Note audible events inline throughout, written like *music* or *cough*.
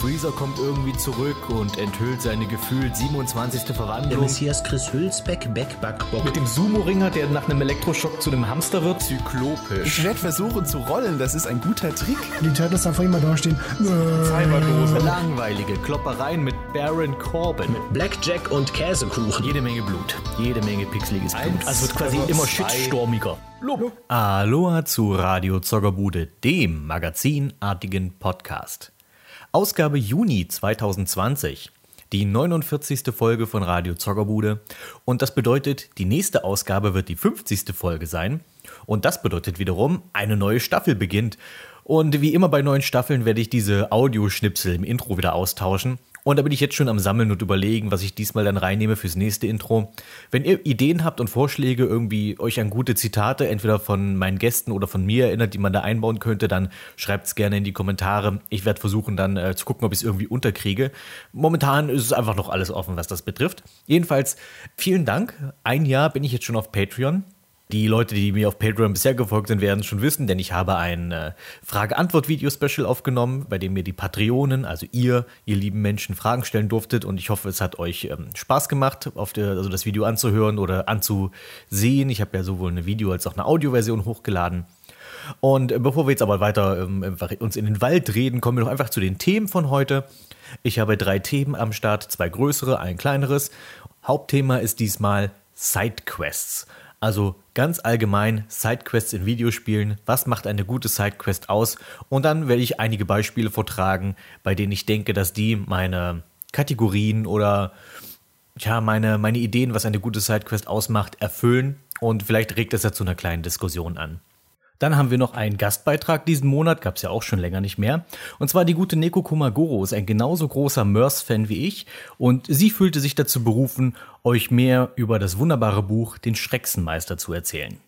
Freezer kommt irgendwie zurück und enthüllt seine gefühlt 27. Der Verwandlung. Messias Chris Hülsbeck, Backbackbock. Mit dem Sumo-Ringer, der nach einem Elektroschock zu einem Hamster wird. Zyklopisch. Ich werde versuchen zu rollen, das ist ein guter Trick. Die Turtles einfach immer dastehen. Cyberdose. Langweilige Kloppereien mit Baron Corbin. Blackjack und Käsekuchen. Jede Menge Blut. Jede Menge pixeliges Blut. Eins, Also wird quasi immer zwei. shitstormiger. Aloha zu Radio Zockerbude, dem magazinartigen Podcast. Ausgabe Juni 2020. Die 49. Folge von Radio Zockerbude. Und das bedeutet, die nächste Ausgabe wird die 50. Folge sein. Und das bedeutet wiederum, eine neue Staffel beginnt. Und wie immer bei neuen Staffeln werde ich diese Audioschnipsel im Intro wieder austauschen. Und da bin ich jetzt schon am Sammeln und überlegen, was ich diesmal dann reinnehme fürs nächste Intro. Wenn ihr Ideen habt und Vorschläge, irgendwie euch an gute Zitate, entweder von meinen Gästen oder von mir erinnert, die man da einbauen könnte, dann schreibt es gerne in die Kommentare. Ich werde versuchen dann äh, zu gucken, ob ich es irgendwie unterkriege. Momentan ist es einfach noch alles offen, was das betrifft. Jedenfalls vielen Dank. Ein Jahr bin ich jetzt schon auf Patreon. Die Leute, die mir auf Patreon bisher gefolgt sind, werden es schon wissen, denn ich habe ein äh, Frage-Antwort-Video-Special aufgenommen, bei dem mir die Patreonen, also ihr, ihr lieben Menschen, Fragen stellen durftet. Und ich hoffe, es hat euch ähm, Spaß gemacht, der, also das Video anzuhören oder anzusehen. Ich habe ja sowohl eine Video- als auch eine Audioversion hochgeladen. Und äh, bevor wir jetzt aber weiter ähm, uns in den Wald reden, kommen wir doch einfach zu den Themen von heute. Ich habe drei Themen am Start, zwei größere, ein kleineres. Hauptthema ist diesmal Sidequests. Also ganz allgemein Sidequests in Videospielen. Was macht eine gute Sidequest aus? Und dann werde ich einige Beispiele vortragen, bei denen ich denke, dass die meine Kategorien oder ja, meine, meine Ideen, was eine gute Sidequest ausmacht, erfüllen. Und vielleicht regt es ja zu einer kleinen Diskussion an. Dann haben wir noch einen Gastbeitrag diesen Monat, gab es ja auch schon länger nicht mehr. Und zwar die gute Neko Kumagoro ist ein genauso großer Mörs-Fan wie ich und sie fühlte sich dazu berufen, euch mehr über das wunderbare Buch Den Schrecksenmeister zu erzählen.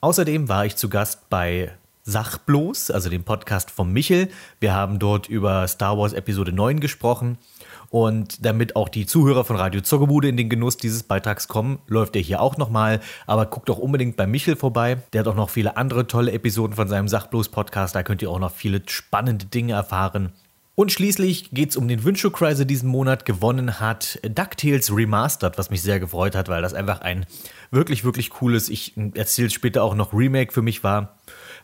Außerdem war ich zu Gast bei Sach bloß, also dem Podcast von Michel. Wir haben dort über Star Wars Episode 9 gesprochen. Und damit auch die Zuhörer von Radio Zockerbude in den Genuss dieses Beitrags kommen, läuft er hier auch nochmal. Aber guckt doch unbedingt bei Michel vorbei. Der hat auch noch viele andere tolle Episoden von seinem Sachblos-Podcast. Da könnt ihr auch noch viele spannende Dinge erfahren. Und schließlich geht es um den Wünschokreis, der diesen Monat gewonnen hat. DuckTales Remastered, was mich sehr gefreut hat, weil das einfach ein wirklich, wirklich cooles, ich erzähle später auch noch Remake für mich war,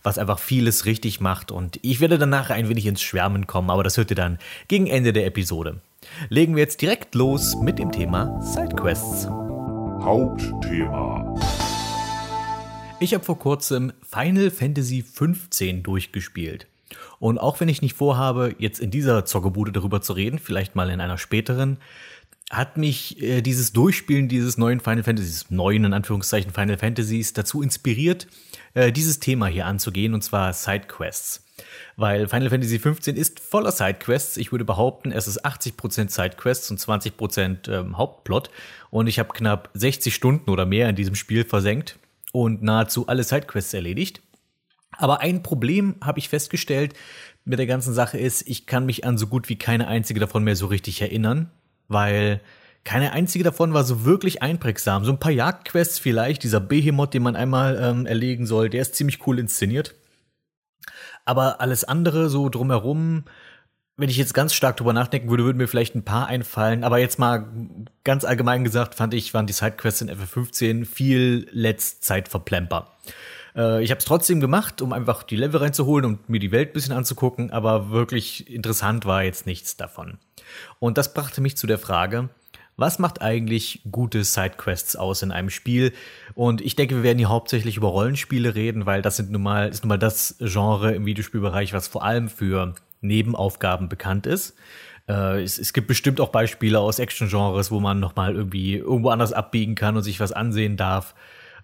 was einfach vieles richtig macht. Und ich werde danach ein wenig ins Schwärmen kommen, aber das hört ihr dann gegen Ende der Episode. Legen wir jetzt direkt los mit dem Thema Sidequests. Hauptthema. Ich habe vor kurzem Final Fantasy 15 durchgespielt. Und auch wenn ich nicht vorhabe, jetzt in dieser Zockerbude darüber zu reden, vielleicht mal in einer späteren, hat mich äh, dieses Durchspielen dieses neuen Final Fantasies, neuen in Anführungszeichen Final Fantasies, dazu inspiriert, äh, dieses Thema hier anzugehen, und zwar Sidequests. Weil Final Fantasy 15 ist voller Sidequests. Ich würde behaupten, es ist 80% Sidequests und 20% ähm, Hauptplot. Und ich habe knapp 60 Stunden oder mehr in diesem Spiel versenkt und nahezu alle Sidequests erledigt. Aber ein Problem habe ich festgestellt mit der ganzen Sache ist, ich kann mich an so gut wie keine einzige davon mehr so richtig erinnern, weil keine einzige davon war so wirklich einprägsam. So ein paar Jagdquests vielleicht, dieser Behemoth, den man einmal ähm, erlegen soll, der ist ziemlich cool inszeniert. Aber alles andere so drumherum, wenn ich jetzt ganz stark drüber nachdenken würde, würden mir vielleicht ein paar einfallen. Aber jetzt mal ganz allgemein gesagt, fand ich, waren die Sidequests in FF15 viel Let's Zeitverplemper. Äh, ich habe es trotzdem gemacht, um einfach die Level reinzuholen und mir die Welt ein bisschen anzugucken, aber wirklich interessant war jetzt nichts davon. Und das brachte mich zu der Frage, was macht eigentlich gute Sidequests aus in einem Spiel? Und ich denke, wir werden hier hauptsächlich über Rollenspiele reden, weil das sind nun mal, ist nun mal das Genre im Videospielbereich, was vor allem für Nebenaufgaben bekannt ist. Äh, es, es gibt bestimmt auch Beispiele aus Action-Genres, wo man noch mal irgendwie irgendwo anders abbiegen kann und sich was ansehen darf.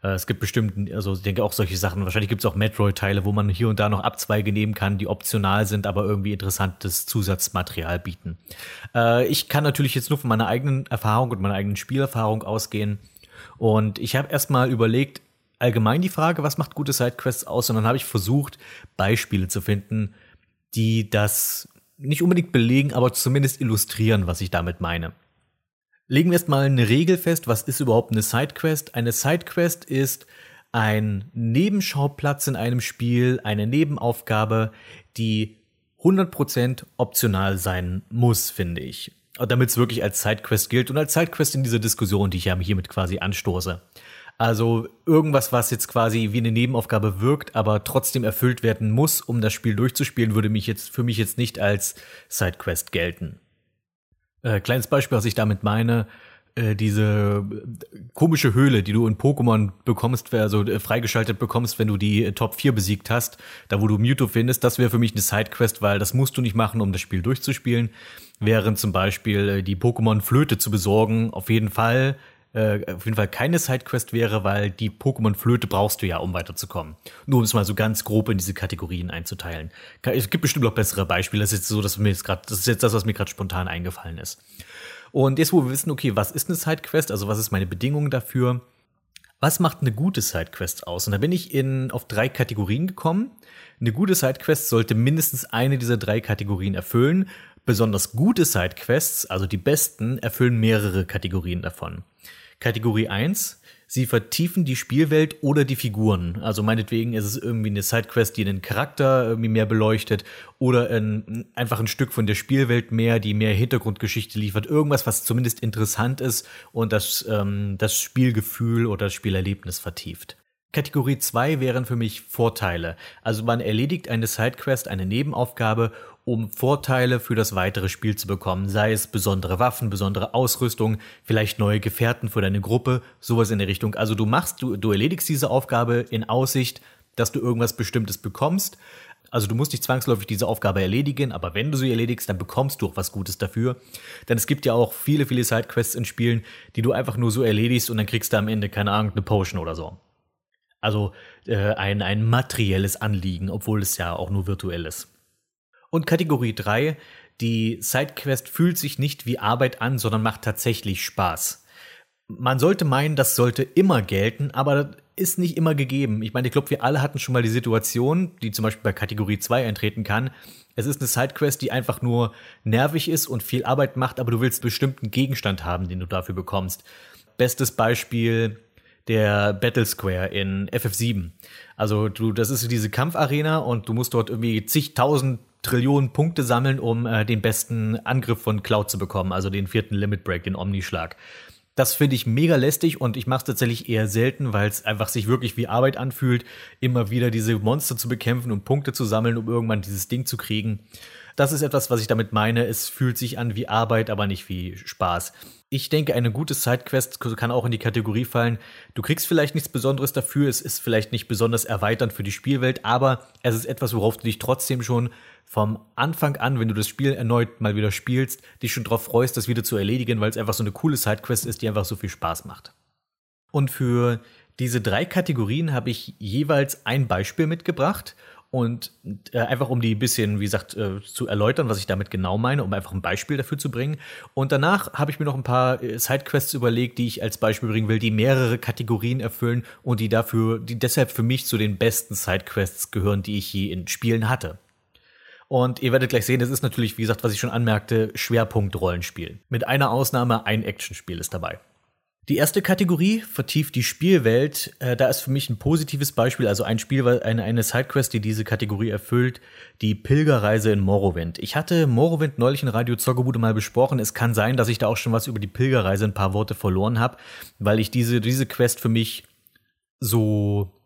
Äh, Es gibt bestimmt, also ich denke auch solche Sachen. Wahrscheinlich gibt es auch Metroid-Teile, wo man hier und da noch Abzweige nehmen kann, die optional sind, aber irgendwie interessantes Zusatzmaterial bieten. Äh, ich kann natürlich jetzt nur von meiner eigenen Erfahrung und meiner eigenen Spielerfahrung ausgehen. Und ich habe erstmal überlegt, allgemein die Frage, was macht gute Sidequests aus? Und dann habe ich versucht, Beispiele zu finden, die das nicht unbedingt belegen, aber zumindest illustrieren, was ich damit meine. Legen wir erstmal eine Regel fest, was ist überhaupt eine Sidequest? Eine Sidequest ist ein Nebenschauplatz in einem Spiel, eine Nebenaufgabe, die 100% optional sein muss, finde ich. Damit es wirklich als Sidequest gilt und als Sidequest in dieser Diskussion, die ich ja hiermit quasi anstoße. Also irgendwas, was jetzt quasi wie eine Nebenaufgabe wirkt, aber trotzdem erfüllt werden muss, um das Spiel durchzuspielen, würde mich jetzt für mich jetzt nicht als Sidequest gelten. Äh, kleines Beispiel, was ich damit meine, äh, diese komische Höhle, die du in Pokémon bekommst, also äh, freigeschaltet bekommst, wenn du die äh, Top 4 besiegt hast, da wo du Mewtwo findest, das wäre für mich eine Sidequest, weil das musst du nicht machen, um das Spiel durchzuspielen. Während zum Beispiel äh, die Pokémon Flöte zu besorgen, auf jeden Fall äh, auf jeden Fall keine Sidequest wäre, weil die Pokémon-Flöte brauchst du ja, um weiterzukommen. Nur um es mal so ganz grob in diese Kategorien einzuteilen. Es gibt bestimmt noch bessere Beispiele. Das ist jetzt so, dass mir jetzt gerade, das ist jetzt das, was mir gerade spontan eingefallen ist. Und jetzt, wo wir wissen, okay, was ist eine Sidequest, also was ist meine Bedingung dafür, was macht eine gute Sidequest aus? Und da bin ich in, auf drei Kategorien gekommen. Eine gute Sidequest sollte mindestens eine dieser drei Kategorien erfüllen. Besonders gute Sidequests, also die besten, erfüllen mehrere Kategorien davon. Kategorie 1, sie vertiefen die Spielwelt oder die Figuren. Also meinetwegen ist es irgendwie eine Sidequest, die den Charakter irgendwie mehr beleuchtet oder ein, einfach ein Stück von der Spielwelt mehr, die mehr Hintergrundgeschichte liefert. Irgendwas, was zumindest interessant ist und das, ähm, das Spielgefühl oder das Spielerlebnis vertieft. Kategorie 2 wären für mich Vorteile. Also man erledigt eine Sidequest, eine Nebenaufgabe, um Vorteile für das weitere Spiel zu bekommen, sei es besondere Waffen, besondere Ausrüstung, vielleicht neue Gefährten für deine Gruppe, sowas in der Richtung. Also du machst, du, du erledigst diese Aufgabe in Aussicht, dass du irgendwas Bestimmtes bekommst. Also du musst nicht zwangsläufig diese Aufgabe erledigen, aber wenn du sie erledigst, dann bekommst du auch was Gutes dafür. Denn es gibt ja auch viele, viele Sidequests in Spielen, die du einfach nur so erledigst und dann kriegst du am Ende, keine Ahnung, eine Potion oder so. Also äh, ein, ein materielles Anliegen, obwohl es ja auch nur virtuell ist. Und Kategorie 3, die Sidequest fühlt sich nicht wie Arbeit an, sondern macht tatsächlich Spaß. Man sollte meinen, das sollte immer gelten, aber das ist nicht immer gegeben. Ich meine, ich glaube, wir alle hatten schon mal die Situation, die zum Beispiel bei Kategorie 2 eintreten kann. Es ist eine Sidequest, die einfach nur nervig ist und viel Arbeit macht, aber du willst bestimmten Gegenstand haben, den du dafür bekommst. Bestes Beispiel der Battle Square in FF7. Also du, das ist diese Kampfarena und du musst dort irgendwie zigtausend Trillionen Punkte sammeln, um äh, den besten Angriff von Cloud zu bekommen, also den vierten Limit Break, den Omnischlag. Das finde ich mega lästig und ich mache es tatsächlich eher selten, weil es einfach sich wirklich wie Arbeit anfühlt, immer wieder diese Monster zu bekämpfen und Punkte zu sammeln, um irgendwann dieses Ding zu kriegen. Das ist etwas, was ich damit meine. Es fühlt sich an wie Arbeit, aber nicht wie Spaß. Ich denke, eine gute Sidequest kann auch in die Kategorie fallen. Du kriegst vielleicht nichts Besonderes dafür, es ist vielleicht nicht besonders erweiternd für die Spielwelt, aber es ist etwas, worauf du dich trotzdem schon vom Anfang an, wenn du das Spiel erneut mal wieder spielst, dich schon darauf freust, das wieder zu erledigen, weil es einfach so eine coole Sidequest ist, die einfach so viel Spaß macht. Und für diese drei Kategorien habe ich jeweils ein Beispiel mitgebracht und äh, einfach um die ein bisschen, wie gesagt, äh, zu erläutern, was ich damit genau meine, um einfach ein Beispiel dafür zu bringen. Und danach habe ich mir noch ein paar äh, Sidequests überlegt, die ich als Beispiel bringen will, die mehrere Kategorien erfüllen und die dafür, die deshalb für mich zu den besten Sidequests gehören, die ich je in Spielen hatte. Und ihr werdet gleich sehen, das ist natürlich, wie gesagt, was ich schon anmerkte, Schwerpunkt Rollenspiel. Mit einer Ausnahme, ein Actionspiel ist dabei. Die erste Kategorie vertieft die Spielwelt. Äh, da ist für mich ein positives Beispiel, also ein Spiel, eine, eine Sidequest, die diese Kategorie erfüllt, die Pilgerreise in Morrowind. Ich hatte Morrowind neulich in Radio Zockerbude mal besprochen. Es kann sein, dass ich da auch schon was über die Pilgerreise ein paar Worte verloren habe, weil ich diese, diese Quest für mich so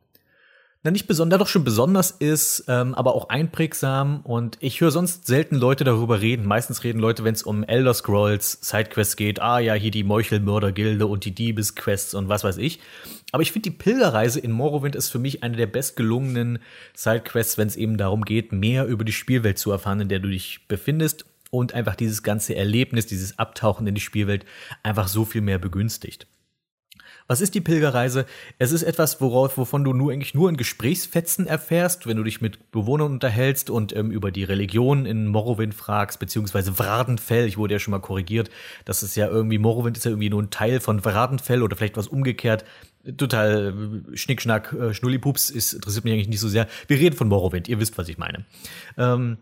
na nicht besonders, doch schon besonders ist, ähm, aber auch einprägsam. Und ich höre sonst selten Leute darüber reden. Meistens reden Leute, wenn es um Elder Scrolls Sidequests geht. Ah ja, hier die Meuchelmördergilde und die Diebesquests und was weiß ich. Aber ich finde, die Pilgerreise in Morrowind ist für mich eine der bestgelungenen Sidequests, wenn es eben darum geht, mehr über die Spielwelt zu erfahren, in der du dich befindest und einfach dieses ganze Erlebnis, dieses Abtauchen in die Spielwelt einfach so viel mehr begünstigt. Was ist die Pilgerreise? Es ist etwas, worauf, wovon du nur eigentlich nur in Gesprächsfetzen erfährst, wenn du dich mit Bewohnern unterhältst und ähm, über die Religion in Morrowind fragst, beziehungsweise Wradenfell. Ich wurde ja schon mal korrigiert. Das ist ja irgendwie, Morrowind ist ja irgendwie nur ein Teil von Wradenfell oder vielleicht was umgekehrt. Total äh, Schnickschnack, äh, Schnullipups, ist, interessiert mich eigentlich nicht so sehr. Wir reden von Morrowind, ihr wisst, was ich meine. Ähm,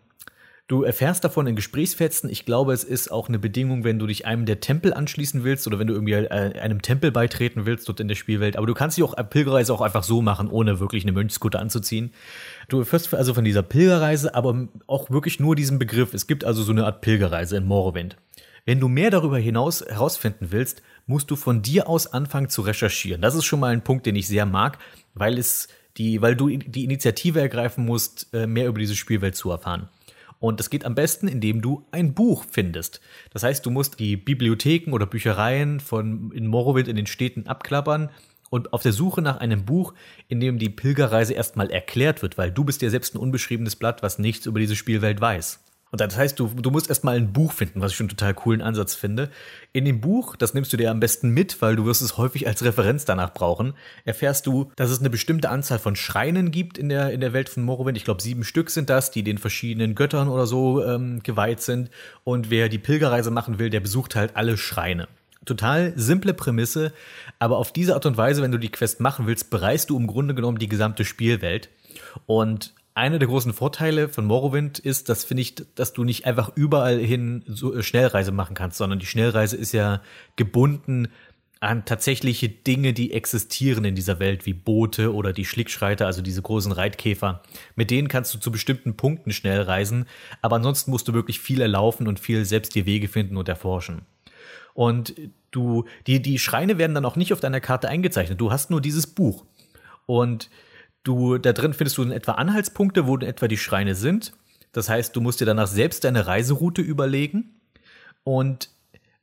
Du erfährst davon in Gesprächsfetzen. Ich glaube, es ist auch eine Bedingung, wenn du dich einem der Tempel anschließen willst oder wenn du irgendwie äh, einem Tempel beitreten willst dort in der Spielwelt. Aber du kannst dich auch Pilgerreise auch einfach so machen, ohne wirklich eine Mönchskutte anzuziehen. Du erfährst also von dieser Pilgerreise, aber auch wirklich nur diesen Begriff. Es gibt also so eine Art Pilgerreise in Morrowind. Wenn du mehr darüber hinaus herausfinden willst, musst du von dir aus anfangen zu recherchieren. Das ist schon mal ein Punkt, den ich sehr mag, weil es die, weil du die Initiative ergreifen musst, äh, mehr über diese Spielwelt zu erfahren. Und das geht am besten, indem du ein Buch findest. Das heißt, du musst die Bibliotheken oder Büchereien von in Morrowind in den Städten abklappern und auf der Suche nach einem Buch, in dem die Pilgerreise erstmal erklärt wird, weil du bist ja selbst ein unbeschriebenes Blatt, was nichts über diese Spielwelt weiß. Und das heißt, du, du musst erstmal ein Buch finden, was ich schon einen total coolen Ansatz finde. In dem Buch, das nimmst du dir am besten mit, weil du wirst es häufig als Referenz danach brauchen, erfährst du, dass es eine bestimmte Anzahl von Schreinen gibt in der, in der Welt von Morrowind. Ich glaube, sieben Stück sind das, die den verschiedenen Göttern oder so ähm, geweiht sind. Und wer die Pilgerreise machen will, der besucht halt alle Schreine. Total simple Prämisse, aber auf diese Art und Weise, wenn du die Quest machen willst, bereist du im Grunde genommen die gesamte Spielwelt. Und einer der großen Vorteile von Morrowind ist, das finde ich, dass du nicht einfach überall hin so äh, Schnellreise machen kannst, sondern die Schnellreise ist ja gebunden an tatsächliche Dinge, die existieren in dieser Welt, wie Boote oder die Schlickschreiter, also diese großen Reitkäfer. Mit denen kannst du zu bestimmten Punkten schnell reisen, aber ansonsten musst du wirklich viel erlaufen und viel selbst die Wege finden und erforschen. Und du, die, die Schreine werden dann auch nicht auf deiner Karte eingezeichnet. Du hast nur dieses Buch. Und Du, da drin findest du in etwa Anhaltspunkte, wo in etwa die Schreine sind. Das heißt, du musst dir danach selbst deine Reiseroute überlegen. Und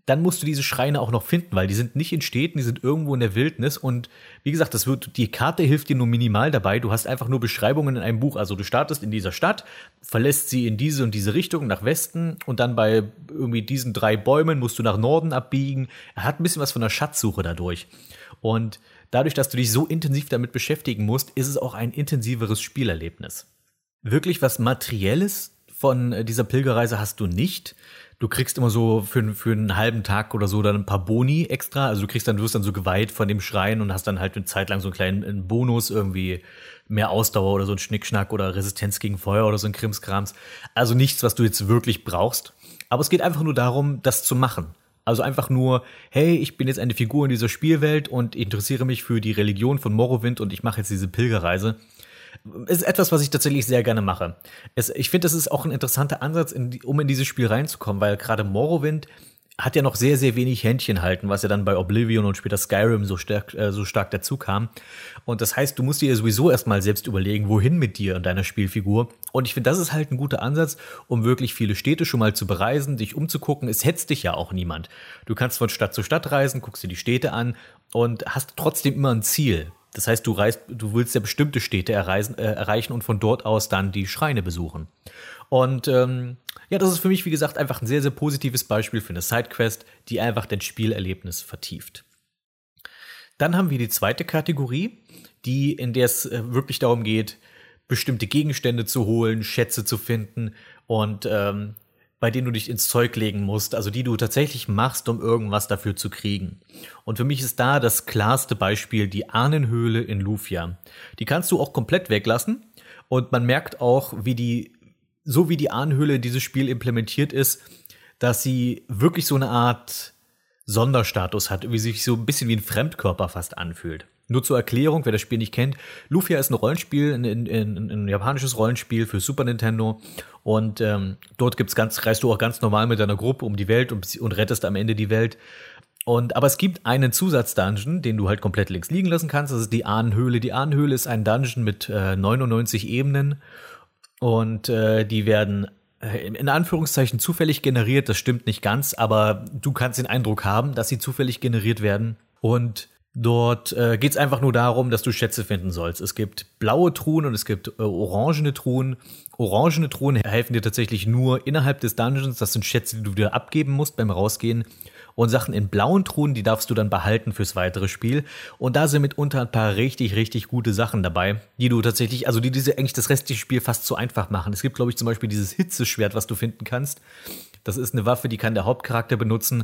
dann musst du diese Schreine auch noch finden, weil die sind nicht in Städten, die sind irgendwo in der Wildnis. Und wie gesagt, das wird, die Karte hilft dir nur minimal dabei. Du hast einfach nur Beschreibungen in einem Buch. Also du startest in dieser Stadt, verlässt sie in diese und diese Richtung nach Westen und dann bei irgendwie diesen drei Bäumen musst du nach Norden abbiegen. Er hat ein bisschen was von der Schatzsuche dadurch. Und dadurch, dass du dich so intensiv damit beschäftigen musst, ist es auch ein intensiveres Spielerlebnis. Wirklich was Materielles von äh, dieser Pilgerreise hast du nicht. Du kriegst immer so für, für einen halben Tag oder so dann ein paar Boni extra. Also du kriegst dann, du wirst dann so geweiht von dem Schrein und hast dann halt eine Zeit lang so einen kleinen Bonus, irgendwie mehr Ausdauer oder so ein Schnickschnack oder Resistenz gegen Feuer oder so ein Krimskrams. Also nichts, was du jetzt wirklich brauchst. Aber es geht einfach nur darum, das zu machen. Also einfach nur, hey, ich bin jetzt eine Figur in dieser Spielwelt und interessiere mich für die Religion von Morrowind und ich mache jetzt diese Pilgerreise. Ist etwas, was ich tatsächlich sehr gerne mache. Es, ich finde, das ist auch ein interessanter Ansatz, in die, um in dieses Spiel reinzukommen, weil gerade Morrowind hat ja noch sehr, sehr wenig Händchen halten, was ja dann bei Oblivion und später Skyrim so stark, äh, so stark dazu kam. Und das heißt, du musst dir sowieso erstmal selbst überlegen, wohin mit dir und deiner Spielfigur. Und ich finde, das ist halt ein guter Ansatz, um wirklich viele Städte schon mal zu bereisen, dich umzugucken. Es hetzt dich ja auch niemand. Du kannst von Stadt zu Stadt reisen, guckst dir die Städte an und hast trotzdem immer ein Ziel. Das heißt, du reist, du willst ja bestimmte Städte erreisen, äh, erreichen und von dort aus dann die Schreine besuchen. Und ähm, ja, das ist für mich, wie gesagt, einfach ein sehr, sehr positives Beispiel für eine Sidequest, die einfach dein Spielerlebnis vertieft. Dann haben wir die zweite Kategorie, die, in der es äh, wirklich darum geht, bestimmte Gegenstände zu holen, Schätze zu finden und ähm, bei denen du dich ins Zeug legen musst, also die du tatsächlich machst, um irgendwas dafür zu kriegen. Und für mich ist da das klarste Beispiel die Ahnenhöhle in Lufia. Die kannst du auch komplett weglassen und man merkt auch, wie die so wie die Ahnhöhle dieses Spiel implementiert ist, dass sie wirklich so eine Art Sonderstatus hat, wie sich so ein bisschen wie ein Fremdkörper fast anfühlt. Nur zur Erklärung, wer das Spiel nicht kennt, Lufia ist ein Rollenspiel, ein, ein, ein, ein japanisches Rollenspiel für Super Nintendo und ähm, dort gibt's ganz, reist du auch ganz normal mit deiner Gruppe um die Welt und, und rettest am Ende die Welt. Und aber es gibt einen Zusatzdungeon, den du halt komplett links liegen lassen kannst. Das ist die Ahnenhöhle. Die Ahnenhöhle ist ein Dungeon mit äh, 99 Ebenen und äh, die werden äh, in Anführungszeichen zufällig generiert. Das stimmt nicht ganz, aber du kannst den Eindruck haben, dass sie zufällig generiert werden. Und dort äh, geht es einfach nur darum, dass du Schätze finden sollst. Es gibt blaue Truhen und es gibt äh, orangene Truhen. Orangene Truhen helfen dir tatsächlich nur innerhalb des Dungeons. Das sind Schätze, die du wieder abgeben musst beim Rausgehen und Sachen in blauen Truhen, die darfst du dann behalten fürs weitere Spiel. Und da sind mitunter ein paar richtig, richtig gute Sachen dabei, die du tatsächlich, also die diese eigentlich das restliche Spiel fast zu einfach machen. Es gibt, glaube ich, zum Beispiel dieses Hitzeschwert, was du finden kannst. Das ist eine Waffe, die kann der Hauptcharakter benutzen.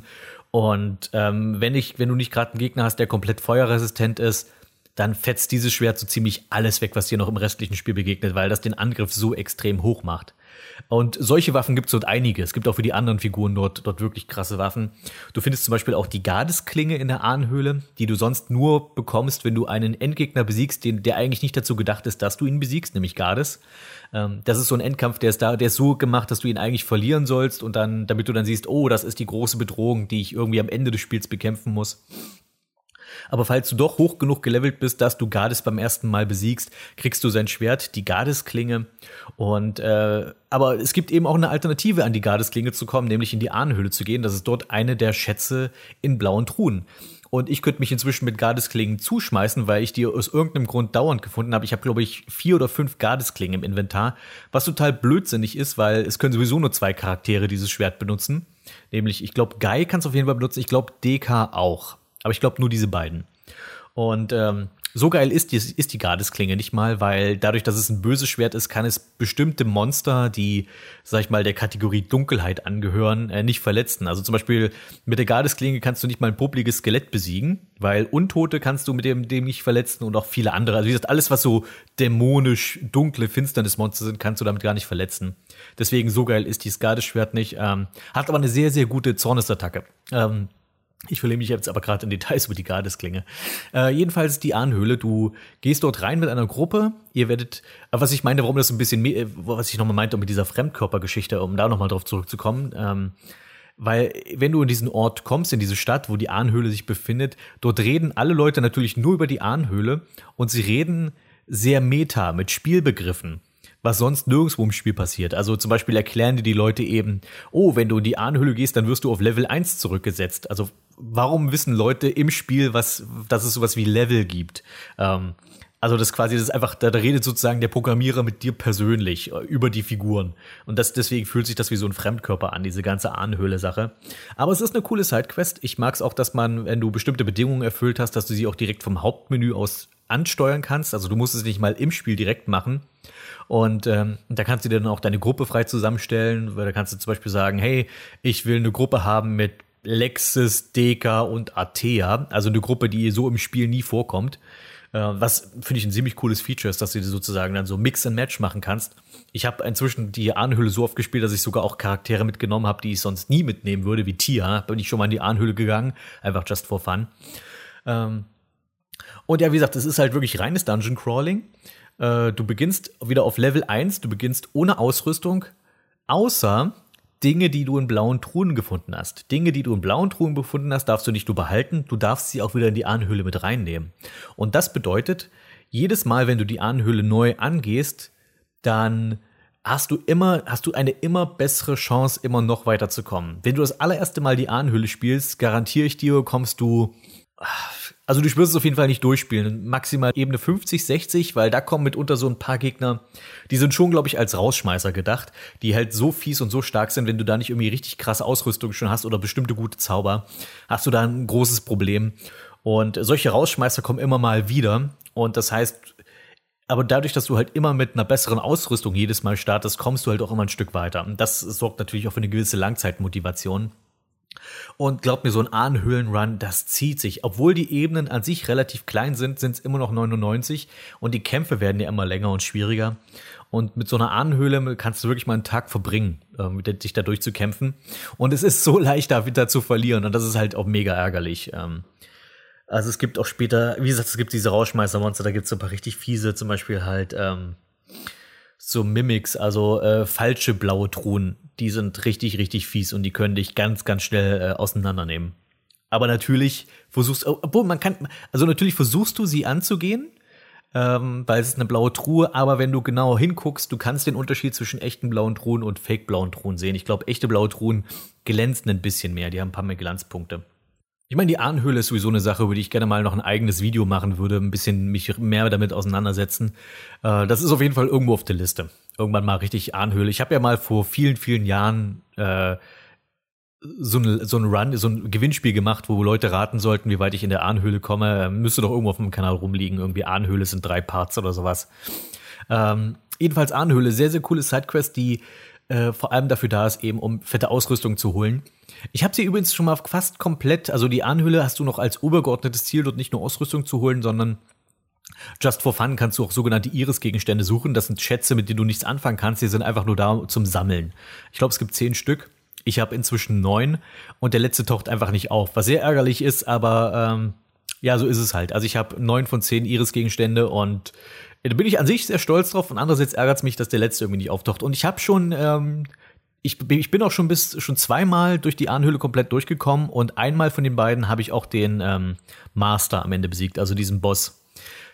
Und ähm, wenn, ich, wenn du nicht gerade einen Gegner hast, der komplett feuerresistent ist, dann fetzt dieses Schwert so ziemlich alles weg, was dir noch im restlichen Spiel begegnet, weil das den Angriff so extrem hoch macht. Und solche Waffen gibt es dort einige. Es gibt auch für die anderen Figuren dort, dort wirklich krasse Waffen. Du findest zum Beispiel auch die Gardesklinge in der Ahnhöhle, die du sonst nur bekommst, wenn du einen Endgegner besiegst, den, der eigentlich nicht dazu gedacht ist, dass du ihn besiegst, nämlich Gardes. Ähm, das ist so ein Endkampf, der ist da, der ist so gemacht, dass du ihn eigentlich verlieren sollst und dann, damit du dann siehst, oh, das ist die große Bedrohung, die ich irgendwie am Ende des Spiels bekämpfen muss. Aber falls du doch hoch genug gelevelt bist, dass du Gades beim ersten Mal besiegst, kriegst du sein Schwert, die Gardesklinge. Und äh, aber es gibt eben auch eine Alternative an die Gardesklinge zu kommen, nämlich in die Ahnenhöhle zu gehen. Das ist dort eine der Schätze in blauen Truhen. Und ich könnte mich inzwischen mit Gardesklingen zuschmeißen, weil ich die aus irgendeinem Grund dauernd gefunden habe. Ich habe, glaube ich, vier oder fünf Gardesklingen im Inventar, was total blödsinnig ist, weil es können sowieso nur zwei Charaktere dieses Schwert benutzen. Nämlich, ich glaube, Guy kann es auf jeden Fall benutzen, ich glaube, DK auch. Aber ich glaube nur diese beiden. Und ähm, so geil ist die, ist die Gardesklinge nicht mal, weil dadurch, dass es ein böses Schwert ist, kann es bestimmte Monster, die, sag ich mal, der Kategorie Dunkelheit angehören, äh, nicht verletzen. Also zum Beispiel mit der Gardesklinge kannst du nicht mal ein popliges Skelett besiegen, weil Untote kannst du mit dem, dem nicht verletzen und auch viele andere. Also wie gesagt, alles, was so dämonisch, dunkle, finsternis Monster sind, kannst du damit gar nicht verletzen. Deswegen so geil ist dieses Gardeschwert nicht. Ähm, hat aber eine sehr, sehr gute Zornesattacke. Ähm, ich verliere mich jetzt aber gerade in Details über die Gardesklinge. Äh, jedenfalls die Ahnhöhle. Du gehst dort rein mit einer Gruppe. Ihr werdet, äh, was ich meine, warum das ein bisschen, äh, was ich nochmal meinte mit dieser Fremdkörpergeschichte, um da nochmal drauf zurückzukommen. Ähm, weil wenn du in diesen Ort kommst, in diese Stadt, wo die Ahnhöhle sich befindet, dort reden alle Leute natürlich nur über die Ahnhöhle und sie reden sehr meta mit Spielbegriffen was sonst nirgendwo im Spiel passiert. Also zum Beispiel erklären dir die Leute eben, oh, wenn du in die Ahnhöhle gehst, dann wirst du auf Level 1 zurückgesetzt. Also warum wissen Leute im Spiel, was, dass es sowas wie Level gibt? Ähm, also das quasi, das ist einfach, da, redet sozusagen der Programmierer mit dir persönlich äh, über die Figuren. Und das, deswegen fühlt sich das wie so ein Fremdkörper an, diese ganze Ahnhöhle-Sache. Aber es ist eine coole Sidequest. Ich mag es auch, dass man, wenn du bestimmte Bedingungen erfüllt hast, dass du sie auch direkt vom Hauptmenü aus ansteuern kannst. Also du musst es nicht mal im Spiel direkt machen. Und ähm, da kannst du dir dann auch deine Gruppe frei zusammenstellen. Weil da kannst du zum Beispiel sagen, hey, ich will eine Gruppe haben mit Lexis, Deka und Atea. Also eine Gruppe, die so im Spiel nie vorkommt. Äh, was finde ich ein ziemlich cooles Feature ist, dass du sozusagen dann so Mix and Match machen kannst. Ich habe inzwischen die Ahnhöhle so oft gespielt, dass ich sogar auch Charaktere mitgenommen habe, die ich sonst nie mitnehmen würde, wie Tia. Bin ich schon mal in die Ahnhöhle gegangen, einfach just for fun. Ähm, und ja, wie gesagt, es ist halt wirklich reines Dungeon Crawling. Äh, du beginnst wieder auf Level 1, du beginnst ohne Ausrüstung, außer Dinge, die du in blauen Truhen gefunden hast. Dinge, die du in blauen Truhen gefunden hast, darfst du nicht nur behalten, du darfst sie auch wieder in die Ahnhöhle mit reinnehmen. Und das bedeutet, jedes Mal, wenn du die Ahnhöhle neu angehst, dann hast du immer, hast du eine immer bessere Chance, immer noch weiterzukommen. Wenn du das allererste Mal die Ahnhöhle spielst, garantiere ich dir, kommst du also du wirst es auf jeden Fall nicht durchspielen. Maximal Ebene 50, 60, weil da kommen mitunter so ein paar Gegner, die sind schon, glaube ich, als Rausschmeißer gedacht, die halt so fies und so stark sind, wenn du da nicht irgendwie richtig krasse Ausrüstung schon hast oder bestimmte gute Zauber, hast du da ein großes Problem. Und solche Rausschmeißer kommen immer mal wieder. Und das heißt, aber dadurch, dass du halt immer mit einer besseren Ausrüstung jedes Mal startest, kommst du halt auch immer ein Stück weiter. Und das sorgt natürlich auch für eine gewisse Langzeitmotivation. Und glaub mir, so ein Ahnhöhlenrun, das zieht sich. Obwohl die Ebenen an sich relativ klein sind, sind es immer noch 99 und die Kämpfe werden ja immer länger und schwieriger. Und mit so einer Ahnenhöhle kannst du wirklich mal einen Tag verbringen, äh, dich da durchzukämpfen. Und es ist so *laughs* leicht, da wieder zu verlieren. Und das ist halt auch mega ärgerlich. Ähm, also es gibt auch später, wie gesagt, es gibt diese Rauschmeistermonster, da gibt es ein paar richtig fiese, zum Beispiel halt ähm, so Mimics, also äh, falsche blaue Truhen, die sind richtig, richtig fies und die können dich ganz, ganz schnell äh, auseinandernehmen. Aber natürlich versuchst, obwohl man kann, also natürlich versuchst du sie anzugehen, ähm, weil es ist eine blaue Truhe, aber wenn du genau hinguckst, du kannst den Unterschied zwischen echten blauen Truhen und fake blauen Truhen sehen. Ich glaube, echte blaue Truhen glänzen ein bisschen mehr, die haben ein paar mehr Glanzpunkte. Ich meine, die Ahnhöhle ist sowieso eine Sache, über die ich gerne mal noch ein eigenes Video machen würde, ein bisschen mich mehr damit auseinandersetzen. Äh, das ist auf jeden Fall irgendwo auf der Liste. Irgendwann mal richtig Ahnhöhle. Ich habe ja mal vor vielen, vielen Jahren äh, so ein, so ein Run, so ein Gewinnspiel gemacht, wo Leute raten sollten, wie weit ich in der Ahnhöhle komme. Müsste doch irgendwo auf dem Kanal rumliegen. Irgendwie Ahnhöhle sind drei Parts oder sowas. Ähm, jedenfalls Ahnhöhle, sehr, sehr coole Sidequest, die äh, vor allem dafür da ist, eben um fette Ausrüstung zu holen. Ich habe sie übrigens schon mal fast komplett, also die Anhülle hast du noch als obergeordnetes Ziel, dort nicht nur Ausrüstung zu holen, sondern Just for Fun kannst du auch sogenannte Iris-Gegenstände suchen. Das sind Schätze, mit denen du nichts anfangen kannst. Die sind einfach nur da zum Sammeln. Ich glaube, es gibt zehn Stück. Ich habe inzwischen neun und der letzte taucht einfach nicht auf, was sehr ärgerlich ist, aber ähm, ja, so ist es halt. Also ich habe neun von zehn Iris-Gegenstände und da bin ich an sich sehr stolz drauf und andererseits ärgert es mich, dass der letzte irgendwie nicht auftaucht. Und ich habe schon, ähm, ich, ich bin auch schon bis schon zweimal durch die Ahnhöhle komplett durchgekommen und einmal von den beiden habe ich auch den ähm, Master am Ende besiegt, also diesen Boss.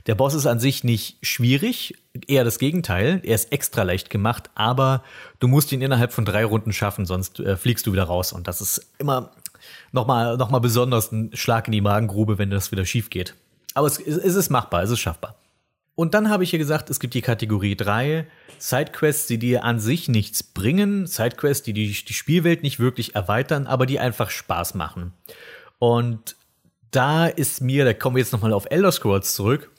Der Boss ist an sich nicht schwierig, eher das Gegenteil. Er ist extra leicht gemacht, aber du musst ihn innerhalb von drei Runden schaffen, sonst äh, fliegst du wieder raus. Und das ist immer nochmal noch mal besonders ein Schlag in die Magengrube, wenn das wieder schief geht. Aber es, es ist machbar, es ist schaffbar. Und dann habe ich hier gesagt, es gibt die Kategorie 3, Sidequests, die dir an sich nichts bringen, Sidequests, die, die die Spielwelt nicht wirklich erweitern, aber die einfach Spaß machen. Und da ist mir, da kommen wir jetzt nochmal auf Elder Scrolls zurück,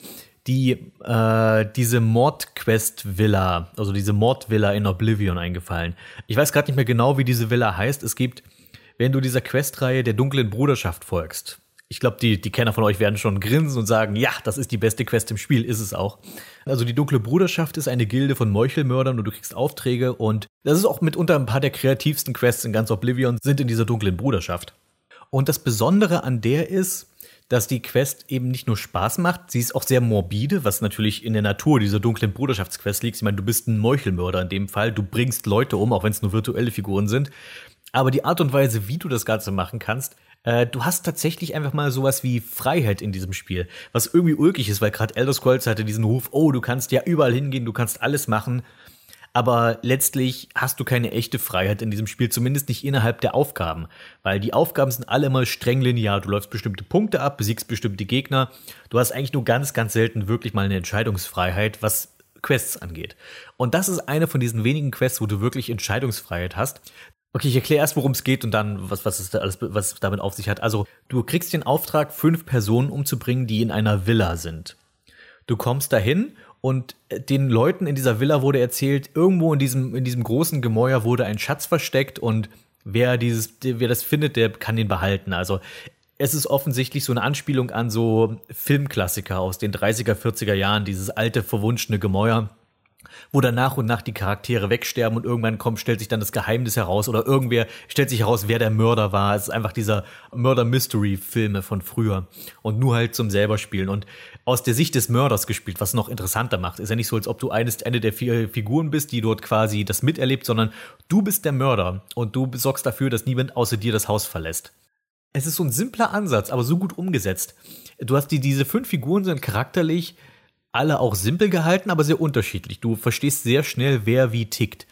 die, äh, diese Mordquest-Villa, also diese Mordvilla in Oblivion eingefallen. Ich weiß gerade nicht mehr genau, wie diese Villa heißt. Es gibt, wenn du dieser Questreihe der dunklen Bruderschaft folgst, ich glaube, die, die Kenner von euch werden schon grinsen und sagen, ja, das ist die beste Quest im Spiel, ist es auch. Also die dunkle Bruderschaft ist eine Gilde von Meuchelmördern und du kriegst Aufträge und das ist auch mitunter ein paar der kreativsten Quests in ganz Oblivion sind in dieser dunklen Bruderschaft. Und das Besondere an der ist, dass die Quest eben nicht nur Spaß macht, sie ist auch sehr morbide, was natürlich in der Natur dieser dunklen Bruderschaftsquest liegt. Ich meine, du bist ein Meuchelmörder in dem Fall, du bringst Leute um, auch wenn es nur virtuelle Figuren sind. Aber die Art und Weise, wie du das Ganze machen kannst, äh, du hast tatsächlich einfach mal sowas wie Freiheit in diesem Spiel, was irgendwie ulkig ist, weil gerade Elder Scrolls hatte diesen Ruf, oh, du kannst ja überall hingehen, du kannst alles machen aber letztlich hast du keine echte Freiheit in diesem Spiel, zumindest nicht innerhalb der Aufgaben, weil die Aufgaben sind alle immer streng linear. Du läufst bestimmte Punkte ab, besiegst bestimmte Gegner. Du hast eigentlich nur ganz, ganz selten wirklich mal eine Entscheidungsfreiheit, was Quests angeht. Und das ist eine von diesen wenigen Quests, wo du wirklich Entscheidungsfreiheit hast. Okay, ich erkläre erst, worum es geht und dann, was, was es da alles, was damit auf sich hat. Also, du kriegst den Auftrag, fünf Personen umzubringen, die in einer Villa sind. Du kommst dahin und äh, den Leuten in dieser Villa wurde erzählt, irgendwo in diesem, in diesem großen Gemäuer wurde ein Schatz versteckt und wer dieses, wer das findet, der kann den behalten. Also es ist offensichtlich so eine Anspielung an so Filmklassiker aus den 30er, 40er Jahren, dieses alte, verwunschene Gemäuer wo dann nach und nach die Charaktere wegsterben und irgendwann kommt, stellt sich dann das Geheimnis heraus oder irgendwer stellt sich heraus, wer der Mörder war. Es ist einfach dieser Murder-Mystery-Filme von früher und nur halt zum selber spielen und aus der Sicht des Mörders gespielt, was noch interessanter macht. Ist ja nicht so, als ob du eines, eine der vier Figuren bist, die dort quasi das miterlebt, sondern du bist der Mörder und du sorgst dafür, dass niemand außer dir das Haus verlässt. Es ist so ein simpler Ansatz, aber so gut umgesetzt. Du hast die, diese fünf Figuren sind charakterlich alle auch simpel gehalten, aber sehr unterschiedlich. Du verstehst sehr schnell, wer wie tickt.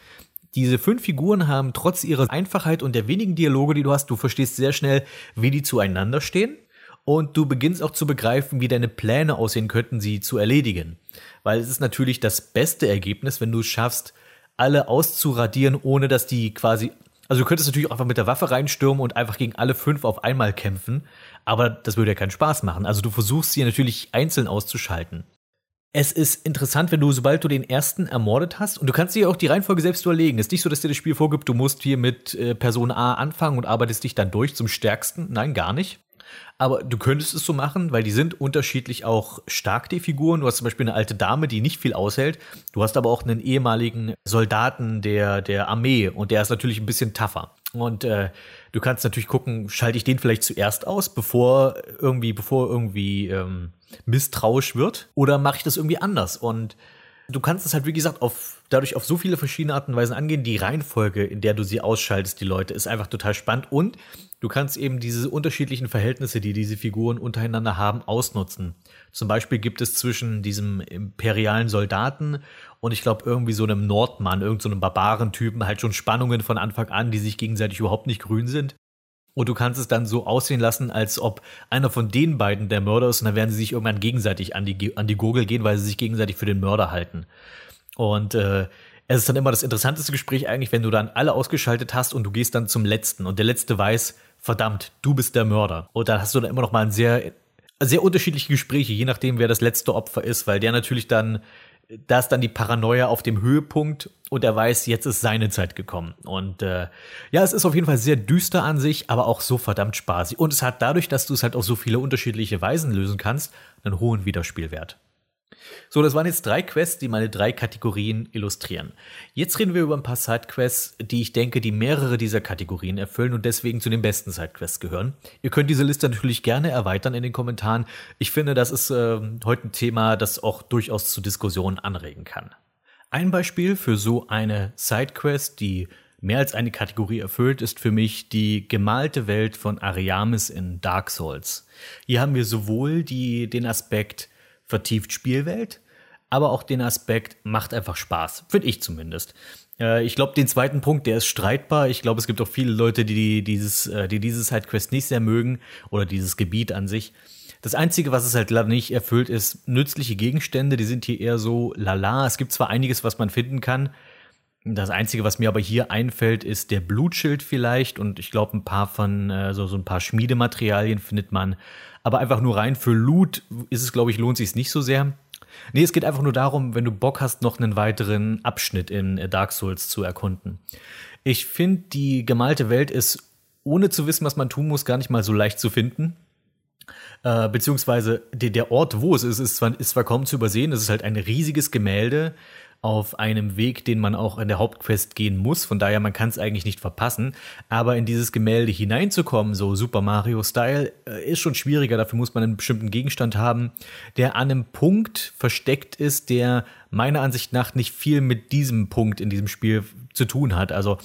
Diese fünf Figuren haben trotz ihrer Einfachheit und der wenigen Dialoge, die du hast, du verstehst sehr schnell, wie die zueinander stehen. Und du beginnst auch zu begreifen, wie deine Pläne aussehen könnten, sie zu erledigen. Weil es ist natürlich das beste Ergebnis, wenn du es schaffst, alle auszuradieren, ohne dass die quasi. Also du könntest natürlich auch einfach mit der Waffe reinstürmen und einfach gegen alle fünf auf einmal kämpfen, aber das würde ja keinen Spaß machen. Also du versuchst sie natürlich einzeln auszuschalten. Es ist interessant, wenn du, sobald du den ersten ermordet hast, und du kannst dir auch die Reihenfolge selbst überlegen. Es ist nicht so, dass dir das Spiel vorgibt, du musst hier mit äh, Person A anfangen und arbeitest dich dann durch zum stärksten. Nein, gar nicht. Aber du könntest es so machen, weil die sind unterschiedlich auch stark, die Figuren. Du hast zum Beispiel eine alte Dame, die nicht viel aushält. Du hast aber auch einen ehemaligen Soldaten der, der Armee und der ist natürlich ein bisschen tougher. Und äh, du kannst natürlich gucken, schalte ich den vielleicht zuerst aus, bevor irgendwie, bevor irgendwie ähm, misstrauisch wird, oder mache ich das irgendwie anders? Und du kannst es halt, wie gesagt, auf, dadurch auf so viele verschiedene Arten und Weisen angehen. Die Reihenfolge, in der du sie ausschaltest, die Leute, ist einfach total spannend. Und du kannst eben diese unterschiedlichen Verhältnisse, die diese Figuren untereinander haben, ausnutzen. Zum Beispiel gibt es zwischen diesem imperialen Soldaten und ich glaube irgendwie so einem Nordmann, irgendeinem so Barbarentypen halt schon Spannungen von Anfang an, die sich gegenseitig überhaupt nicht grün sind. Und du kannst es dann so aussehen lassen, als ob einer von den beiden der Mörder ist und dann werden sie sich irgendwann gegenseitig an die, an die Gurgel gehen, weil sie sich gegenseitig für den Mörder halten. Und äh, es ist dann immer das interessanteste Gespräch eigentlich, wenn du dann alle ausgeschaltet hast und du gehst dann zum letzten und der letzte weiß, verdammt, du bist der Mörder. Und dann hast du dann immer noch mal ein sehr, sehr unterschiedliche Gespräche, je nachdem, wer das letzte Opfer ist, weil der natürlich dann da ist dann die Paranoia auf dem Höhepunkt und er weiß, jetzt ist seine Zeit gekommen. Und äh, ja, es ist auf jeden Fall sehr düster an sich, aber auch so verdammt spaßig. Und es hat dadurch, dass du es halt auf so viele unterschiedliche Weisen lösen kannst, einen hohen Wiederspielwert. So, das waren jetzt drei Quests, die meine drei Kategorien illustrieren. Jetzt reden wir über ein paar Sidequests, die ich denke, die mehrere dieser Kategorien erfüllen und deswegen zu den besten Sidequests gehören. Ihr könnt diese Liste natürlich gerne erweitern in den Kommentaren. Ich finde, das ist äh, heute ein Thema, das auch durchaus zu Diskussionen anregen kann. Ein Beispiel für so eine Sidequest, die mehr als eine Kategorie erfüllt, ist für mich die gemalte Welt von Ariamis in Dark Souls. Hier haben wir sowohl die, den Aspekt vertieft Spielwelt, aber auch den Aspekt macht einfach Spaß, finde ich zumindest. Äh, ich glaube, den zweiten Punkt, der ist streitbar. Ich glaube, es gibt auch viele Leute, die dieses, äh, die dieses Sidequest nicht sehr mögen oder dieses Gebiet an sich. Das Einzige, was es halt leider nicht erfüllt, ist nützliche Gegenstände. Die sind hier eher so lala. Es gibt zwar einiges, was man finden kann. Das Einzige, was mir aber hier einfällt, ist der Blutschild vielleicht. Und ich glaube, ein paar von, äh, so, so ein paar Schmiedematerialien findet man. Aber einfach nur rein für Loot ist es, glaube ich, lohnt sich nicht so sehr. Nee, es geht einfach nur darum, wenn du Bock hast, noch einen weiteren Abschnitt in Dark Souls zu erkunden. Ich finde, die gemalte Welt ist, ohne zu wissen, was man tun muss, gar nicht mal so leicht zu finden. Äh, beziehungsweise der, der Ort, wo es ist, ist zwar, ist zwar kaum zu übersehen, es ist halt ein riesiges Gemälde auf einem Weg, den man auch in der Hauptquest gehen muss. Von daher, man kann es eigentlich nicht verpassen. Aber in dieses Gemälde hineinzukommen, so Super Mario-Style, äh, ist schon schwieriger. Dafür muss man einen bestimmten Gegenstand haben, der an einem Punkt versteckt ist, der meiner Ansicht nach nicht viel mit diesem Punkt in diesem Spiel zu tun hat. Also,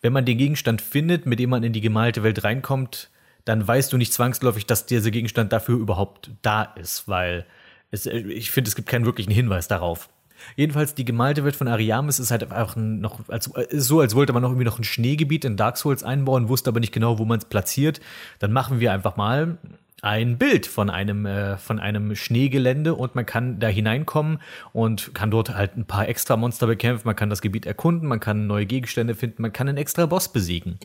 wenn man den Gegenstand findet, mit dem man in die gemalte Welt reinkommt, dann weißt du nicht zwangsläufig, dass dieser Gegenstand dafür überhaupt da ist, weil es, äh, ich finde, es gibt keinen wirklichen Hinweis darauf. Jedenfalls die gemalte Welt von Ariamis ist halt einfach noch als, ist so, als wollte man noch irgendwie noch ein Schneegebiet in Dark Souls einbauen, wusste aber nicht genau, wo man es platziert. Dann machen wir einfach mal ein Bild von einem äh, von einem Schneegelände und man kann da hineinkommen und kann dort halt ein paar extra Monster bekämpfen, man kann das Gebiet erkunden, man kann neue Gegenstände finden, man kann einen extra Boss besiegen.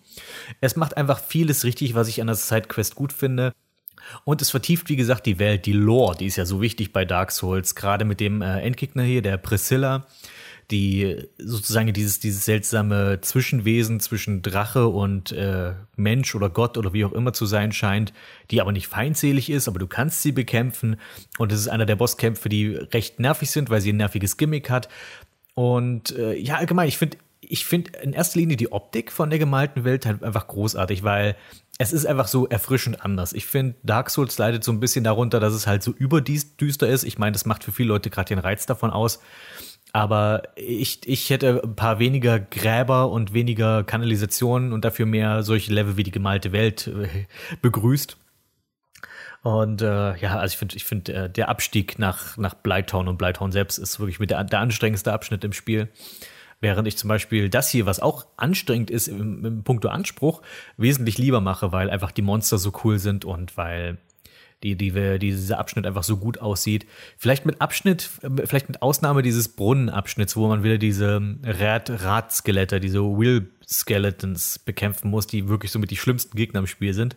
Es macht einfach vieles richtig, was ich an der Sidequest gut finde. Und es vertieft, wie gesagt, die Welt, die Lore, die ist ja so wichtig bei Dark Souls, gerade mit dem äh, Endgegner hier, der Priscilla, die sozusagen dieses, dieses seltsame Zwischenwesen zwischen Drache und äh, Mensch oder Gott oder wie auch immer zu sein scheint, die aber nicht feindselig ist, aber du kannst sie bekämpfen. Und es ist einer der Bosskämpfe, die recht nervig sind, weil sie ein nerviges Gimmick hat. Und äh, ja, allgemein, ich finde ich finde in erster Linie die Optik von der gemalten Welt halt einfach großartig, weil es ist einfach so erfrischend anders. Ich finde, Dark Souls leidet so ein bisschen darunter, dass es halt so überdüster ist. Ich meine, das macht für viele Leute gerade den Reiz davon aus. Aber ich, ich hätte ein paar weniger Gräber und weniger Kanalisationen und dafür mehr solche Level wie die gemalte Welt äh, begrüßt. Und äh, ja, also ich finde, ich finde, äh, der Abstieg nach, nach Blytown und Blytown selbst ist wirklich mit der, der anstrengendste Abschnitt im Spiel. Während ich zum Beispiel das hier, was auch anstrengend ist im, im Punkto Anspruch, wesentlich lieber mache, weil einfach die Monster so cool sind und weil die, die, die dieser Abschnitt einfach so gut aussieht. Vielleicht mit Abschnitt, vielleicht mit Ausnahme dieses Brunnenabschnitts, wo man wieder diese Rad Radskelette, diese Will Skeletons bekämpfen muss, die wirklich so mit die schlimmsten Gegner im Spiel sind.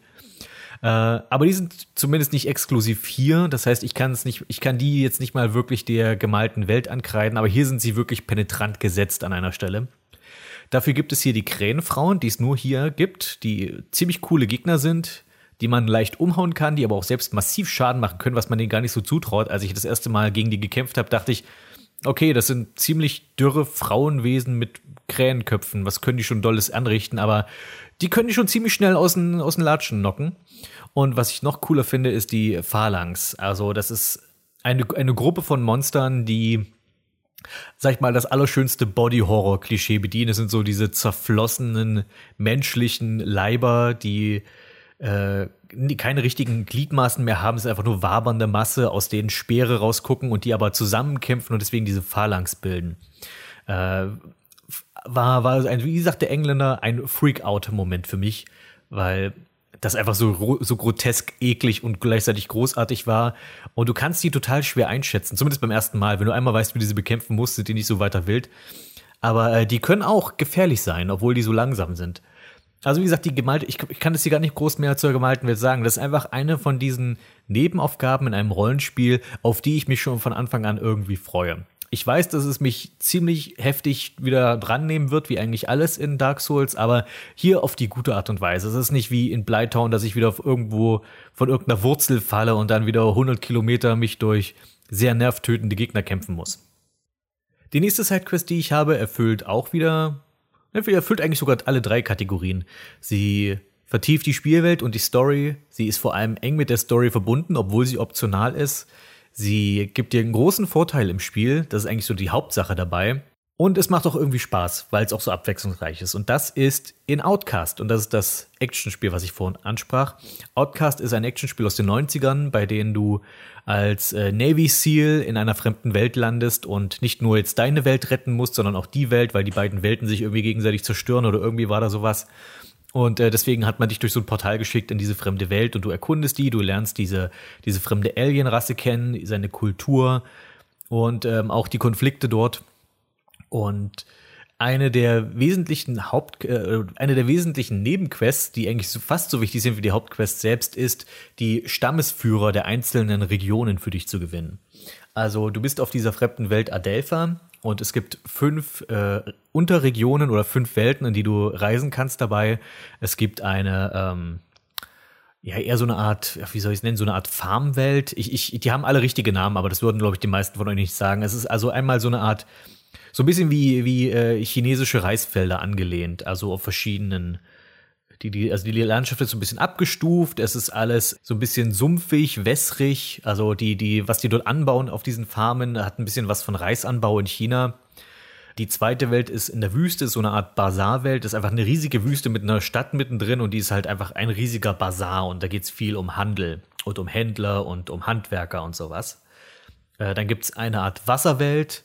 Äh, aber die sind zumindest nicht exklusiv hier. Das heißt, ich kann es nicht, ich kann die jetzt nicht mal wirklich der gemalten Welt ankreiden, aber hier sind sie wirklich penetrant gesetzt an einer Stelle. Dafür gibt es hier die Krähenfrauen, die es nur hier gibt, die ziemlich coole Gegner sind, die man leicht umhauen kann, die aber auch selbst massiv Schaden machen können, was man denen gar nicht so zutraut. Als ich das erste Mal gegen die gekämpft habe, dachte ich, okay, das sind ziemlich dürre Frauenwesen mit Krähenköpfen. Was können die schon Dolles anrichten? Aber die können die schon ziemlich schnell aus den, aus den Latschen knocken. Und was ich noch cooler finde, ist die Phalanx. Also, das ist eine, eine Gruppe von Monstern, die, sag ich mal, das allerschönste Body-Horror-Klischee bedienen. Das sind so diese zerflossenen menschlichen Leiber, die äh, keine richtigen Gliedmaßen mehr haben, es ist einfach nur wabernde Masse, aus denen Speere rausgucken und die aber zusammenkämpfen und deswegen diese Phalanx bilden. Äh, war, war ein, wie sagt der Engländer, ein Freak-Out-Moment für mich, weil das einfach so, so grotesk, eklig und gleichzeitig großartig war. Und du kannst die total schwer einschätzen, zumindest beim ersten Mal. Wenn du einmal weißt, wie du sie bekämpfen musst, sind die nicht so weiter wild. Aber äh, die können auch gefährlich sein, obwohl die so langsam sind. Also wie gesagt, die gemalte, ich, ich kann das hier gar nicht groß mehr zur gemalten Welt sagen. Das ist einfach eine von diesen Nebenaufgaben in einem Rollenspiel, auf die ich mich schon von Anfang an irgendwie freue. Ich weiß, dass es mich ziemlich heftig wieder dran nehmen wird, wie eigentlich alles in Dark Souls, aber hier auf die gute Art und Weise. Es ist nicht wie in Blytown, dass ich wieder auf irgendwo von irgendeiner Wurzel falle und dann wieder 100 Kilometer mich durch sehr nervtötende Gegner kämpfen muss. Die nächste Sidequest, die ich habe, erfüllt auch wieder, erfüllt eigentlich sogar alle drei Kategorien. Sie vertieft die Spielwelt und die Story. Sie ist vor allem eng mit der Story verbunden, obwohl sie optional ist. Sie gibt dir einen großen Vorteil im Spiel. Das ist eigentlich so die Hauptsache dabei. Und es macht auch irgendwie Spaß, weil es auch so abwechslungsreich ist. Und das ist in Outcast. Und das ist das Actionspiel, was ich vorhin ansprach. Outcast ist ein Actionspiel aus den 90ern, bei dem du als äh, Navy SEAL in einer fremden Welt landest und nicht nur jetzt deine Welt retten musst, sondern auch die Welt, weil die beiden Welten sich irgendwie gegenseitig zerstören oder irgendwie war da sowas. Und äh, deswegen hat man dich durch so ein Portal geschickt in diese fremde Welt und du erkundest die, du lernst diese, diese fremde Alienrasse kennen, seine Kultur und ähm, auch die Konflikte dort. Und eine der wesentlichen Haupt, äh, eine der wesentlichen Nebenquests, die eigentlich so, fast so wichtig sind wie die Hauptquest selbst, ist, die Stammesführer der einzelnen Regionen für dich zu gewinnen. Also du bist auf dieser fremden Welt Adelpha und es gibt fünf äh, Unterregionen oder fünf Welten, in die du reisen kannst dabei. Es gibt eine, ähm, ja, eher so eine Art, wie soll ich es nennen, so eine Art Farmwelt. Ich, ich, die haben alle richtige Namen, aber das würden, glaube ich, die meisten von euch nicht sagen. Es ist also einmal so eine Art, so ein bisschen wie, wie äh, chinesische Reisfelder angelehnt, also auf verschiedenen die, die, also die Landschaft ist so ein bisschen abgestuft, es ist alles so ein bisschen sumpfig, wässrig. Also die, die, was die dort anbauen auf diesen Farmen, hat ein bisschen was von Reisanbau in China. Die zweite Welt ist in der Wüste, so eine Art Bazarwelt. Das ist einfach eine riesige Wüste mit einer Stadt mittendrin und die ist halt einfach ein riesiger Bazar und da geht es viel um Handel und um Händler und um Handwerker und sowas. Äh, dann gibt es eine Art Wasserwelt,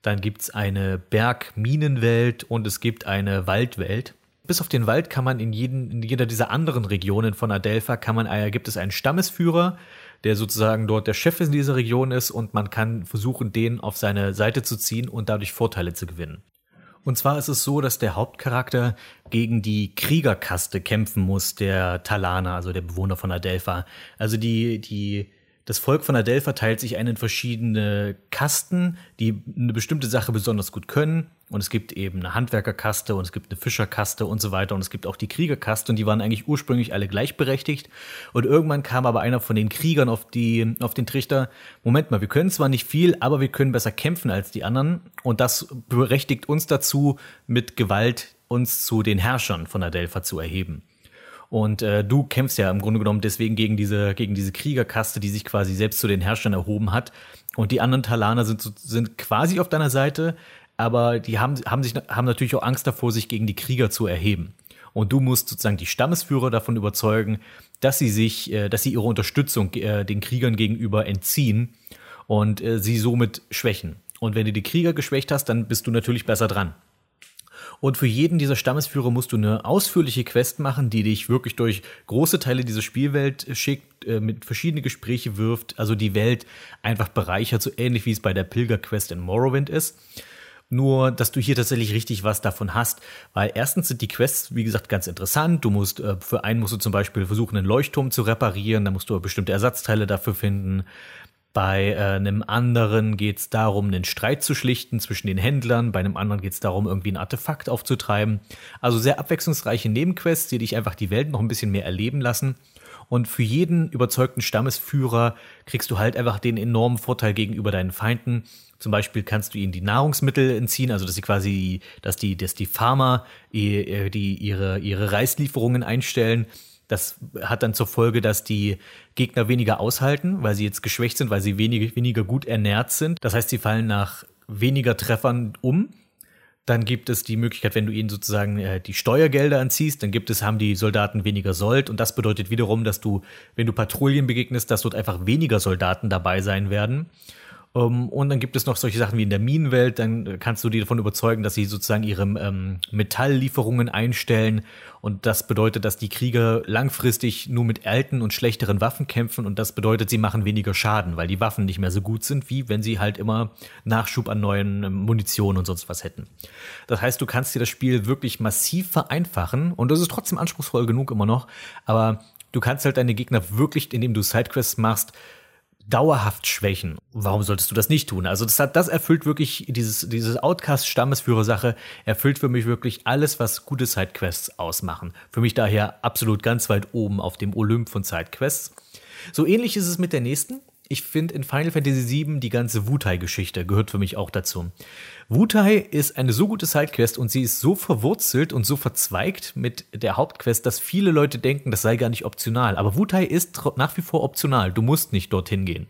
dann gibt es eine Bergminenwelt und es gibt eine Waldwelt bis auf den Wald kann man in, jeden, in jeder dieser anderen Regionen von Adelpha kann man, äh, gibt es einen Stammesführer, der sozusagen dort der Chef in dieser Region ist und man kann versuchen, den auf seine Seite zu ziehen und dadurch Vorteile zu gewinnen. Und zwar ist es so, dass der Hauptcharakter gegen die Kriegerkaste kämpfen muss, der Talana, also der Bewohner von Adelpha. Also die, die das Volk von Adelpha teilt sich ein in verschiedene Kasten, die eine bestimmte Sache besonders gut können. Und es gibt eben eine Handwerkerkaste und es gibt eine Fischerkaste und so weiter. Und es gibt auch die Kriegerkaste und die waren eigentlich ursprünglich alle gleichberechtigt. Und irgendwann kam aber einer von den Kriegern auf, die, auf den Trichter, Moment mal, wir können zwar nicht viel, aber wir können besser kämpfen als die anderen. Und das berechtigt uns dazu, mit Gewalt uns zu den Herrschern von Adelpha zu erheben. Und äh, du kämpfst ja im Grunde genommen deswegen gegen diese, gegen diese Kriegerkaste, die sich quasi selbst zu den Herrschern erhoben hat. Und die anderen Talaner sind, sind quasi auf deiner Seite, aber die haben, haben, sich, haben natürlich auch Angst davor, sich gegen die Krieger zu erheben. Und du musst sozusagen die Stammesführer davon überzeugen, dass sie sich, äh, dass sie ihre Unterstützung äh, den Kriegern gegenüber entziehen und äh, sie somit schwächen. Und wenn du die Krieger geschwächt hast, dann bist du natürlich besser dran. Und für jeden dieser Stammesführer musst du eine ausführliche Quest machen, die dich wirklich durch große Teile dieser Spielwelt schickt, äh, mit verschiedene Gespräche wirft, also die Welt einfach bereichert, so ähnlich wie es bei der Pilgerquest in Morrowind ist. Nur, dass du hier tatsächlich richtig was davon hast, weil erstens sind die Quests, wie gesagt, ganz interessant. Du musst, äh, für einen musst du zum Beispiel versuchen, einen Leuchtturm zu reparieren, da musst du bestimmte Ersatzteile dafür finden. Bei äh, einem anderen geht es darum, einen Streit zu schlichten zwischen den Händlern. Bei einem anderen geht es darum, irgendwie ein Artefakt aufzutreiben. Also sehr abwechslungsreiche Nebenquests, die dich einfach die Welt noch ein bisschen mehr erleben lassen. Und für jeden überzeugten Stammesführer kriegst du halt einfach den enormen Vorteil gegenüber deinen Feinden. Zum Beispiel kannst du ihnen die Nahrungsmittel entziehen, also dass sie quasi, dass die, dass die Farmer die, die ihre, ihre Reislieferungen einstellen das hat dann zur Folge, dass die Gegner weniger aushalten, weil sie jetzt geschwächt sind, weil sie weniger, weniger gut ernährt sind. Das heißt, sie fallen nach weniger Treffern um. Dann gibt es die Möglichkeit, wenn du ihnen sozusagen äh, die Steuergelder anziehst, dann gibt es, haben die Soldaten weniger Sold und das bedeutet wiederum, dass du, wenn du Patrouillen begegnest, dass dort einfach weniger Soldaten dabei sein werden. Ähm, und dann gibt es noch solche Sachen wie in der Minenwelt, dann kannst du die davon überzeugen, dass sie sozusagen ihre ähm, Metalllieferungen einstellen. Und das bedeutet, dass die Krieger langfristig nur mit alten und schlechteren Waffen kämpfen. Und das bedeutet, sie machen weniger Schaden, weil die Waffen nicht mehr so gut sind, wie wenn sie halt immer Nachschub an neuen ähm, Munition und sonst was hätten. Das heißt, du kannst dir das Spiel wirklich massiv vereinfachen. Und das ist trotzdem anspruchsvoll genug immer noch. Aber du kannst halt deine Gegner wirklich, indem du Sidequests machst, dauerhaft schwächen. Warum solltest du das nicht tun? Also das, hat, das erfüllt wirklich dieses, dieses Outcast-Stammesführer-Sache, erfüllt für mich wirklich alles, was gute Sidequests ausmachen. Für mich daher absolut ganz weit oben auf dem Olymp von Sidequests. So ähnlich ist es mit der nächsten. Ich finde in Final Fantasy VII die ganze Wutai-Geschichte gehört für mich auch dazu. Wutai ist eine so gute Sidequest und sie ist so verwurzelt und so verzweigt mit der Hauptquest, dass viele Leute denken, das sei gar nicht optional. Aber Wutai ist nach wie vor optional. Du musst nicht dorthin gehen.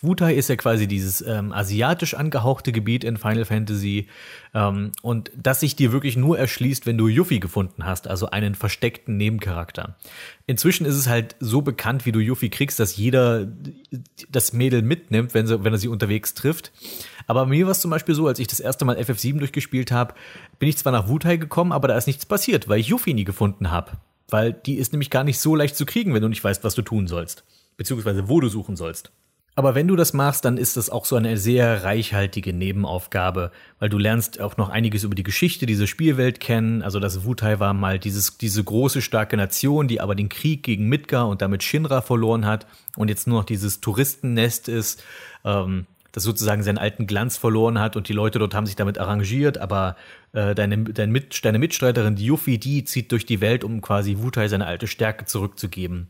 Wutai ist ja quasi dieses ähm, asiatisch angehauchte Gebiet in Final Fantasy ähm, und das sich dir wirklich nur erschließt, wenn du Yuffie gefunden hast, also einen versteckten Nebencharakter. Inzwischen ist es halt so bekannt, wie du Yuffie kriegst, dass jeder das Mädel mitnimmt, wenn, sie, wenn er sie unterwegs trifft. Aber mir war es zum Beispiel so, als ich das erste Mal FF7 durchgespielt habe, bin ich zwar nach Wutai gekommen, aber da ist nichts passiert, weil ich Yuffie nie gefunden habe. Weil die ist nämlich gar nicht so leicht zu kriegen, wenn du nicht weißt, was du tun sollst. Beziehungsweise wo du suchen sollst. Aber wenn du das machst, dann ist das auch so eine sehr reichhaltige Nebenaufgabe, weil du lernst auch noch einiges über die Geschichte dieser Spielwelt kennen. Also das Wutai war mal dieses, diese große, starke Nation, die aber den Krieg gegen Midgar und damit Shinra verloren hat und jetzt nur noch dieses Touristennest ist, ähm, das sozusagen seinen alten Glanz verloren hat und die Leute dort haben sich damit arrangiert, aber äh, deine, deine, Mit, deine Mitstreiterin, die Yuffie, die zieht durch die Welt, um quasi Wutai seine alte Stärke zurückzugeben.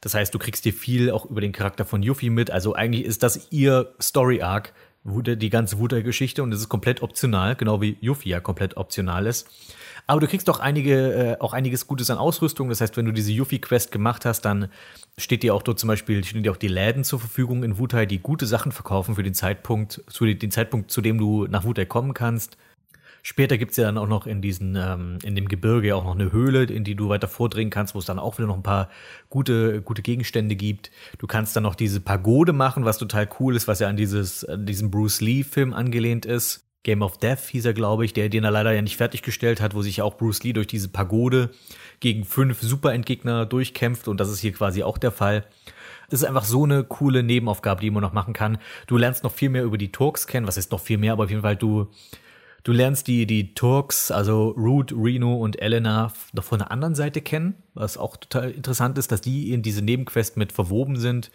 Das heißt, du kriegst dir viel auch über den Charakter von Yuffie mit. Also eigentlich ist das ihr Story Arc, die ganze Wuta-Geschichte und es ist komplett optional, genau wie Yuffie ja komplett optional ist. Aber du kriegst auch einige, äh, auch einiges Gutes an Ausrüstung. Das heißt, wenn du diese Yuffie-Quest gemacht hast, dann steht dir auch dort zum Beispiel, stehen dir auch die Läden zur Verfügung in Wutai, die gute Sachen verkaufen für den Zeitpunkt, zu den Zeitpunkt, zu dem du nach Wutai kommen kannst. Später gibt's ja dann auch noch in diesen, ähm, in dem Gebirge auch noch eine Höhle, in die du weiter vordringen kannst, wo es dann auch wieder noch ein paar gute, gute Gegenstände gibt. Du kannst dann noch diese Pagode machen, was total cool ist, was ja an dieses, an diesen Bruce Lee-Film angelehnt ist. Game of Death hieß er, glaube ich, der den er leider ja nicht fertiggestellt hat, wo sich auch Bruce Lee durch diese Pagode gegen fünf Superendgegner durchkämpft und das ist hier quasi auch der Fall. Das ist einfach so eine coole Nebenaufgabe, die man noch machen kann. Du lernst noch viel mehr über die Turks kennen, was ist noch viel mehr, aber auf jeden Fall du Du lernst die, die Turks, also Root, Reno und Elena, noch von der anderen Seite kennen, was auch total interessant ist, dass die in diese Nebenquest mit verwoben sind.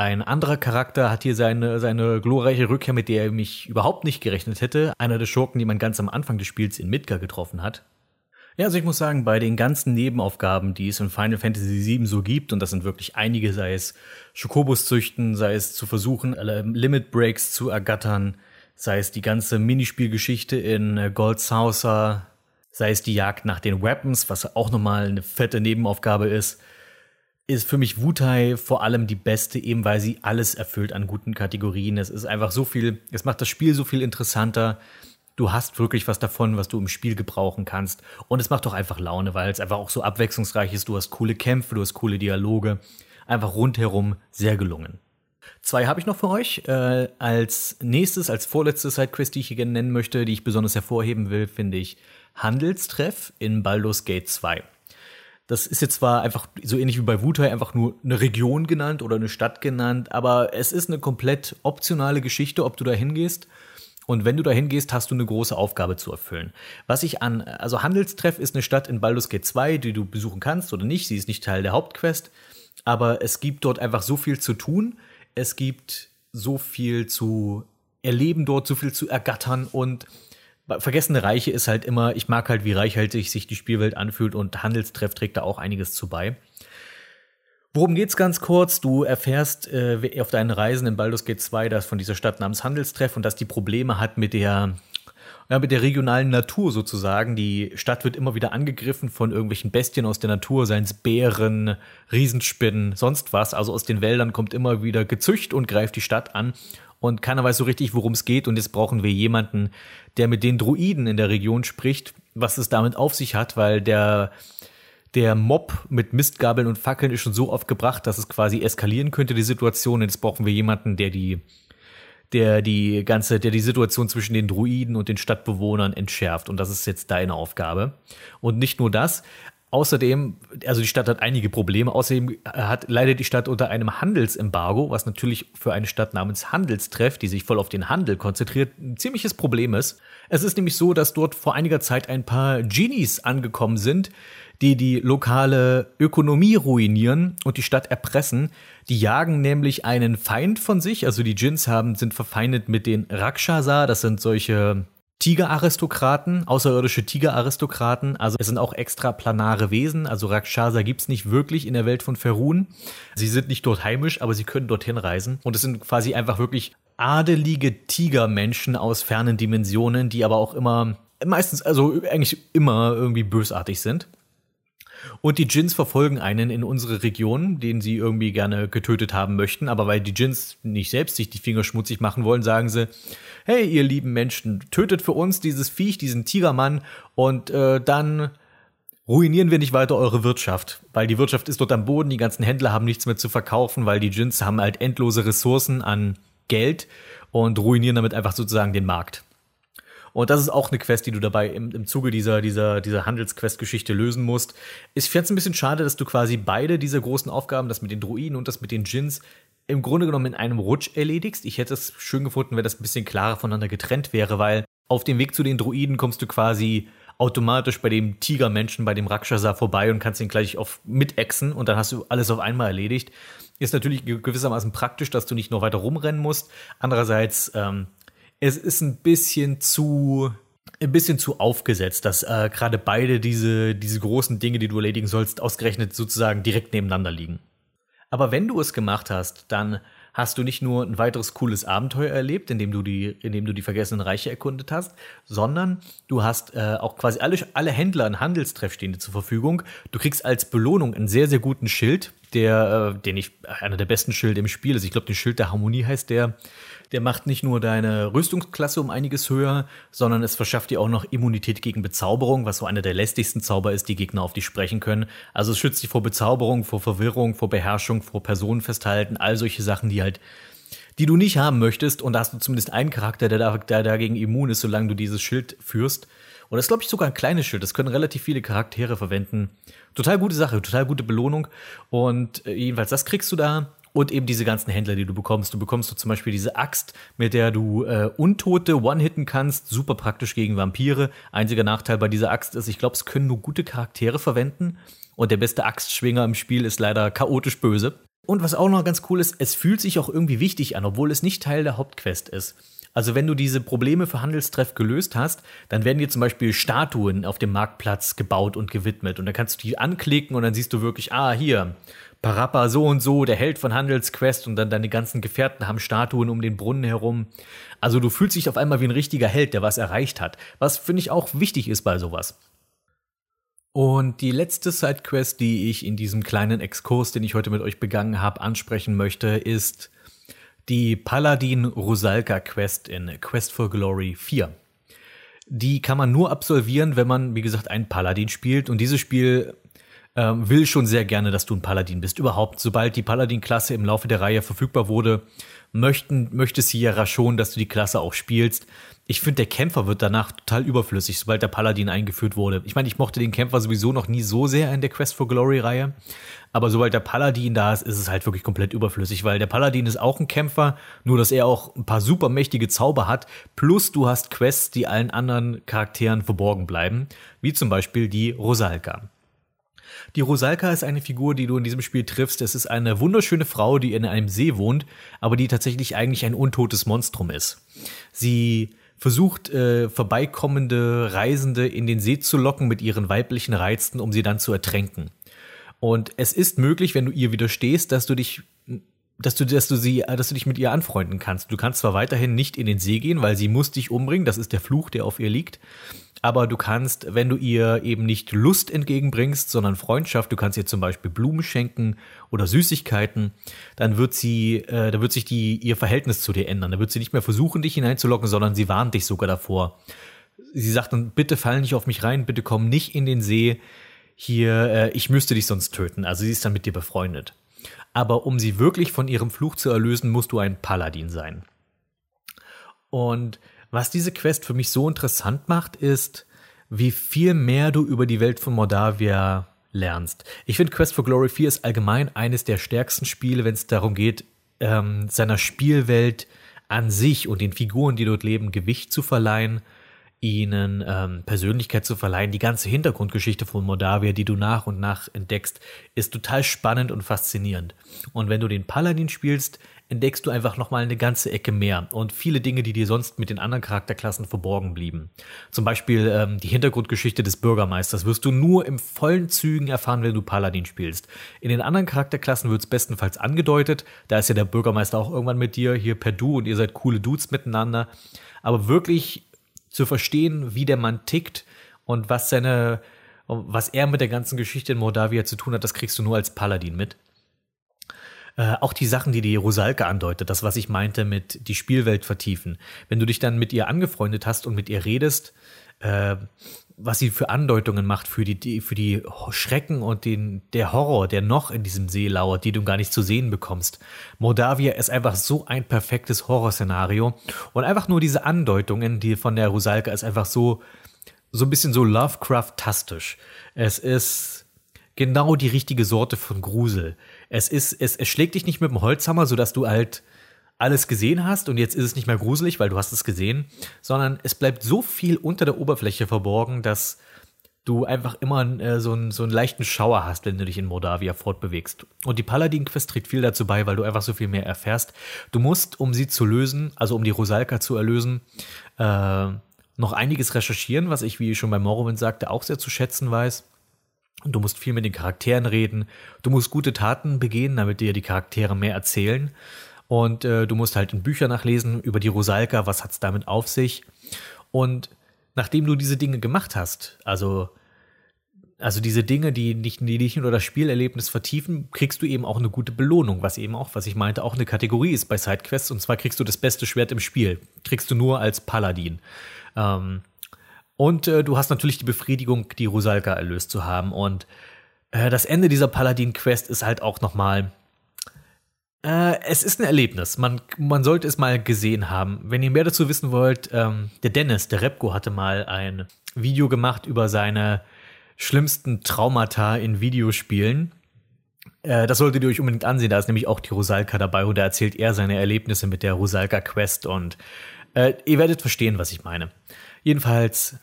Ein anderer Charakter hat hier seine, seine glorreiche Rückkehr, mit der er mich überhaupt nicht gerechnet hätte. Einer der Schurken, die man ganz am Anfang des Spiels in Midgar getroffen hat. Ja, also ich muss sagen, bei den ganzen Nebenaufgaben, die es in Final Fantasy VII so gibt, und das sind wirklich einige, sei es Schokobus züchten, sei es zu versuchen, Limit Breaks zu ergattern, sei es die ganze Minispielgeschichte in Gold Saucer, sei es die Jagd nach den Weapons, was auch nochmal eine fette Nebenaufgabe ist, ist für mich Wutai vor allem die beste, eben weil sie alles erfüllt an guten Kategorien. Es ist einfach so viel, es macht das Spiel so viel interessanter. Du hast wirklich was davon, was du im Spiel gebrauchen kannst. Und es macht doch einfach Laune, weil es einfach auch so abwechslungsreich ist. Du hast coole Kämpfe, du hast coole Dialoge. Einfach rundherum sehr gelungen. Zwei habe ich noch für euch. Äh, als nächstes, als vorletzte Sidequest, die ich hier gerne nennen möchte, die ich besonders hervorheben will, finde ich Handelstreff in Baldur's Gate 2. Das ist jetzt zwar einfach so ähnlich wie bei Wutai einfach nur eine Region genannt oder eine Stadt genannt, aber es ist eine komplett optionale Geschichte, ob du da hingehst. Und wenn du da hingehst, hast du eine große Aufgabe zu erfüllen. Was ich an, also Handelstreff ist eine Stadt in Baldur's Gate 2, die du besuchen kannst oder nicht. Sie ist nicht Teil der Hauptquest. Aber es gibt dort einfach so viel zu tun es gibt so viel zu erleben dort, so viel zu ergattern und Vergessene Reiche ist halt immer, ich mag halt, wie reichhaltig sich die Spielwelt anfühlt und Handelstreff trägt da auch einiges zu bei. Worum geht's ganz kurz? Du erfährst äh, auf deinen Reisen in Baldur's Gate 2, dass von dieser Stadt namens Handelstreff und dass die Probleme hat mit der ja, mit der regionalen Natur sozusagen. Die Stadt wird immer wieder angegriffen von irgendwelchen Bestien aus der Natur, seien es Bären, Riesenspinnen, sonst was. Also aus den Wäldern kommt immer wieder Gezücht und greift die Stadt an. Und keiner weiß so richtig, worum es geht. Und jetzt brauchen wir jemanden, der mit den Druiden in der Region spricht, was es damit auf sich hat, weil der der Mob mit Mistgabeln und Fackeln ist schon so oft gebracht, dass es quasi eskalieren könnte, die Situation. Und jetzt brauchen wir jemanden, der die der die ganze, der die Situation zwischen den Druiden und den Stadtbewohnern entschärft. Und das ist jetzt deine Aufgabe. Und nicht nur das. Außerdem, also die Stadt hat einige Probleme. Außerdem hat leidet die Stadt unter einem Handelsembargo, was natürlich für eine Stadt namens Handelstreff, die sich voll auf den Handel konzentriert, ein ziemliches Problem ist. Es ist nämlich so, dass dort vor einiger Zeit ein paar Genies angekommen sind, die die lokale Ökonomie ruinieren und die Stadt erpressen. Die jagen nämlich einen Feind von sich, also die Djinns haben, sind verfeindet mit den Rakshasa, das sind solche Tigeraristokraten, außerirdische Tigeraristokraten. Also es sind auch extraplanare Wesen. Also Rakshasa gibt's nicht wirklich in der Welt von Ferun. Sie sind nicht dort heimisch, aber sie können dorthin reisen. Und es sind quasi einfach wirklich adelige Tigermenschen aus fernen Dimensionen, die aber auch immer, meistens, also eigentlich immer irgendwie bösartig sind. Und die Djinns verfolgen einen in unsere Region, den sie irgendwie gerne getötet haben möchten. Aber weil die Djinns nicht selbst sich die Finger schmutzig machen wollen, sagen sie, hey, ihr lieben Menschen, tötet für uns dieses Viech, diesen Tigermann und äh, dann ruinieren wir nicht weiter eure Wirtschaft, weil die Wirtschaft ist dort am Boden, die ganzen Händler haben nichts mehr zu verkaufen, weil die Djinns haben halt endlose Ressourcen an Geld und ruinieren damit einfach sozusagen den Markt. Und das ist auch eine Quest, die du dabei im, im Zuge dieser, dieser, dieser Handelsquest-Geschichte lösen musst. Ich fände es ein bisschen schade, dass du quasi beide dieser großen Aufgaben, das mit den Druiden und das mit den Djinns, im Grunde genommen in einem Rutsch erledigst. Ich hätte es schön gefunden, wenn das ein bisschen klarer voneinander getrennt wäre, weil auf dem Weg zu den Druiden kommst du quasi automatisch bei dem Tigermenschen, bei dem Rakshasa vorbei und kannst ihn gleich auf mitexen und dann hast du alles auf einmal erledigt. Ist natürlich gewissermaßen praktisch, dass du nicht noch weiter rumrennen musst. Andererseits ähm, es ist ein bisschen zu ein bisschen zu aufgesetzt, dass äh, gerade beide diese, diese großen Dinge, die du erledigen sollst, ausgerechnet sozusagen direkt nebeneinander liegen. Aber wenn du es gemacht hast, dann hast du nicht nur ein weiteres cooles Abenteuer erlebt, indem du die, indem du die vergessenen Reiche erkundet hast, sondern du hast äh, auch quasi alle, alle Händler in Handelstreff stehende zur Verfügung. Du kriegst als Belohnung einen sehr, sehr guten Schild, der, äh, den ich, einer der besten Schilde im Spiel ist. Ich glaube, den Schild der Harmonie heißt der. Der macht nicht nur deine Rüstungsklasse um einiges höher, sondern es verschafft dir auch noch Immunität gegen Bezauberung, was so einer der lästigsten Zauber ist, die Gegner auf dich sprechen können. Also es schützt dich vor Bezauberung, vor Verwirrung, vor Beherrschung, vor Personenfesthalten, all solche Sachen, die halt die du nicht haben möchtest und da hast du zumindest einen Charakter, der, da, der dagegen immun ist, solange du dieses Schild führst. Und das ist, glaube ich, sogar ein kleines Schild. Das können relativ viele Charaktere verwenden. Total gute Sache, total gute Belohnung. Und äh, jedenfalls, das kriegst du da. Und eben diese ganzen Händler, die du bekommst. Du bekommst so zum Beispiel diese Axt, mit der du äh, Untote one-hitten kannst. Super praktisch gegen Vampire. Einziger Nachteil bei dieser Axt ist, ich glaube, es können nur gute Charaktere verwenden. Und der beste Axtschwinger im Spiel ist leider chaotisch böse. Und was auch noch ganz cool ist, es fühlt sich auch irgendwie wichtig an, obwohl es nicht Teil der Hauptquest ist. Also wenn du diese Probleme für Handelstreff gelöst hast, dann werden dir zum Beispiel Statuen auf dem Marktplatz gebaut und gewidmet. Und dann kannst du die anklicken und dann siehst du wirklich, ah, hier, Parappa so und so, der Held von Handelsquest und dann deine ganzen Gefährten haben Statuen um den Brunnen herum. Also du fühlst dich auf einmal wie ein richtiger Held, der was erreicht hat. Was finde ich auch wichtig ist bei sowas. Und die letzte Sidequest, die ich in diesem kleinen Exkurs, den ich heute mit euch begangen habe, ansprechen möchte, ist die Paladin Rusalka Quest in Quest for Glory 4. Die kann man nur absolvieren, wenn man, wie gesagt, einen Paladin spielt. Und dieses Spiel ähm, will schon sehr gerne, dass du ein Paladin bist. Überhaupt, sobald die Paladin-Klasse im Laufe der Reihe verfügbar wurde, möchten, möchte Sierra schon, dass du die Klasse auch spielst. Ich finde, der Kämpfer wird danach total überflüssig, sobald der Paladin eingeführt wurde. Ich meine, ich mochte den Kämpfer sowieso noch nie so sehr in der Quest for Glory-Reihe. Aber sobald der Paladin da ist, ist es halt wirklich komplett überflüssig, weil der Paladin ist auch ein Kämpfer, nur dass er auch ein paar super mächtige Zauber hat. Plus du hast Quests, die allen anderen Charakteren verborgen bleiben, wie zum Beispiel die Rosalka. Die Rosalka ist eine Figur, die du in diesem Spiel triffst. Es ist eine wunderschöne Frau, die in einem See wohnt, aber die tatsächlich eigentlich ein untotes Monstrum ist. Sie versucht, äh, vorbeikommende Reisende in den See zu locken mit ihren weiblichen Reizen, um sie dann zu ertränken. Und es ist möglich, wenn du ihr widerstehst, dass du dich dass du, dass du sie, dass du dich mit ihr anfreunden kannst. Du kannst zwar weiterhin nicht in den See gehen, weil sie muss dich umbringen. Das ist der Fluch, der auf ihr liegt aber du kannst, wenn du ihr eben nicht Lust entgegenbringst, sondern Freundschaft, du kannst ihr zum Beispiel Blumen schenken oder Süßigkeiten, dann wird sie, äh, da wird sich die, ihr Verhältnis zu dir ändern. Da wird sie nicht mehr versuchen, dich hineinzulocken, sondern sie warnt dich sogar davor. Sie sagt dann, bitte fall nicht auf mich rein, bitte komm nicht in den See. Hier, äh, ich müsste dich sonst töten. Also sie ist dann mit dir befreundet. Aber um sie wirklich von ihrem Fluch zu erlösen, musst du ein Paladin sein. Und was diese Quest für mich so interessant macht, ist, wie viel mehr du über die Welt von Mordavia lernst. Ich finde Quest for Glory 4 ist allgemein eines der stärksten Spiele, wenn es darum geht, ähm, seiner Spielwelt an sich und den Figuren, die dort leben, Gewicht zu verleihen. ihnen ähm, Persönlichkeit zu verleihen. Die ganze Hintergrundgeschichte von Moldawia, die du nach und nach entdeckst, ist total spannend und faszinierend. Und wenn du den Paladin spielst, entdeckst du einfach nochmal eine ganze Ecke mehr und viele Dinge, die dir sonst mit den anderen Charakterklassen verborgen blieben. Zum Beispiel ähm, die Hintergrundgeschichte des Bürgermeisters wirst du nur im vollen Zügen erfahren, wenn du Paladin spielst. In den anderen Charakterklassen wird es bestenfalls angedeutet, da ist ja der Bürgermeister auch irgendwann mit dir, hier per Du und ihr seid coole Dudes miteinander. Aber wirklich zu verstehen, wie der Mann tickt und was seine, was er mit der ganzen Geschichte in Moldawia zu tun hat, das kriegst du nur als Paladin mit. Äh, auch die Sachen, die die Rosalke andeutet, das, was ich meinte mit die Spielwelt vertiefen. Wenn du dich dann mit ihr angefreundet hast und mit ihr redest, äh, was sie für Andeutungen macht für die, die, für die Schrecken und den, der Horror, der noch in diesem See lauert, die du gar nicht zu sehen bekommst. Moldawia ist einfach so ein perfektes Horrorszenario und einfach nur diese Andeutungen, die von der Rusalka ist einfach so, so ein bisschen so Lovecraft-tastisch. Es ist genau die richtige Sorte von Grusel. Es ist, es, es schlägt dich nicht mit dem Holzhammer, sodass du halt alles gesehen hast und jetzt ist es nicht mehr gruselig, weil du hast es gesehen, sondern es bleibt so viel unter der Oberfläche verborgen, dass du einfach immer äh, so, einen, so einen leichten Schauer hast, wenn du dich in Moldawia fortbewegst. Und die Paladin-Quest trägt viel dazu bei, weil du einfach so viel mehr erfährst. Du musst, um sie zu lösen, also um die Rosalka zu erlösen, äh, noch einiges recherchieren, was ich, wie ich schon bei Morrowind sagte, auch sehr zu schätzen weiß. Und du musst viel mit den Charakteren reden. Du musst gute Taten begehen, damit dir die Charaktere mehr erzählen. Und äh, du musst halt in Bücher nachlesen über die Rosalka, was hat's damit auf sich. Und nachdem du diese Dinge gemacht hast, also, also diese Dinge, die nicht, die dich nur das Spielerlebnis vertiefen, kriegst du eben auch eine gute Belohnung, was eben auch, was ich meinte, auch eine Kategorie ist bei Sidequests. Und zwar kriegst du das beste Schwert im Spiel. Kriegst du nur als Paladin. Ähm, und äh, du hast natürlich die Befriedigung, die Rosalka erlöst zu haben. Und äh, das Ende dieser Paladin-Quest ist halt auch noch mal äh, es ist ein Erlebnis. Man, man sollte es mal gesehen haben. Wenn ihr mehr dazu wissen wollt, ähm, der Dennis, der Repko, hatte mal ein Video gemacht über seine schlimmsten Traumata in Videospielen. Äh, das solltet ihr euch unbedingt ansehen. Da ist nämlich auch die Rosalka dabei und da erzählt er seine Erlebnisse mit der Rosalka Quest und äh, ihr werdet verstehen, was ich meine. Jedenfalls,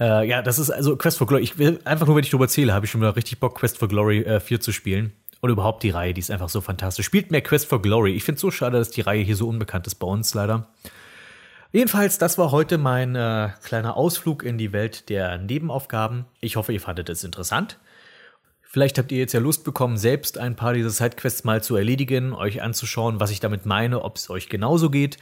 äh, ja, das ist also Quest for Glory. Ich will einfach nur, wenn ich darüber erzähle, habe ich schon mal richtig Bock, Quest for Glory äh, 4 zu spielen. Oder überhaupt die Reihe, die ist einfach so fantastisch. Spielt mehr Quest for Glory. Ich finde es so schade, dass die Reihe hier so unbekannt ist bei uns leider. Jedenfalls, das war heute mein äh, kleiner Ausflug in die Welt der Nebenaufgaben. Ich hoffe, ihr fandet es interessant. Vielleicht habt ihr jetzt ja Lust bekommen, selbst ein paar dieser Sidequests mal zu erledigen, euch anzuschauen, was ich damit meine, ob es euch genauso geht.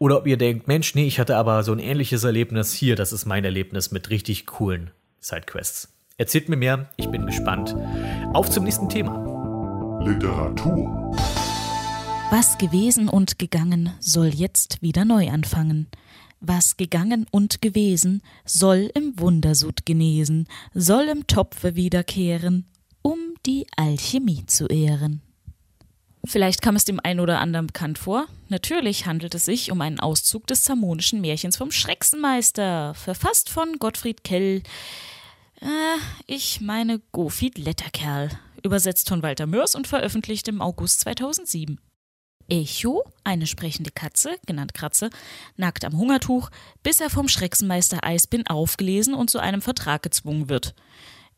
Oder ob ihr denkt, Mensch, nee, ich hatte aber so ein ähnliches Erlebnis hier, das ist mein Erlebnis mit richtig coolen Sidequests. Erzählt mir mehr, ich bin gespannt. Auf zum nächsten Thema. Literatur. Was gewesen und gegangen soll jetzt wieder neu anfangen. Was gegangen und gewesen soll im Wundersud genesen, soll im Topfe wiederkehren, um die Alchemie zu ehren. Vielleicht kam es dem einen oder anderen bekannt vor. Natürlich handelt es sich um einen Auszug des zamonischen Märchens vom Schrecksenmeister, verfasst von Gottfried Kell. Äh, ich meine Gofied Letterkerl übersetzt von Walter Mörs und veröffentlicht im August 2007. Echo, eine sprechende Katze, genannt Kratze, nackt am Hungertuch, bis er vom Schrecksenmeister Eisbin aufgelesen und zu einem Vertrag gezwungen wird.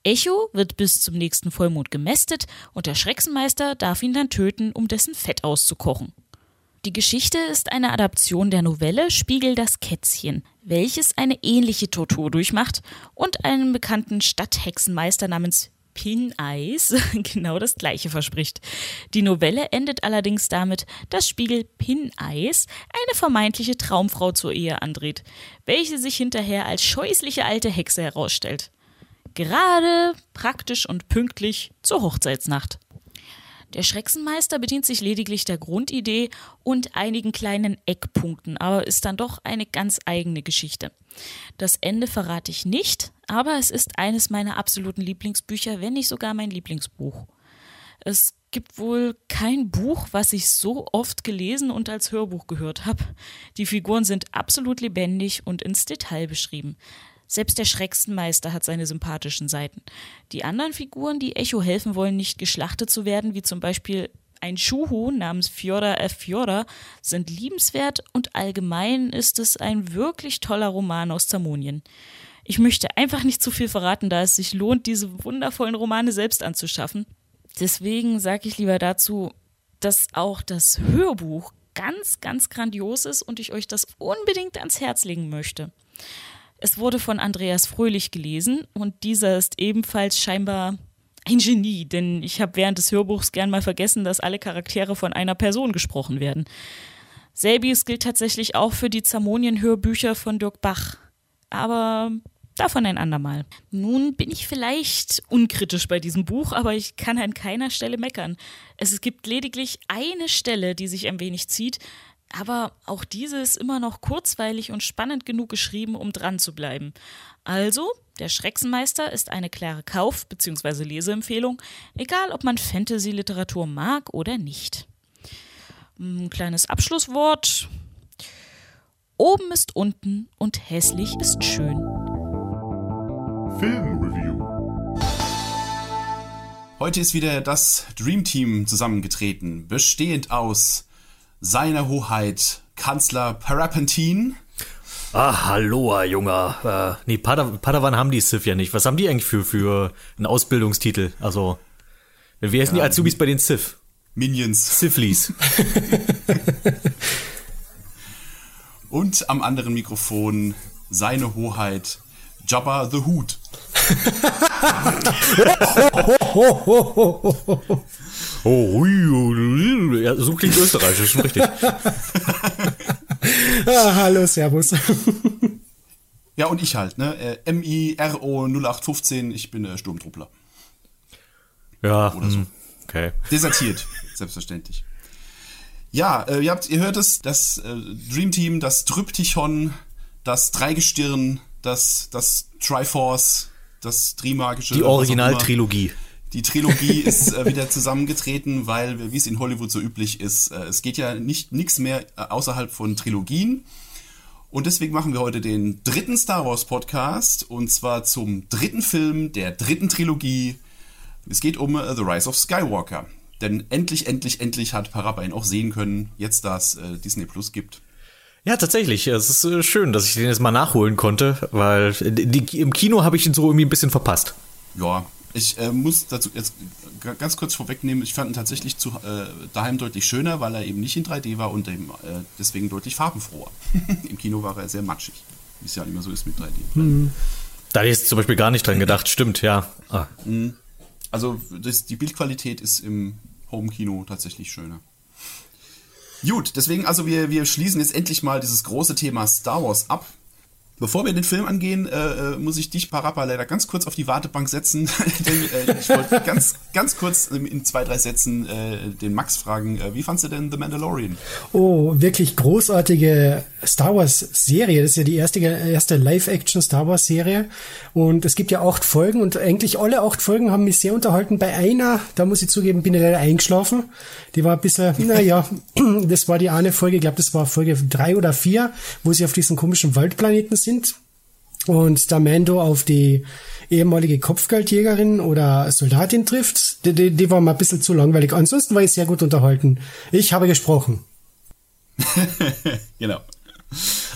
Echo wird bis zum nächsten Vollmond gemästet und der Schrecksenmeister darf ihn dann töten, um dessen Fett auszukochen. Die Geschichte ist eine Adaption der Novelle Spiegel das Kätzchen, welches eine ähnliche Tortur durchmacht und einen bekannten Stadthexenmeister namens Pin Eis *laughs* genau das gleiche verspricht. Die Novelle endet allerdings damit, dass Spiegel Pin Eis eine vermeintliche Traumfrau zur Ehe andreht, welche sich hinterher als scheußliche alte Hexe herausstellt. Gerade, praktisch und pünktlich zur Hochzeitsnacht. Der Schrecksenmeister bedient sich lediglich der Grundidee und einigen kleinen Eckpunkten, aber ist dann doch eine ganz eigene Geschichte. Das Ende verrate ich nicht, aber es ist eines meiner absoluten Lieblingsbücher, wenn nicht sogar mein Lieblingsbuch. Es gibt wohl kein Buch, was ich so oft gelesen und als Hörbuch gehört habe. Die Figuren sind absolut lebendig und ins Detail beschrieben. Selbst der Schrecksenmeister hat seine sympathischen Seiten. Die anderen Figuren, die Echo helfen wollen, nicht geschlachtet zu werden, wie zum Beispiel ein Schuhu namens Fjorda F. Fjorda sind liebenswert und allgemein ist es ein wirklich toller Roman aus Zamonien. Ich möchte einfach nicht zu viel verraten, da es sich lohnt, diese wundervollen Romane selbst anzuschaffen. Deswegen sage ich lieber dazu, dass auch das Hörbuch ganz, ganz grandios ist und ich euch das unbedingt ans Herz legen möchte. Es wurde von Andreas Fröhlich gelesen und dieser ist ebenfalls scheinbar ein Genie, denn ich habe während des Hörbuchs gern mal vergessen, dass alle Charaktere von einer Person gesprochen werden. Selbiges gilt tatsächlich auch für die Zamonien-Hörbücher von Dirk Bach. Aber Davon ein andermal. Nun bin ich vielleicht unkritisch bei diesem Buch, aber ich kann an keiner Stelle meckern. Es gibt lediglich eine Stelle, die sich ein wenig zieht, aber auch diese ist immer noch kurzweilig und spannend genug geschrieben, um dran zu bleiben. Also, der Schrecksenmeister ist eine klare Kauf- bzw. Leseempfehlung, egal ob man Fantasy-Literatur mag oder nicht. Ein kleines Abschlusswort. Oben ist unten und hässlich ist schön. Filmreview. Heute ist wieder das Dream Team zusammengetreten, bestehend aus seiner Hoheit Kanzler Parapentin. Ah, hallo, Junger. Äh, nee, Padawan, Padawan haben die Sith ja nicht. Was haben die eigentlich für, für einen Ausbildungstitel? Also, wer sind die Azubis bei den Sith? Minions. Sithlies. *laughs* Und am anderen Mikrofon seine Hoheit Jabba the Hood. *laughs* *laughs* oh, hui, hui, ja, so klingt österreichisch, schon richtig. *laughs* ah, hallo, Servus. Ja, und ich halt, ne? Äh, MIRO 0815, ich bin äh, Sturmtruppler. Ja, Oder so. hm, okay. Desertiert, *laughs* selbstverständlich. Ja, äh, ihr, habt, ihr hört es, das äh, Dream Team, das Tryptychon, das Dreigestirn, das, das Triforce, das Trimagische. Die. Originaltrilogie. Die Trilogie *laughs* ist äh, wieder zusammengetreten, weil, wie es in Hollywood so üblich ist, äh, es geht ja nicht nichts mehr äh, außerhalb von Trilogien. Und deswegen machen wir heute den dritten Star Wars Podcast und zwar zum dritten Film der dritten Trilogie. Es geht um äh, The Rise of Skywalker. Denn endlich, endlich, endlich hat Parappa ihn auch sehen können, jetzt da es äh, Disney Plus gibt. Ja, tatsächlich. Es ist äh, schön, dass ich den jetzt mal nachholen konnte, weil die, im Kino habe ich ihn so irgendwie ein bisschen verpasst. Ja, ich äh, muss dazu jetzt ganz kurz vorwegnehmen, ich fand ihn tatsächlich zu, äh, daheim deutlich schöner, weil er eben nicht in 3D war und eben, äh, deswegen deutlich farbenfroher. *laughs* Im Kino war er sehr matschig, wie es ja immer so ist mit 3D. Da hätte ich jetzt zum Beispiel gar nicht dran gedacht. Stimmt, ja. Ah. Also das, die Bildqualität ist im Home-Kino tatsächlich schöner. Gut, deswegen also wir, wir schließen jetzt endlich mal dieses große Thema Star Wars ab. Bevor wir den Film angehen, äh, äh, muss ich dich, Parappa, leider ganz kurz auf die Wartebank setzen. *laughs* denn äh, ich wollte ganz, ganz kurz in zwei, drei Sätzen äh, den Max fragen, äh, wie fandst du denn The Mandalorian? Oh, wirklich großartige Star Wars Serie. Das ist ja die erste, erste Live-Action Star Wars Serie. Und es gibt ja acht Folgen und eigentlich alle acht Folgen haben mich sehr unterhalten. Bei einer, da muss ich zugeben, bin ich leider eingeschlafen. Die war ein bisschen, *laughs* naja, *clears throat* das war die eine Folge, ich glaube, das war Folge drei oder vier, wo sie auf diesem komischen Waldplaneten sind. Und da Mando auf die ehemalige Kopfgeldjägerin oder Soldatin trifft, die, die, die war mal ein bisschen zu langweilig. Ansonsten war ich sehr gut unterhalten. Ich habe gesprochen. *laughs* genau.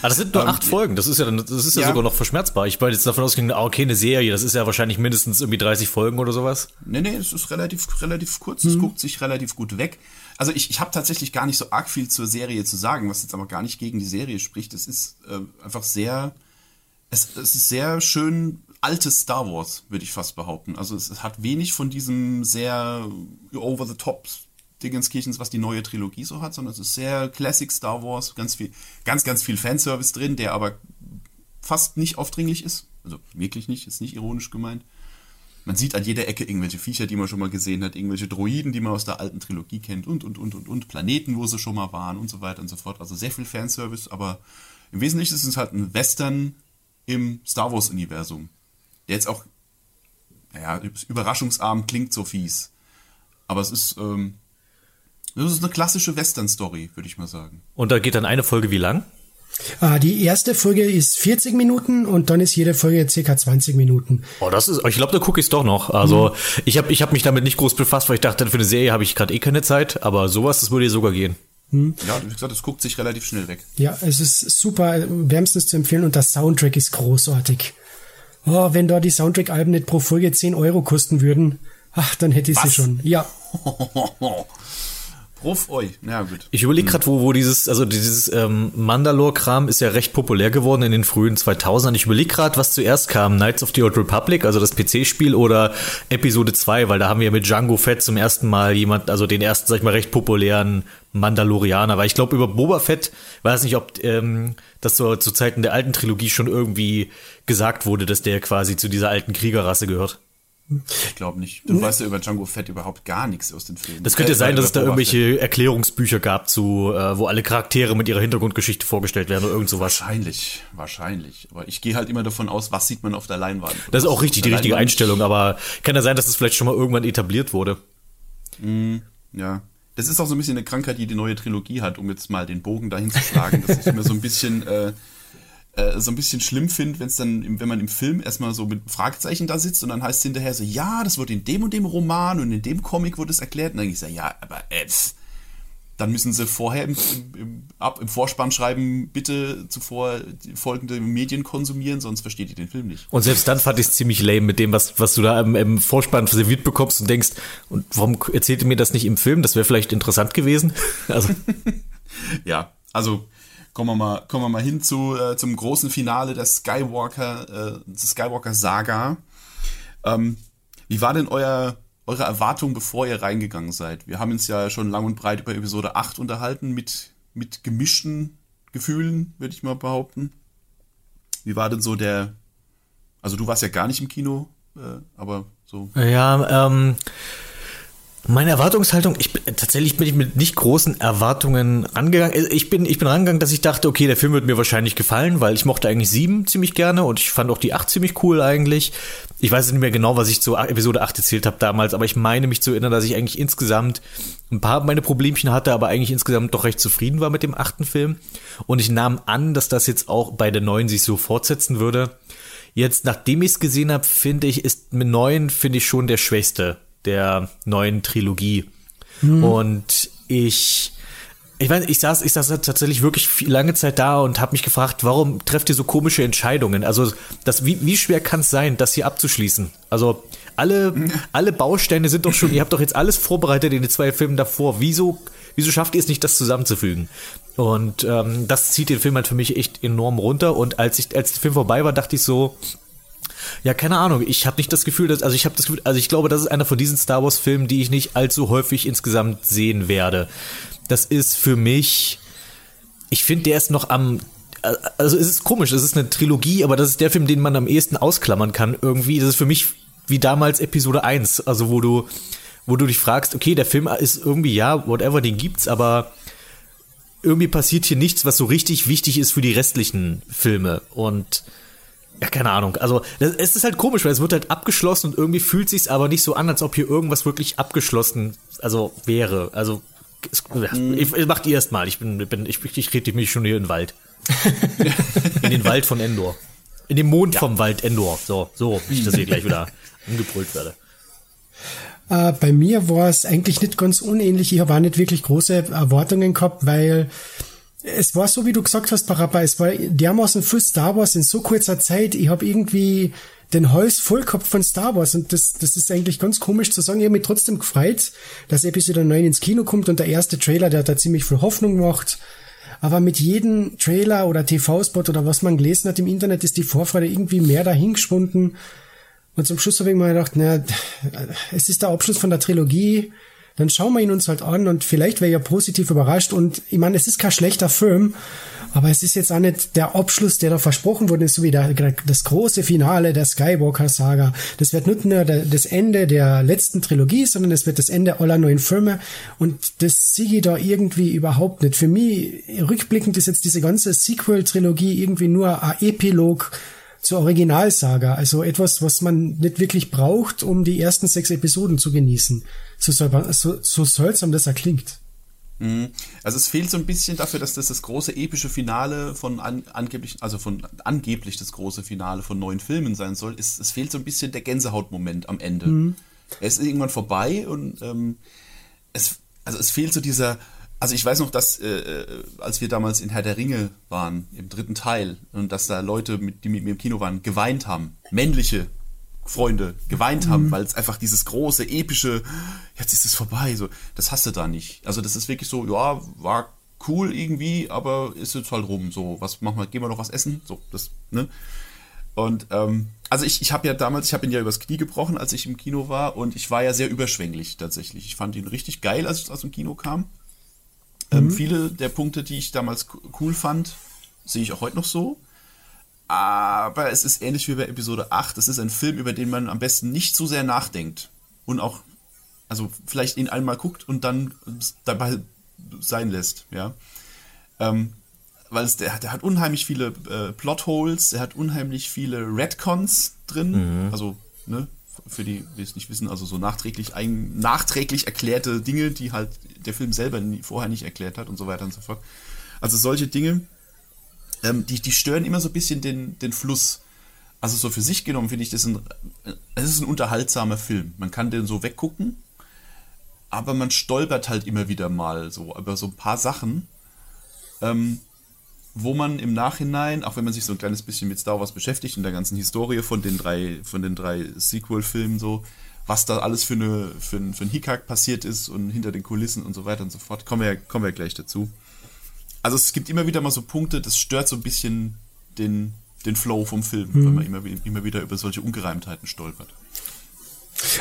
Ah, das sind nur acht Folgen. Das ist ja, dann- das ist ja, ja. sogar noch verschmerzbar. Ich war jetzt davon ausgegangen, ah, okay, eine Serie, das ist ja wahrscheinlich mindestens irgendwie 30 Folgen oder sowas. Nee, nee, es ist relativ, relativ kurz, Mhm. es guckt sich relativ gut weg. Also ich, ich habe tatsächlich gar nicht so arg viel zur Serie zu sagen, was jetzt aber gar nicht gegen die Serie spricht. Es ist äh, einfach sehr, es, es ist sehr schön altes Star Wars, würde ich fast behaupten. Also es, es hat wenig von diesem sehr over-the-top Dingenskirchens, was die neue Trilogie so hat, sondern es ist sehr Classic Star Wars, ganz viel, ganz, ganz viel Fanservice drin, der aber fast nicht aufdringlich ist. Also wirklich nicht, ist nicht ironisch gemeint. Man sieht an jeder Ecke irgendwelche Viecher, die man schon mal gesehen hat, irgendwelche Droiden, die man aus der alten Trilogie kennt und, und, und, und, und, Planeten, wo sie schon mal waren und so weiter und so fort. Also sehr viel Fanservice, aber im Wesentlichen ist es halt ein Western im Star Wars-Universum. Der jetzt auch, naja, überraschungsarm klingt so fies. Aber es ist, ähm, das ist eine klassische Western-Story, würde ich mal sagen. Und da geht dann eine Folge wie lang? Äh, die erste Folge ist 40 Minuten und dann ist jede Folge circa 20 Minuten. Oh, das ist, ich glaube, da gucke ich doch noch. Also, ich habe ich hab mich damit nicht groß befasst, weil ich dachte, für eine Serie habe ich gerade eh keine Zeit, aber sowas, das würde dir sogar gehen. Ja, wie gesagt, es guckt sich relativ schnell weg. Ja, es ist super, wärmstens zu empfehlen und der Soundtrack ist großartig. Oh, wenn da die Soundtrack-Alben nicht pro Folge 10 Euro kosten würden, ach, dann hätte ich sie Was? schon. Ja, *laughs* Prof euch. Na gut. Ich überlege gerade, wo, wo dieses, also dieses ähm, Mandalore-Kram ist ja recht populär geworden in den frühen 2000ern. Ich überlege gerade, was zuerst kam, Knights of the Old Republic, also das PC-Spiel oder Episode 2, weil da haben wir mit Django Fett zum ersten Mal jemand, also den ersten, sag ich mal, recht populären Mandalorianer, weil ich glaube, über Boba Fett, weiß nicht, ob ähm, das so zu Zeiten der alten Trilogie schon irgendwie gesagt wurde, dass der quasi zu dieser alten Kriegerrasse gehört. Ich glaube nicht. Du weißt ja über Django Fett überhaupt gar nichts aus den Filmen. Das könnte Äh, sein, dass es da irgendwelche Erklärungsbücher gab zu, äh, wo alle Charaktere mit ihrer Hintergrundgeschichte vorgestellt werden oder irgend sowas. Wahrscheinlich, wahrscheinlich. Aber ich gehe halt immer davon aus, was sieht man auf der Leinwand. Das ist auch richtig, die richtige Leinwand- Einstellung, aber kann ja sein, dass es vielleicht schon mal irgendwann etabliert wurde. Ja. Das ist auch so ein bisschen eine Krankheit, die die neue Trilogie hat, um jetzt mal den Bogen dahin zu schlagen, dass ich immer so ein bisschen, äh, äh, so ein bisschen schlimm finde, wenn es dann, wenn man im Film erstmal so mit Fragezeichen da sitzt und dann heißt es hinterher so, ja, das wird in dem und dem Roman und in dem Comic wurde es erklärt. Und dann ich so, ja, aber äh, dann müssen sie vorher im, im, ab, im Vorspann schreiben, bitte zuvor die folgende Medien konsumieren, sonst versteht ihr den Film nicht. Und selbst dann fand ich es ziemlich lame mit dem, was, was du da im, im Vorspann serviert bekommst und denkst, und warum erzählt ihr mir das nicht im Film? Das wäre vielleicht interessant gewesen. *laughs* Also, *laughs* Ja, also kommen wir mal, kommen wir mal hin zu, äh, zum großen Finale der Skywalker, äh, der Skywalker-Saga. Ähm, wie war denn euer, eure Erwartung, bevor ihr reingegangen seid? Wir haben uns ja schon lang und breit über Episode 8 unterhalten, mit, mit gemischten Gefühlen, würde ich mal behaupten. Wie war denn so der, also du warst ja gar nicht im Kino, äh, aber so. ja, ähm, meine Erwartungshaltung, ich tatsächlich bin ich mit nicht großen Erwartungen rangegangen. Ich bin, ich bin rangegangen, dass ich dachte, okay, der Film wird mir wahrscheinlich gefallen, weil ich mochte eigentlich sieben ziemlich gerne und ich fand auch die acht ziemlich cool eigentlich. Ich weiß nicht mehr genau, was ich zu Episode 8 erzählt habe damals, aber ich meine mich zu erinnern, dass ich eigentlich insgesamt ein paar meine Problemchen hatte, aber eigentlich insgesamt doch recht zufrieden war mit dem achten Film. Und ich nahm an, dass das jetzt auch bei der neuen sich so fortsetzen würde. Jetzt, nachdem ich es gesehen habe, finde ich, ist mit neun, finde ich schon der schwächste der neuen Trilogie. Und ich, ich weiß, ich saß, ich saß tatsächlich wirklich viel, lange Zeit da und habe mich gefragt, warum trefft ihr so komische Entscheidungen? Also, das, wie, wie schwer kann es sein, das hier abzuschließen? Also, alle, *laughs* alle Bausteine sind doch schon, ihr habt doch jetzt alles vorbereitet in den zwei Filmen davor. Wieso, wieso schafft ihr es nicht, das zusammenzufügen? Und ähm, das zieht den Film halt für mich echt enorm runter. Und als ich, als der Film vorbei war, dachte ich so, ja, keine Ahnung. Ich habe nicht das Gefühl, dass also ich habe das Gefühl, also ich glaube, das ist einer von diesen Star Wars Filmen, die ich nicht allzu häufig insgesamt sehen werde. Das ist für mich ich finde, der ist noch am also es ist komisch, es ist eine Trilogie, aber das ist der Film, den man am ehesten ausklammern kann irgendwie. Das ist für mich wie damals Episode 1, also wo du wo du dich fragst, okay, der Film ist irgendwie ja, whatever, den gibt's, aber irgendwie passiert hier nichts, was so richtig wichtig ist für die restlichen Filme und ja, keine Ahnung. Also, das, es ist halt komisch, weil es wird halt abgeschlossen und irgendwie fühlt sich's aber nicht so an, als ob hier irgendwas wirklich abgeschlossen, also wäre. Also, es, ich, ich, macht ihr erst mal. Ich bin, bin ich, ich rede mich schon hier in den Wald. in den Wald von Endor. In den Mond vom Wald Endor. So, so, ich das hier gleich wieder *laughs* angebrüllt werde. Äh, bei mir war es eigentlich nicht ganz unähnlich. Ich habe auch nicht wirklich große Erwartungen gehabt, weil es war so, wie du gesagt hast, Parappa, es war dermaßen viel Star Wars in so kurzer Zeit. Ich habe irgendwie den Hals voll gehabt von Star Wars und das, das ist eigentlich ganz komisch zu sagen. Ich habe mich trotzdem gefreut, dass Episode 9 ins Kino kommt und der erste Trailer, der da ziemlich viel Hoffnung gemacht. Aber mit jedem Trailer oder TV-Spot oder was man gelesen hat im Internet, ist die Vorfreude irgendwie mehr dahingeschwunden. Und zum Schluss habe ich mir gedacht, na, es ist der Abschluss von der Trilogie, dann schauen wir ihn uns halt an und vielleicht wäre ja positiv überrascht. Und ich meine, es ist kein schlechter Film, aber es ist jetzt auch nicht der Abschluss, der da versprochen ist, so wie der, das große Finale der Skywalker-Saga. Das wird nicht nur das Ende der letzten Trilogie, sondern es wird das Ende aller neuen Filme. Und das sehe ich da irgendwie überhaupt nicht. Für mich, rückblickend ist jetzt diese ganze Sequel-Trilogie irgendwie nur ein Epilog zur Originalsaga. Also etwas, was man nicht wirklich braucht, um die ersten sechs Episoden zu genießen. So, so, so seltsam das erklingt. Mhm. Also es fehlt so ein bisschen dafür, dass das das große epische Finale von an, angeblich, also von angeblich das große Finale von neuen Filmen sein soll. Es, es fehlt so ein bisschen der Gänsehautmoment am Ende. Mhm. Er ist irgendwann vorbei und ähm, es, also es fehlt so dieser, also ich weiß noch, dass äh, äh, als wir damals in Herr der Ringe waren, im dritten Teil, und dass da Leute, mit, die mit mir im Kino waren, geweint haben. Männliche Freunde geweint haben, weil es einfach dieses große, epische, jetzt ist es vorbei, so, das hast du da nicht. Also das ist wirklich so, ja, war cool irgendwie, aber ist jetzt halt rum, so, was machen wir, gehen wir noch was essen, so, das, ne? Und, ähm, also ich, ich habe ja damals, ich habe ihn ja übers Knie gebrochen, als ich im Kino war und ich war ja sehr überschwänglich tatsächlich. Ich fand ihn richtig geil, als ich aus dem Kino kam. Ähm, viele der Punkte, die ich damals co- cool fand, sehe ich auch heute noch so. Aber es ist ähnlich wie bei Episode 8. Es ist ein Film, über den man am besten nicht so sehr nachdenkt. Und auch, also vielleicht ihn einmal guckt und dann dabei sein lässt, ja. Ähm, weil es, der, der hat unheimlich viele äh, Plotholes, er hat unheimlich viele Redcons drin. Also, ne, für die, die es nicht wissen, also so nachträglich, ein, nachträglich erklärte Dinge, die halt der Film selber nie, vorher nicht erklärt hat und so weiter und so fort. Also solche Dinge, ähm, die, die stören immer so ein bisschen den, den Fluss. Also so für sich genommen finde ich das ein, es ist ein unterhaltsamer Film. Man kann den so weggucken, aber man stolpert halt immer wieder mal so über so ein paar Sachen, ähm, wo man im Nachhinein, auch wenn man sich so ein kleines bisschen mit Star Wars beschäftigt und der ganzen Historie von den drei, von den drei Sequel-Filmen so, was da alles für, eine, für, ein, für ein Hickhack passiert ist und hinter den Kulissen und so weiter und so fort, kommen wir, kommen wir gleich dazu. Also es gibt immer wieder mal so Punkte, das stört so ein bisschen den, den Flow vom Film, weil man immer, immer wieder über solche Ungereimtheiten stolpert.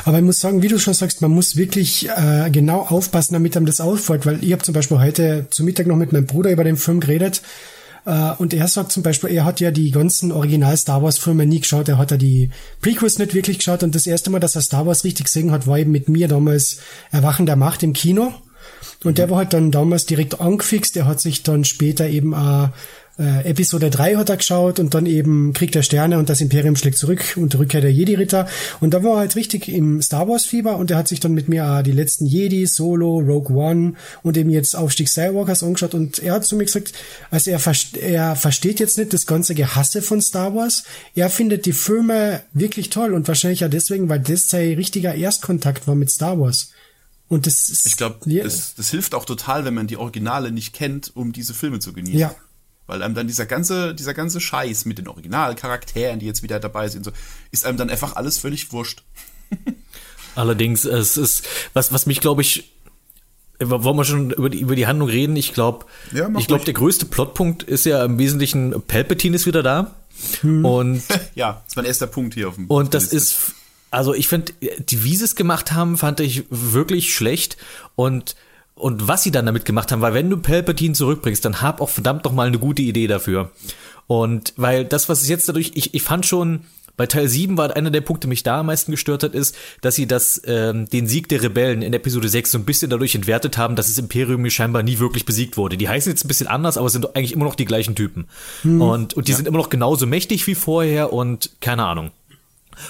Aber ich muss sagen, wie du schon sagst, man muss wirklich äh, genau aufpassen, damit einem das auffällt, weil ich habe zum Beispiel heute zu Mittag noch mit meinem Bruder über den Film geredet äh, und er sagt zum Beispiel, er hat ja die ganzen Original Star Wars Filme nie geschaut, er hat ja die Prequels nicht wirklich geschaut und das erste Mal, dass er Star Wars richtig gesehen hat, war eben mit mir damals Erwachen der Macht im Kino. Und der war halt dann damals direkt angefixt. Der hat sich dann später eben äh, äh, Episode 3 hat er geschaut und dann eben Krieg der Sterne und das Imperium schlägt zurück und Rückkehr der Jedi-Ritter. Und da war er halt richtig im Star Wars-Fieber und er hat sich dann mit mir äh, die letzten Jedi, Solo, Rogue One und eben jetzt Aufstieg Skywalkers angeschaut und er hat zu mir gesagt, also er, verst er versteht jetzt nicht das ganze Gehasse von Star Wars. Er findet die Filme wirklich toll und wahrscheinlich auch deswegen, weil das sein richtiger Erstkontakt war mit Star Wars. Und das ist, Ich glaube, ja, das, das hilft auch total, wenn man die Originale nicht kennt, um diese Filme zu genießen. Ja. Weil einem dann dieser ganze, dieser ganze Scheiß mit den Originalcharakteren, die jetzt wieder dabei sind, so, ist einem dann einfach alles völlig wurscht. *laughs* Allerdings, es ist, was, was mich, glaube ich, wollen wir schon über die, über die Handlung reden? Ich glaube, Ja, ich glaube, der größte Plotpunkt ist ja im Wesentlichen, Palpatine ist wieder da. Und, *laughs* ja, das ist mein erster Punkt hier auf dem und das Liste. ist, also ich finde, die, wie sie es gemacht haben, fand ich wirklich schlecht. Und, und was sie dann damit gemacht haben, weil wenn du Palpatine zurückbringst, dann hab auch verdammt noch mal eine gute Idee dafür. Und weil das, was es jetzt dadurch, ich, ich fand schon, bei Teil 7 war einer der Punkte, mich da am meisten gestört hat, ist, dass sie das, ähm, den Sieg der Rebellen in Episode 6 so ein bisschen dadurch entwertet haben, dass das Imperium scheinbar nie wirklich besiegt wurde. Die heißen jetzt ein bisschen anders, aber sind eigentlich immer noch die gleichen Typen. Und, und die sind immer noch genauso mächtig wie vorher und keine Ahnung.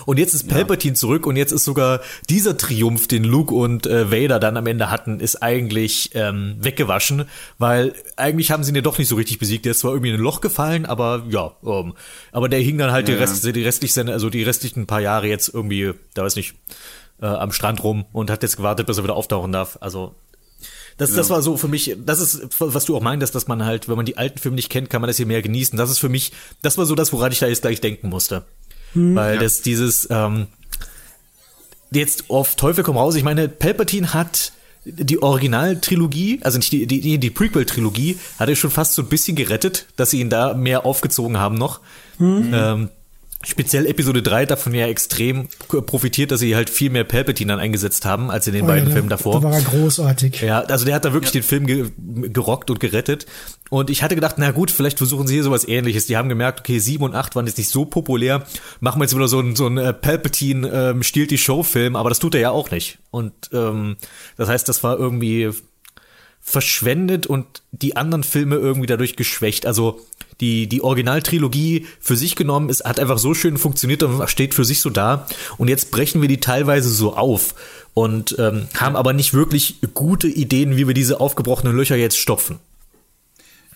Und jetzt ist Palpatine zurück und jetzt ist sogar dieser Triumph, den Luke und äh, Vader dann am Ende hatten, ist eigentlich ähm, weggewaschen, weil eigentlich haben sie ihn ja doch nicht so richtig besiegt. Der ist zwar irgendwie in ein Loch gefallen, aber ja, ähm, aber der hing dann halt die, Ja, Rest, die restlichen, also die restlichen paar Jahre jetzt irgendwie, da weiß nicht, äh, am Strand rum und hat jetzt gewartet, bis er wieder auftauchen darf. Also das, das war so für mich, das ist, was du auch meintest, dass man halt, wenn man die alten Filme nicht kennt, kann man das hier mehr genießen. Das ist für mich, das war so das, woran ich da jetzt gleich denken musste. Weil Ja. das dieses, ähm, jetzt auf Teufel komm raus, ich meine, Palpatine hat die Originaltrilogie, also nicht die, die, die Prequel-Trilogie, hat er schon fast so ein bisschen gerettet, dass sie ihn da mehr aufgezogen haben noch. Ähm, speziell Episode 3 davon ja extrem profitiert, dass sie halt viel mehr Palpatine dann eingesetzt haben, als in den Oh beiden ja, Filmen da, davor. Da war großartig. Ja, also der hat da wirklich den Film ge gerockt und gerettet. Und ich hatte gedacht, na gut, vielleicht versuchen sie hier sowas ähnliches. Die haben gemerkt, okay, 7 und 8 waren jetzt nicht so populär. Machen wir jetzt wieder so ein, so ein äh, Palpatine ähm, stiehlt die Show-Film, aber das tut er ja auch nicht. Und ähm, das heißt, das war irgendwie verschwendet und die anderen Filme irgendwie dadurch geschwächt. Also die, die Originaltrilogie für sich genommen ist, hat einfach so schön funktioniert und steht für sich so da. Und jetzt brechen wir die teilweise so auf und ähm, haben aber nicht wirklich gute Ideen, wie wir diese aufgebrochenen Löcher jetzt stopfen.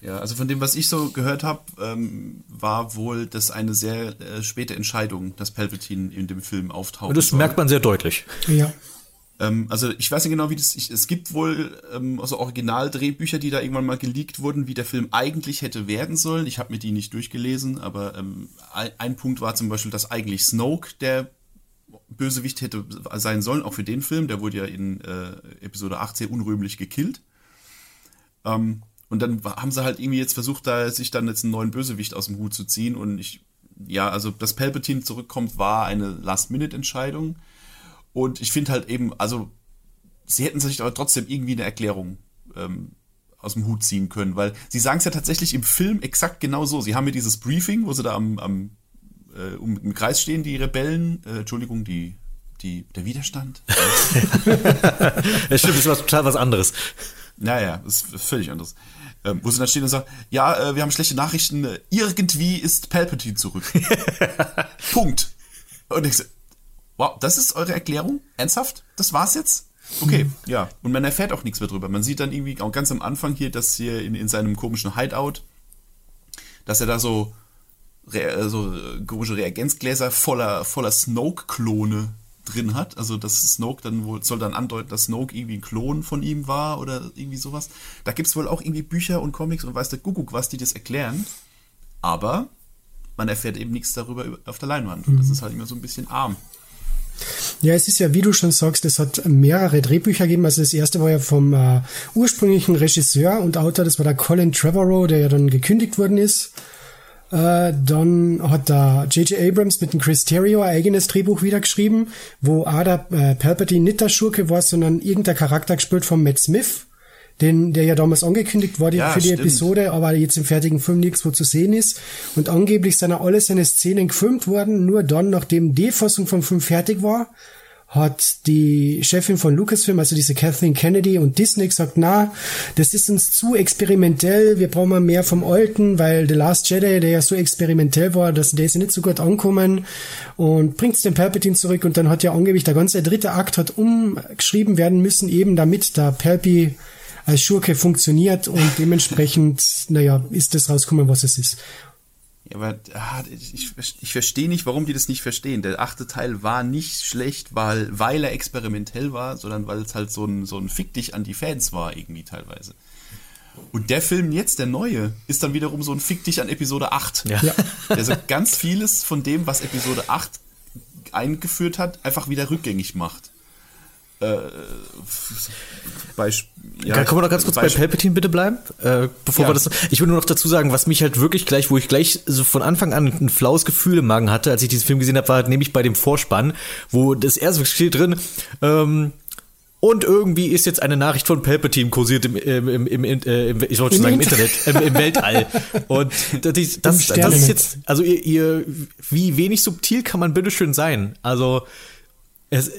Ja, also von dem, was ich so gehört habe, ähm, war wohl das eine sehr äh, späte Entscheidung, dass Palpatine in dem Film auftaucht. Und das merkt man sehr deutlich. Ja. Ähm, also ich weiß nicht genau, wie das. Ich, es gibt wohl ähm, also Originaldrehbücher, die da irgendwann mal geleakt wurden, wie der Film eigentlich hätte werden sollen. Ich habe mir die nicht durchgelesen, aber ähm, ein, Punkt war zum Beispiel, dass eigentlich Snoke der Bösewicht hätte sein sollen, auch für den Film. Der wurde ja in äh, Episode 8 sehr unrühmlich gekillt. Ähm, und dann haben sie halt irgendwie jetzt versucht, da sich dann jetzt einen neuen Bösewicht aus dem Hut zu ziehen. Und ich, ja, also dass Palpatine zurückkommt, war eine Last-Minute-Entscheidung. Und ich finde halt eben, also sie hätten sich aber trotzdem irgendwie eine Erklärung ähm, aus dem Hut ziehen können, weil sie sagen es ja tatsächlich im Film exakt genau so. Sie haben ja dieses Briefing, wo sie da am, am äh, um, im Kreis stehen, die Rebellen, äh, Entschuldigung, die, die, der Widerstand. *laughs* das stimmt, das ist was, total was anderes. Naja, das ist völlig anderes. Ähm, wo sie dann stehen und sagen, ja, äh, wir haben schlechte Nachrichten, äh, irgendwie ist Palpatine zurück. *laughs* Punkt. Und ich so, wow, das ist eure Erklärung? Ernsthaft? Das war's jetzt? Okay, mhm. ja. Und man erfährt auch nichts mehr drüber. Man sieht dann irgendwie auch ganz am Anfang hier, dass hier in, in seinem komischen Hideout, dass er da so, Re so äh, komische Reagenzgläser voller, voller Snoke-Klone drin hat. Also dass Snoke dann wohl, soll dann andeuten, dass Snoke irgendwie ein Klon von ihm war oder irgendwie sowas. Da gibt es wohl auch irgendwie Bücher und Comics und weiß der Kuckuck, was die das erklären. Aber man erfährt eben nichts darüber auf der Leinwand. Und das mhm. ist halt immer so ein bisschen arm. Ja, es ist ja, wie du schon sagst, es hat mehrere Drehbücher gegeben. Also das erste war ja vom äh, ursprünglichen Regisseur und Autor, das war der Colin Trevorrow, der ja dann gekündigt worden ist. Äh, dann hat da J.J. Abrams mit dem Chris Terrio ein eigenes Drehbuch wieder geschrieben, wo Ada äh, Palpatine nicht der Schurke war, sondern irgendein Charakter gespielt von Matt Smith, den, der ja damals angekündigt wurde ja, für die stimmt. Episode, aber jetzt im fertigen Film nirgendwo zu sehen ist. Und angeblich sind alle seine Szenen gefilmt worden, nur dann, nachdem die Fassung vom Film fertig war hat die Chefin von Lucasfilm, also diese Kathleen Kennedy und Disney gesagt, na, das ist uns zu experimentell, wir brauchen mal mehr vom Alten, weil The Last Jedi, der ja so experimentell war, dass der ist nicht so gut ankommen und bringt den Palpatine zurück und dann hat ja angeblich der ganze dritte Akt hat umgeschrieben werden müssen, eben damit der Palpi als Schurke funktioniert und dementsprechend, naja, ist das rausgekommen, was es ist. Ja, aber ah, ich, ich verstehe nicht, warum die das nicht verstehen. Der achte Teil war nicht schlecht, weil, weil er experimentell war, sondern weil es halt so ein, so ein Fick dich an die Fans war, irgendwie teilweise. Und der Film jetzt, der neue, ist dann wiederum so ein Fick dich an Episode 8. Ja. Der so ganz vieles von dem, was Episode 8 eingeführt hat, einfach wieder rückgängig macht. Äh, Beisp ja, Können wir noch ganz kurz Beisp bei Palpatine bitte bleiben? Äh, bevor ja. wir das. Ich will nur noch dazu sagen, was mich halt wirklich gleich, wo ich gleich so von Anfang an ein flaues Gefühl im Magen hatte, als ich diesen Film gesehen habe, war halt nämlich bei dem Vorspann, wo das erste steht drin, ähm, und irgendwie ist jetzt eine Nachricht von Palpatine kursiert im, im, im, im, äh, im ich wollte schon sagen im Internet, im, im Weltall. *laughs* Und das, das, das ist jetzt, also ihr, ihr, wie wenig subtil kann man bitteschön sein? Also, es,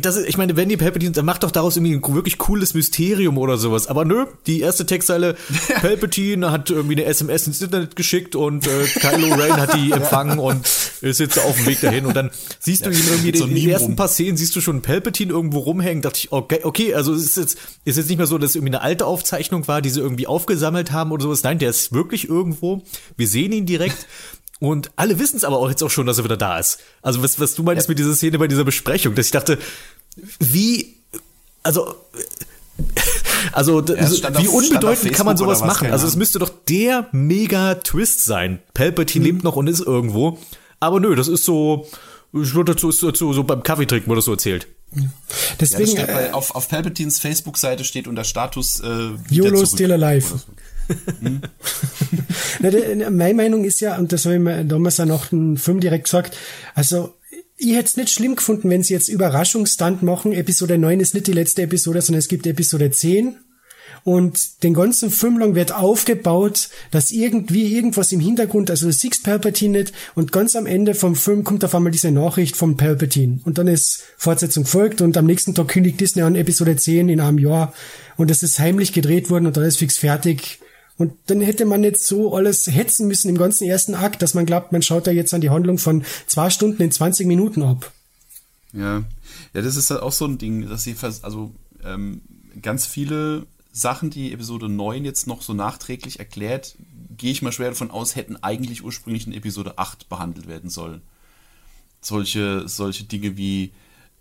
das ist, ich meine, wenn die Palpatine, dann macht doch daraus irgendwie ein wirklich cooles Mysterium oder sowas. Aber nö, die erste Textzeile, *laughs* Palpatine hat irgendwie eine SMS ins Internet geschickt und äh, Kylo Ren hat die *laughs* empfangen und ist jetzt auf dem Weg dahin. Und dann siehst du ihn irgendwie so in den ersten paar Szenen, siehst du schon Palpatine irgendwo rumhängen. Dachte ich, okay, okay, also ist jetzt, ist jetzt nicht mehr so, dass es irgendwie eine alte Aufzeichnung war, die sie irgendwie aufgesammelt haben oder sowas. Nein, der ist wirklich irgendwo. Wir sehen ihn direkt. *laughs* Und alle wissen es aber auch jetzt auch schon, dass er wieder da ist. Also was, was du meinst ja. mit dieser Szene bei dieser Besprechung, dass ich dachte, wie, also, *laughs* also ja, wie auf, unbedeutend kann man sowas machen? Also es müsste doch der mega Twist sein. Palpatine mhm. lebt noch und ist irgendwo. Aber nö, das ist so, ich würde dazu ist so, so beim Kaffeetrinken wurde das so erzählt. Deswegen ja, steht, äh, auf, auf Palpatines Facebook-Seite steht unter Status äh, YOLO Still Alive. Hm? Na, meine Meinung ist ja, und das habe ich mir damals auch noch einen Film direkt gesagt, also ich hätte es nicht schlimm gefunden, wenn sie jetzt Überraschungsstand machen. Episode 9 ist nicht die letzte Episode, sondern es gibt Episode 10. und den ganzen Film lang wird aufgebaut, dass irgendwie irgendwas im Hintergrund, also du siehst Palpatine nicht und ganz am Ende vom Film kommt auf einmal diese Nachricht vom Palpatine und dann ist Fortsetzung folgt und am nächsten Tag kündigt Disney an Episode 10 in einem Jahr und es ist heimlich gedreht worden und dann ist fix fertig. Und dann hätte man jetzt so alles hetzen müssen im ganzen ersten Akt, dass man glaubt, man schaut da jetzt an die Handlung von zwei Stunden in 20 Minuten ab. Ja, ja, das ist halt auch so ein Ding, dass sie also ähm, ganz viele Sachen, die Episode 9 jetzt noch so nachträglich erklärt, gehe ich mal schwer davon aus, hätten eigentlich ursprünglich in Episode 8 behandelt werden sollen. Solche, solche Dinge wie,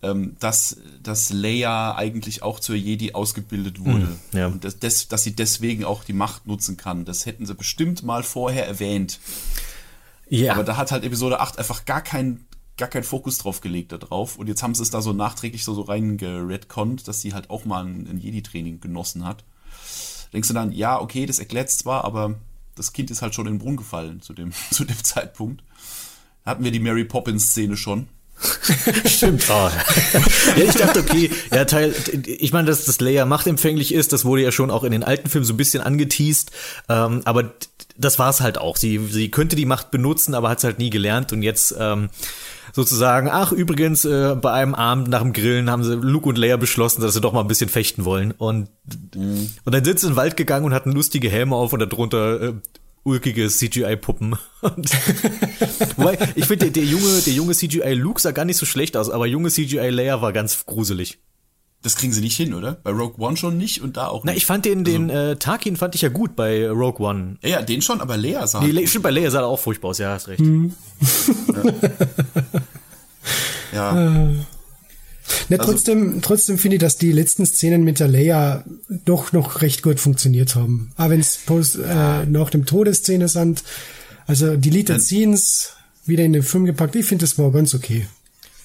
ähm, dass, dass Leia eigentlich auch zur Jedi ausgebildet wurde. Hm, ja. Und dass, dass, dass sie deswegen auch die Macht nutzen kann. Das hätten sie bestimmt mal vorher erwähnt. Ja. Aber da hat halt Episode 8 einfach gar keinen gar keinen Fokus drauf gelegt da drauf. Und jetzt haben sie es da so nachträglich so, so reingeredconnt, dass sie halt auch mal ein, ein Jedi-Training genossen hat. Denkst du dann, ja, okay, das erklärt zwar, aber das Kind ist halt schon in den Brunnen gefallen zu dem, *laughs* zu dem Zeitpunkt. Hatten wir die Mary Poppins-Szene schon. *laughs* Stimmt. Oh. ja, ich dachte, okay, ja, Teil, ich meine, dass das Leia machtempfänglich ist, das wurde ja schon auch in den alten Filmen so ein bisschen angeteased, ähm, aber das war es halt auch. Sie, sie könnte die Macht benutzen, aber hat es halt nie gelernt und jetzt ähm, sozusagen, ach übrigens, äh, bei einem Abend nach dem Grillen haben sie Luke und Leia beschlossen, dass sie doch mal ein bisschen fechten wollen und, mhm. und dann sind sie in den Wald gegangen und hatten lustige Helme auf und darunter äh, ulkige CGI-Puppen. *laughs* Wobei, ich finde, der, der junge, der junge CGI Luke sah gar nicht so schlecht aus, aber junge CGI Leia war ganz gruselig. Das kriegen sie nicht hin, oder? Bei Rogue One schon nicht und da auch nicht. Na, ich fand den, den also, äh, Tarkin fand ich ja gut bei Rogue One. Ja, ja den schon, aber Leia sah. Nee, Le stimmt, bei Leia sah er auch furchtbar aus, ja, hast recht. Mhm. ja. *laughs* ja. Na, also, trotzdem, trotzdem finde ich, dass die letzten Szenen mit der Leia doch noch recht gut funktioniert haben. Aber wenn es äh, nach dem Todesszene sind, also die Deleted Scenes wieder in den Film gepackt, ich finde, das war ganz okay.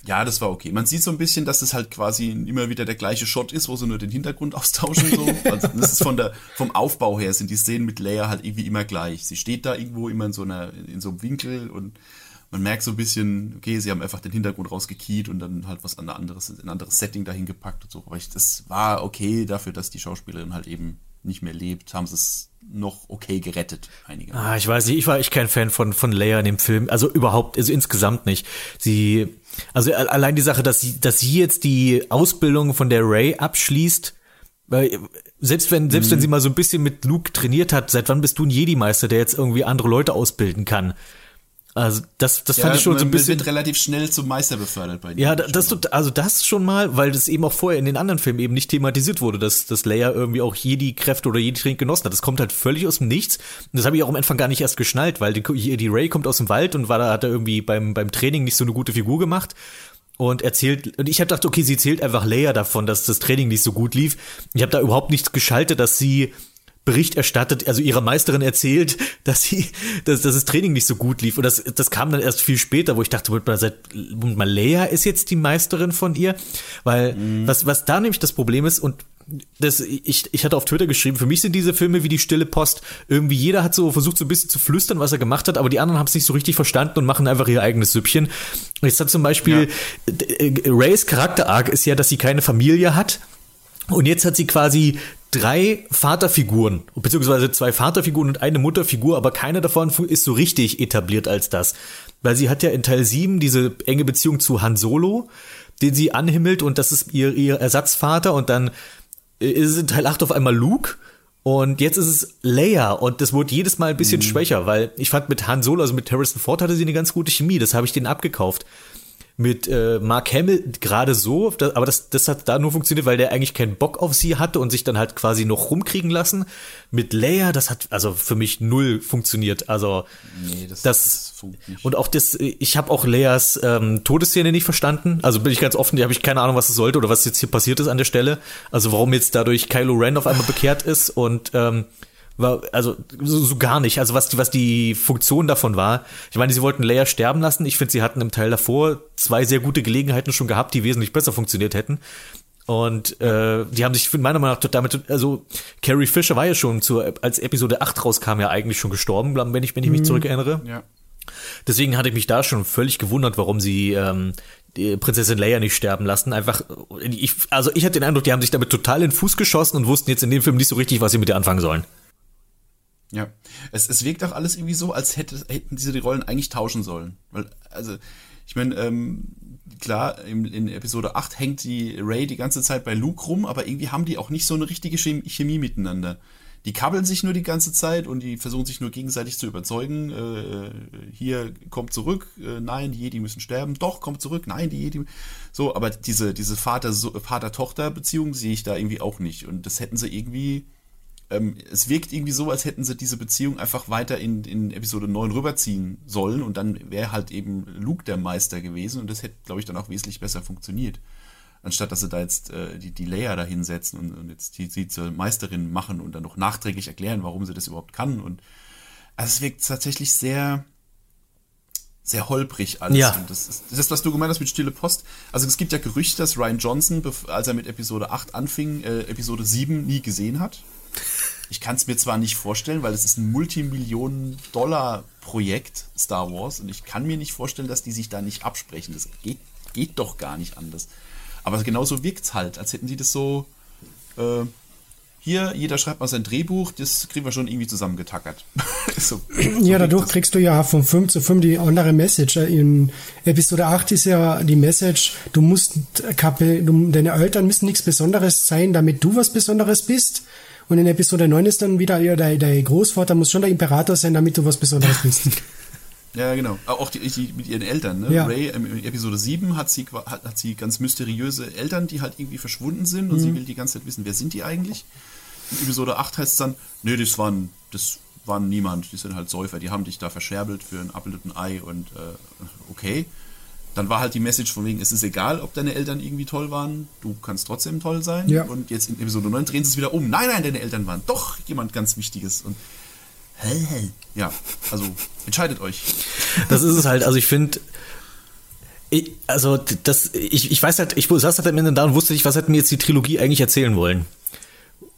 Ja, das war okay. Man sieht so ein bisschen, dass es halt quasi immer wieder der gleiche Shot ist, wo sie nur den Hintergrund *laughs* austauschen. So. Also das ist von der, vom Aufbau her sind die Szenen mit Leia halt irgendwie immer gleich. Sie steht da irgendwo immer in so einer, in so einem Winkel und man merkt so ein bisschen, okay, sie haben einfach den Hintergrund rausgekiet und dann halt was an anderes, ein anderes Setting dahin gepackt und so. Aber ich, das war okay dafür, dass die Schauspielerin halt eben nicht mehr lebt, haben sie es noch okay gerettet, einige. Ah, ich weiß nicht, ich war echt kein Fan von, von Leia in dem Film. Also überhaupt, also insgesamt nicht. Sie, also allein die Sache, dass sie, dass sie jetzt die Ausbildung von der Ray abschließt, weil selbst wenn, selbst mhm. wenn sie mal so ein bisschen mit Luke trainiert hat, seit wann bist du ein Jedi-Meister, der jetzt irgendwie andere Leute ausbilden kann? Also das, das ja, fand ich schon so ein bisschen. wird relativ schnell zum Meister befördert bei dir. Ja, das, also das schon mal, weil das eben auch vorher in den anderen Filmen eben nicht thematisiert wurde, dass, dass Leia irgendwie auch jedi Kräfte oder jedi Trink genossen hat. Das kommt halt völlig aus dem Nichts. Und das habe ich auch am Anfang gar nicht erst geschnallt, weil die, die Ray kommt aus dem Wald und war da, hat er irgendwie beim, beim Training nicht so eine gute Figur gemacht und erzählt und ich habe gedacht, okay, sie erzählt einfach Leia davon, dass das Training nicht so gut lief. Ich habe da überhaupt nichts geschaltet, dass sie Bericht erstattet, also ihrer Meisterin erzählt, *laughs* dass sie, dass, dass das Training nicht so gut lief. Und das, das kam dann erst viel später, wo ich dachte, mal, Leia ist jetzt die Meisterin von ihr. Weil, mhm. was, was da nämlich das Problem ist, und das, ich, ich hatte auf Twitter geschrieben, für mich sind diese Filme wie die stille Post. Irgendwie jeder hat so versucht, so ein bisschen zu flüstern, was er gemacht hat, aber die anderen haben es nicht so richtig verstanden und machen einfach ihr eigenes Süppchen. Jetzt hat zum Beispiel ja. Äh, Rays Charakter-Arc ist ja, dass sie keine Familie hat. Und jetzt hat sie quasi drei Vaterfiguren, beziehungsweise zwei Vaterfiguren und eine Mutterfigur, aber keine davon ist so richtig etabliert als das. Weil sie hat ja in Teil 7 diese enge Beziehung zu Han Solo, den sie anhimmelt und das ist ihr, ihr Ersatzvater und dann ist es in Teil 8 auf einmal Luke und jetzt ist es Leia und das wurde jedes Mal ein bisschen mhm. schwächer, weil ich fand mit Han Solo, also mit Harrison Ford hatte sie eine ganz gute Chemie, das habe ich denen abgekauft mit äh, Mark Hamill gerade so, aber das, das hat da nur funktioniert, weil der eigentlich keinen Bock auf sie hatte und sich dann halt quasi noch rumkriegen lassen. Mit Leia, das hat also für mich null funktioniert. Also nee, das, das, das und auch das, ich habe auch Leias ähm, Todesszene nicht verstanden. Also bin ich ganz offen, die habe ich keine Ahnung, was es sollte oder was jetzt hier passiert ist an der Stelle. Also warum jetzt dadurch Kylo Ren auf einmal bekehrt ist und ähm, war, also so, so gar nicht. Also was die, was die Funktion davon war. Ich meine, sie wollten Leia sterben lassen. Ich finde, sie hatten im Teil davor zwei sehr gute Gelegenheiten schon gehabt, die wesentlich besser funktioniert hätten. Und äh, die haben sich meiner Meinung nach damit, also Carrie Fisher war ja schon zur, als Episode 8 rauskam, ja eigentlich schon gestorben, wenn ich, wenn ich mich mhm. zurückerinnere. Ja. Deswegen hatte ich mich da schon völlig gewundert, warum sie ähm, Prinzessin Leia nicht sterben lassen. Einfach, ich, also ich hatte den Eindruck, die haben sich damit total in den Fuß geschossen und wussten jetzt in dem Film nicht so richtig, was sie mit ihr anfangen sollen. Ja, es, es wirkt auch alles irgendwie so, als hätte, hätten diese die Rollen eigentlich tauschen sollen. Weil, also, ich meine, ähm, klar, in, in Episode 8 hängt die Ray die ganze Zeit bei Luke rum, aber irgendwie haben die auch nicht so eine richtige Chemie, Chemie miteinander. Die kabbeln sich nur die ganze Zeit und die versuchen sich nur gegenseitig zu überzeugen. Äh, hier kommt zurück, äh, nein, die Jedi müssen sterben. Doch, kommt zurück, nein, die Jedi. So, aber diese, diese Vater-Tochter-Beziehung sehe ich da irgendwie auch nicht. Und das hätten sie irgendwie ähm, es wirkt irgendwie so, als hätten sie diese Beziehung einfach weiter in, in Episode 9 rüberziehen sollen und dann wäre halt eben Luke der Meister gewesen und das hätte, glaube ich, dann auch wesentlich besser funktioniert. Anstatt dass sie da jetzt äh, die, die Leia da hinsetzen und, und jetzt die, sie zur Meisterin machen und dann noch nachträglich erklären, warum sie das überhaupt kann. Und also es wirkt tatsächlich sehr, sehr holprig alles. Ja. Und das ist das, was du gemeint hast mit Stille Post. Also es gibt ja Gerüchte, dass Ryan Johnson, als er mit Episode 8 anfing, äh, Episode 7 nie gesehen hat. Ich kann es mir zwar nicht vorstellen, weil es ist ein Multimillionen-Dollar-Projekt, Star Wars, und ich kann mir nicht vorstellen, dass die sich da nicht absprechen. Das geht, geht doch gar nicht anders. Aber genauso wirkt es halt, als hätten die das so. Äh, hier, jeder schreibt mal sein Drehbuch, das kriegen wir schon irgendwie zusammengetackert. *laughs* so, ja, dadurch kriegst du ja von Film zu Film die andere Message. In Episode 8 ist ja die Message, du musst, deine Eltern müssen nichts Besonderes sein, damit du was Besonderes bist. Und in Episode 9 ist dann wieder, ja, der, der Großvater muss schon der Imperator sein, damit du was Besonderes bist. *laughs* Ja, genau. Auch die, die, mit ihren Eltern. Ne? Ja. Ray in Episode 7 hat sie, hat, hat sie ganz mysteriöse Eltern, die halt irgendwie verschwunden sind und mhm. sie will die ganze Zeit wissen, wer sind die eigentlich? In Episode 8 heißt es dann, nee, das waren, das waren niemand, die sind halt Säufer, die haben dich da verscherbelt für ein Apfel und ein Ei und äh, okay. Dann war halt die Message von wegen, es ist egal, ob deine Eltern irgendwie toll waren, du kannst trotzdem toll sein. Ja. Und jetzt in Episode 9 drehen sie es wieder um. Nein, nein, deine Eltern waren doch jemand ganz Wichtiges. Und hell, hell. Ja, also entscheidet euch. Das ist es halt, also ich finde, ich, also das, ich, ich weiß halt, ich saß halt am Ende da und wusste nicht, was hat mir jetzt die Trilogie eigentlich erzählen wollen.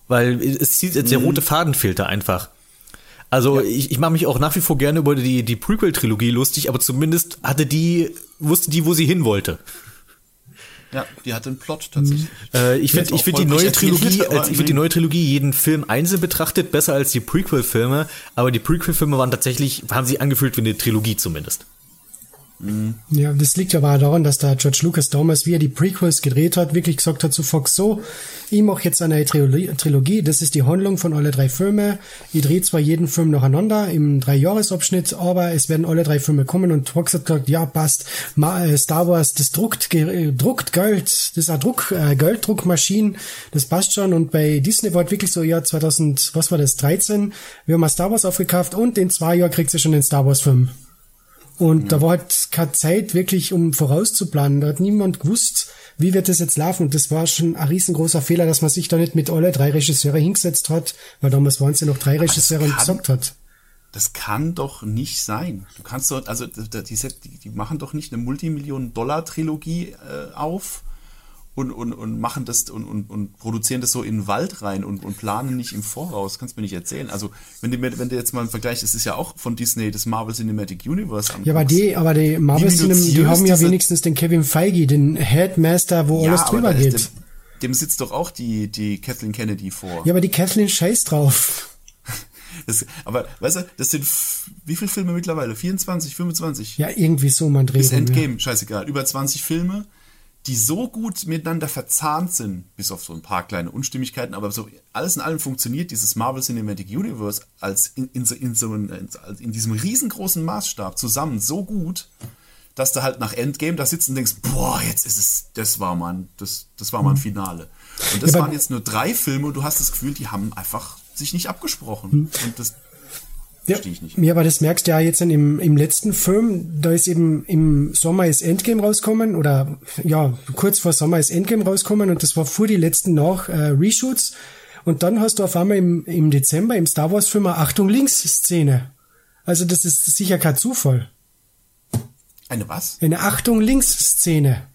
Weil es sieht jetzt der rote Faden fehlt da einfach. Also Ja. ich, ich mache mich auch nach wie vor gerne über die, die Prequel-Trilogie lustig, aber zumindest hatte die, wusste die, wo sie hin wollte. Ja, die hat einen Plot tatsächlich. Äh, ich finde ich find die neue Trilogie, als, ich finde die neue Trilogie jeden Film einzeln betrachtet besser als die Prequel-Filme, aber die Prequel-Filme waren tatsächlich, haben sie angefühlt wie eine Trilogie zumindest. Ja, das liegt aber auch daran, dass der George Lucas damals, wie er die Prequels gedreht hat, wirklich gesagt hat zu Fox so, ich mache jetzt eine Trilogie, das ist die Handlung von alle drei Filme. Ich drehe zwar jeden Film nacheinander im Dreijahresabschnitt, aber es werden alle drei Filme kommen und Fox hat gesagt, ja, passt, äh, Star Wars, das druckt, druckt Geld, das ist eine Druck, äh, Gelddruckmaschine, das passt schon und bei Disney war es wirklich so, ja, 2000, was war das, 13, wir haben mal Star Wars aufgekauft und in zwei Jahren kriegt sie schon den Star Wars Film. Und da war halt keine Zeit wirklich, um vorauszuplanen. Da hat niemand gewusst, wie wird das jetzt laufen. Und das war schon ein riesengroßer Fehler, dass man sich da nicht mit alle drei Regisseure hingesetzt hat, weil damals waren es ja noch drei Regisseure und gesagt hat. Das kann doch nicht sein. Du kannst doch, also die, die, die machen doch nicht eine Multimillionen-Dollar-Trilogie äh, auf und, und, und machen das und, und, und produzieren das so in den Wald rein und, und planen nicht im Voraus. Kannst mir nicht erzählen. Also, wenn du, wenn du jetzt mal einen Vergleich, es ist ja auch von Disney das Marvel Cinematic Universe Ja, aber die, aber die Marvel Wie Cinema, die haben ja wenigstens den Kevin Feige, den Headmaster, wo alles aber drüber geht. Dem, dem sitzt doch auch die, die Kathleen Kennedy vor. Ja, aber die Kathleen scheiß drauf. *laughs* Das, aber, weißt du, das sind, wie viele Filme mittlerweile? 24, 25? Ja, irgendwie so man Bis drehen. Ja. Endgame, scheißegal. Über 20 Filme, die so gut miteinander verzahnt sind, bis auf so ein paar kleine Unstimmigkeiten, aber so alles in allem funktioniert dieses Marvel Cinematic Universe als in, in, so, in, so als in diesem riesengroßen Maßstab zusammen so gut, dass du halt nach Endgame da sitzt und denkst, boah, jetzt ist es, das war mal ein, das, das war mal ein Finale. Und das Ja, waren jetzt nur drei Filme und du hast das Gefühl, die haben einfach sich nicht abgesprochen. Und das verstehe ich nicht. ja, aber das merkst du ja jetzt dann im, im letzten Film, da ist eben im Sommer ist Endgame rauskommen oder ja, kurz vor Sommer ist Endgame rauskommen und das war vor die letzten nach äh, Reshoots und dann hast du auf einmal im, im Dezember im Star Wars Film eine Achtung links Szene. Also das ist sicher kein Zufall. Eine was? Eine Achtung links Szene.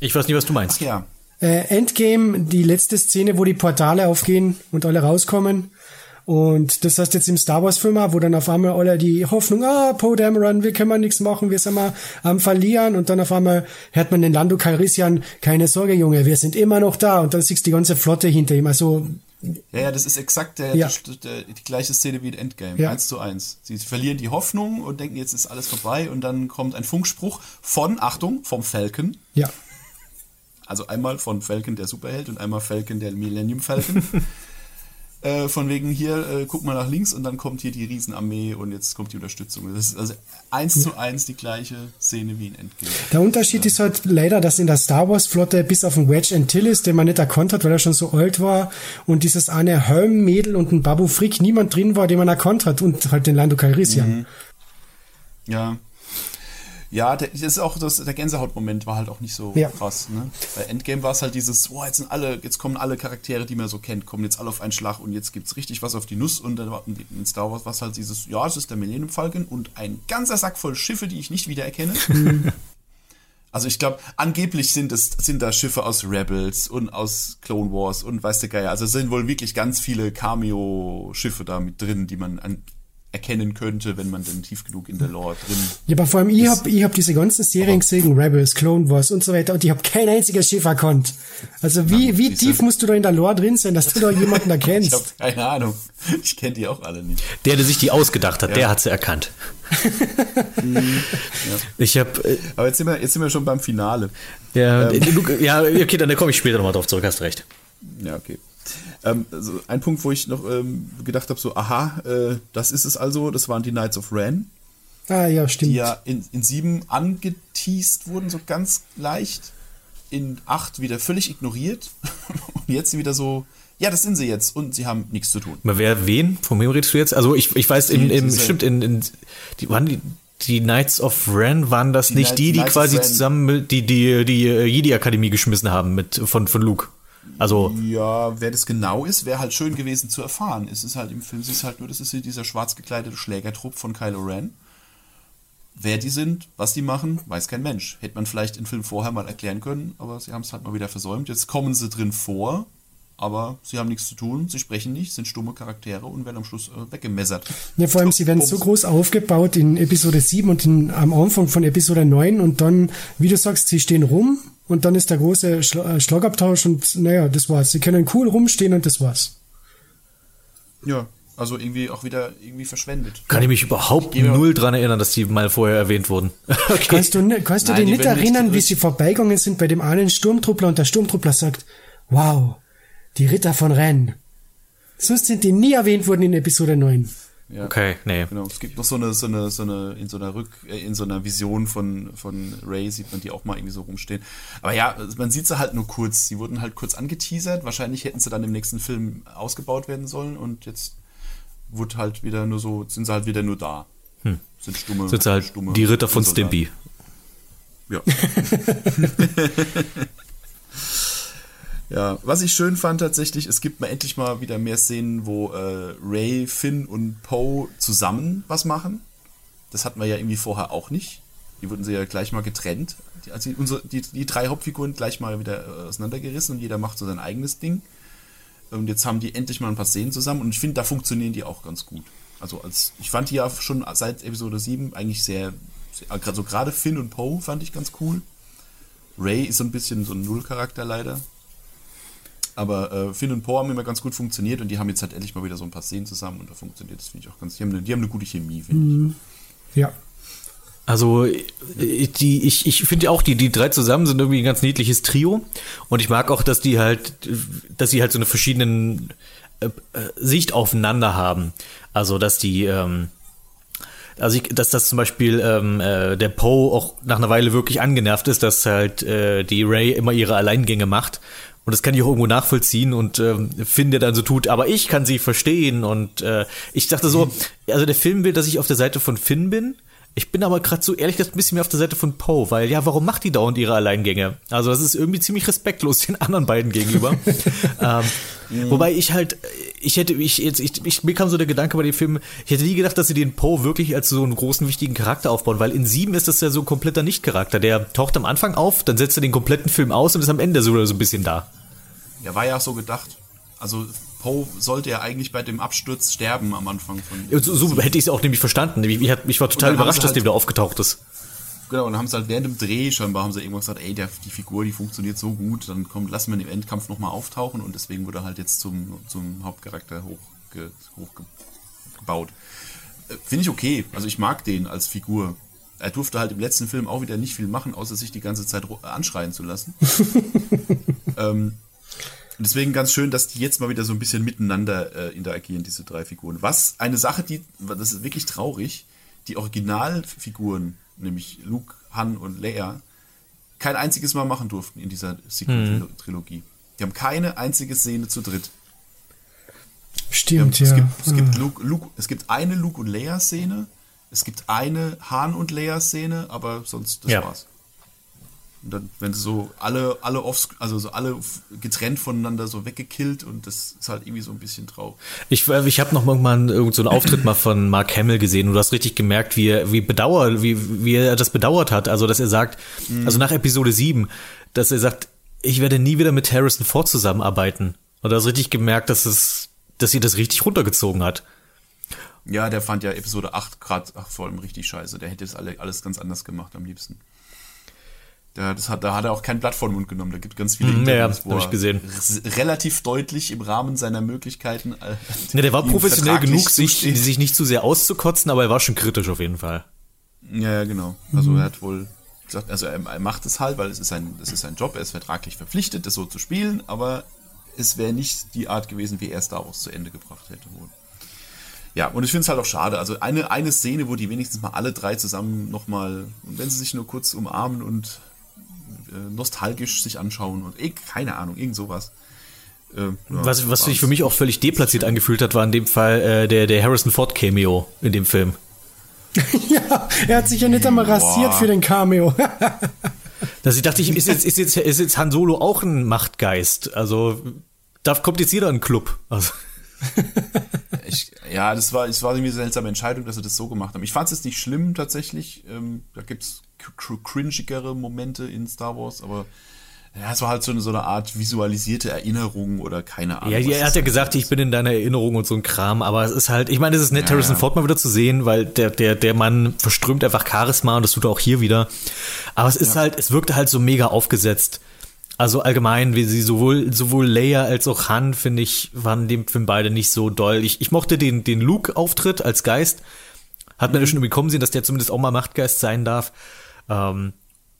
Ich weiß nicht, was du meinst. Ach ja. Äh, Endgame, die letzte Szene, wo die Portale aufgehen und alle rauskommen. Und das heißt jetzt im Star Wars Film, wo dann auf einmal alle die Hoffnung, ah, Poe Dameron, wir können mal nichts machen, wir sind mal am verlieren und dann auf einmal hört man den Lando Calrissian, keine Sorge, Junge, wir sind immer noch da und dann siehst du die ganze Flotte hinter ihm, also Ja, ja, das ist exakt der, Ja. die, der, die gleiche Szene wie in Endgame. Ja. Eins zu eins. Sie verlieren die Hoffnung und denken, jetzt ist alles vorbei und dann kommt ein Funkspruch von, Achtung, vom Falcon. ja. Also einmal von Falcon der Superheld und einmal Falcon der Millennium Falcon. *laughs* äh, von wegen hier, äh, guck mal nach links und dann kommt hier die Riesenarmee und jetzt kommt die Unterstützung. Das ist also eins zu eins die gleiche Szene wie in Endgame. Der Unterschied ist halt leider, dass in der Star Wars Flotte bis auf den Wedge Antilles, den man nicht erkannt hat, weil er schon so alt war, und dieses eine Helm-Mädel und ein Babu Frick niemand drin war, den man erkannt hat, und halt den Lando Calrissian. Ja. Ja, der, das ist auch das, der Gänsehautmoment war halt auch nicht so Ja. krass. Ne? Bei Endgame war es halt dieses, boah, jetzt sind alle, jetzt kommen alle Charaktere, die man so kennt, kommen jetzt alle auf einen Schlag und jetzt gibt's richtig was auf die Nuss und dann war- in Star Wars war es halt dieses, ja, es ist der Millennium Falcon und ein ganzer Sack voll Schiffe, die ich nicht wiedererkenne. *laughs* Also ich glaube, angeblich sind es sind da Schiffe aus Rebels und aus Clone Wars und weiß der Geier. Also es sind wohl wirklich ganz viele Cameo-Schiffe da mit drin, die man an, erkennen könnte, wenn man denn tief genug in der Lore drin. Ja, aber vor allem, ich hab, ich hab diese ganzen Serien gesehen, Rebels, Clone Wars und so weiter, und ich hab kein einziges Schiff erkannt. Also wie, wie siehste. tief musst du da in der Lore drin sein, dass du da jemanden *laughs* Ich habe erkennst? keine Ahnung. Ich kenne die auch alle nicht. Der, der sich die ausgedacht hat, der hat sie erkannt. *laughs* Ich habe äh, Aber jetzt sind wir, jetzt sind wir schon beim Finale. ja, du, ja, okay, dann komme ich später nochmal drauf zurück, hast recht. Ja, okay. Ähm, also ein Punkt, wo ich noch ähm, gedacht habe, so, aha, äh, das ist es also, das waren die Knights of Ren, Ah, ja, stimmt. die ja in, in sieben angeteased wurden, so ganz leicht, in acht wieder völlig ignoriert *laughs* und jetzt wieder so, ja, das sind sie jetzt und sie haben nichts zu tun. Aber wer, wen? Von wem redest du jetzt? Also ich, ich weiß, im, diese- stimmt, in, in die, waren die, die Knights of Ren, waren das Die nicht Knight- die, die Knights quasi zusammen mit, die, die, die äh, Jedi-Akademie geschmissen haben mit, von, von Luke? Also, Ja, wer das genau ist, wäre halt schön gewesen zu erfahren. Es ist halt im Film, es ist halt nur, das ist dieser schwarz gekleidete Schlägertrupp von Kylo Ren. Wer die sind, was die machen, weiß kein Mensch. Hätte man vielleicht im Film vorher mal erklären können, aber sie haben es halt mal wieder versäumt. Jetzt kommen sie drin vor, aber sie haben nichts zu tun, sie sprechen nicht, sind stumme Charaktere und werden am Schluss äh, weggemessert. Ja, vor allem, sie werden so groß aufgebaut in Episode 7 und in, am Anfang von Episode 9 und dann, wie du sagst, sie stehen rum und dann ist der große Schla äh, Schlagabtausch und naja, das war's. Sie können cool rumstehen und das war's. Ja, also irgendwie auch wieder irgendwie verschwendet. kann ich mich überhaupt null dran erinnern, dass die mal vorher erwähnt wurden. *laughs* Okay. Kannst du, kannst du Nein, dich die nicht werden nicht erinnern, wie sie vorbeigegangen sind bei dem einen Sturmtruppler und der Sturmtruppler sagt, wow, die Ritter von Rennes. Sonst sind die nie erwähnt worden in Episode 9. Ja. Okay, nee. Genau, es gibt noch so eine, so eine, so eine, in so einer Rück, äh, in so einer Vision von, von Ray sieht man die auch mal irgendwie so rumstehen. Aber ja, man sieht sie halt nur kurz. Sie wurden halt kurz angeteasert. Wahrscheinlich hätten sie dann im nächsten Film ausgebaut werden sollen und jetzt wurde halt wieder nur so, sind sie halt wieder nur da. Sind stumme, Sind sie halt stumme die Ritter von. Stimpy. Ja. *laughs* *laughs* ja, was ich schön fand tatsächlich, es gibt mal endlich mal wieder mehr Szenen, wo äh, Ray, Finn und Poe zusammen was machen. Das hatten wir ja irgendwie vorher auch nicht. Die wurden sie ja gleich mal getrennt. Die, also unsere, die, die drei Hauptfiguren gleich mal wieder äh, auseinandergerissen und jeder macht so sein eigenes Ding. Und jetzt haben die endlich mal ein paar Szenen zusammen und ich finde, da funktionieren die auch ganz gut. Also als ich fand die ja schon seit Episode 7 eigentlich sehr, sehr also gerade Finn und Poe fand ich ganz cool. Ray ist so ein bisschen so ein Nullcharakter leider. Aber äh, Finn und Poe haben immer ganz gut funktioniert und die haben jetzt halt endlich mal wieder so ein paar Szenen zusammen und da funktioniert das, finde ich auch ganz. Die haben eine, die haben eine gute Chemie, finde ich. Ja. Also äh, die, ich, ich finde auch, die, die drei zusammen sind irgendwie ein ganz niedliches Trio. Und ich mag auch, dass die halt, dass sie halt so eine verschiedenen äh, äh, Sicht aufeinander haben. Also dass die, ähm, also ich, dass das zum Beispiel ähm, äh, der Poe auch nach einer Weile wirklich angenervt ist, dass halt äh, die Ray immer ihre Alleingänge macht. Und das kann ich auch irgendwo nachvollziehen und ähm, Finn, der dann so tut, aber ich kann sie verstehen. Und äh, ich dachte so, also der Film will, dass ich auf der Seite von Finn bin. Ich bin aber gerade so ehrlich gesagt ein bisschen mehr auf der Seite von Poe, weil ja, warum macht die dauernd ihre Alleingänge? Also das ist irgendwie ziemlich respektlos *laughs* den anderen beiden gegenüber. *laughs* ähm, Wobei ich halt, ich hätte, ich jetzt, ich, ich, mir kam so der Gedanke bei dem Film, ich hätte nie gedacht, dass sie den Poe wirklich als so einen großen wichtigen Charakter aufbauen, weil in sieben ist das ja so ein kompletter Nicht-Charakter. Der taucht am Anfang auf, dann setzt er den kompletten Film aus und ist am Ende so, so ein bisschen da. Ja, war ja auch so gedacht. also Poe sollte ja eigentlich bei dem Absturz sterben am Anfang von. Ja, So, so hätte ich es auch nämlich verstanden. Ich, ich, ich war total überrascht, sie dass halt- der wieder aufgetaucht ist. Genau, und dann haben sie halt während dem Dreh scheinbar haben sie irgendwas gesagt, ey, der, die Figur, die funktioniert so gut, dann kommt, lassen wir ihn im Endkampf nochmal auftauchen und deswegen wurde er halt jetzt zum, zum Hauptcharakter hochge, hochgebaut. Äh, Finde ich okay. Also ich mag den als Figur. Er durfte halt im letzten Film auch wieder nicht viel machen, außer sich die ganze Zeit anschreien zu lassen. *laughs* ähm, und deswegen ganz schön, dass die jetzt mal wieder so ein bisschen miteinander äh, interagieren, diese drei Figuren. Was eine Sache, die, das ist wirklich traurig, die Originalfiguren, nämlich Luke, Han und Leia, kein einziges Mal machen durften in dieser Sequel-Trilogie. Die haben keine einzige Szene zu dritt. Stimmt, es, ja. gibt, es, gibt Luke, Luke, es gibt eine Luke und Leia-Szene, es gibt eine Han und Leia-Szene, aber sonst das Ja. war's. Und dann, wenn sie so alle, alle off, also so alle getrennt voneinander so weggekillt und das ist halt irgendwie so ein bisschen traurig. Ich, äh, ich habe noch irgendwann irgend so einen Auftritt mal von Mark Hamill gesehen und du hast richtig gemerkt, wie er, wie bedauert, wie, wie er das bedauert hat. Also, dass er sagt, also nach Episode 7, dass er sagt, ich werde nie wieder mit Harrison Ford zusammenarbeiten. Und du hast richtig gemerkt, dass es, dass sie das richtig runtergezogen hat. Ja, der fand ja Episode 8 gerade vor allem richtig scheiße. Der hätte das alle, alles ganz anders gemacht am liebsten. Der, das hat, da hat er auch kein Blatt vor den Mund genommen. Da gibt ganz viele Mhm, ja, ja, wo ich gesehen. relativ deutlich im Rahmen seiner Möglichkeiten. Äh, Ne, der war professionell genug, sich, sich nicht zu sehr auszukotzen, aber er war schon kritisch auf jeden Fall. Ja, ja, genau. Also er hat wohl gesagt, also er, er macht es halt, weil es ist sein, es ist sein Job, er ist vertraglich verpflichtet, das so zu spielen, aber es wäre nicht die Art gewesen, wie er Star Wars zu Ende gebracht hätte wohl. Ja, und ich finde es halt auch schade. Also eine, eine Szene, wo die wenigstens mal alle drei zusammen nochmal, und wenn sie sich nur kurz umarmen und nostalgisch sich anschauen und eh, keine Ahnung, irgend sowas. Äh, ja, Was, was sich für mich auch völlig deplatziert angefühlt hat, war in dem Fall äh, der, der Harrison Ford Cameo in dem Film. *laughs* ja, er hat sich ja nicht einmal rasiert für den Cameo. *laughs* Dass ich dachte, ich, ist, jetzt, ist, jetzt, ist jetzt Han Solo auch ein Machtgeist? Also, da kommt jetzt jeder in den Club. Also, *laughs* Ich, ja, das war, das war irgendwie eine seltsame Entscheidung, dass sie das so gemacht haben. Ich fand es jetzt nicht schlimm tatsächlich. Ähm, da gibt's cr- cringigere Momente in Star Wars, aber ja, es war halt so eine, so eine Art visualisierte Erinnerung oder keine Ahnung. ja, er hat ja gesagt, ist. ich bin in deiner Erinnerung und so ein Kram, aber es ist halt, ich meine, es ist nett, Ja, Harrison ja. Ford mal wieder zu sehen, weil der, der, der Mann verströmt einfach Charisma und das tut er auch hier wieder. Aber es ist halt, es wirkte halt so mega aufgesetzt. Also allgemein, wie sie sowohl, sowohl Leia als auch Han, finde ich, waren dem Film beide nicht so doll. Ich, ich mochte den, den Luke-Auftritt als Geist. Hat man ja schon irgendwie kommen sehen, dass der zumindest auch mal Machtgeist sein darf. Ähm,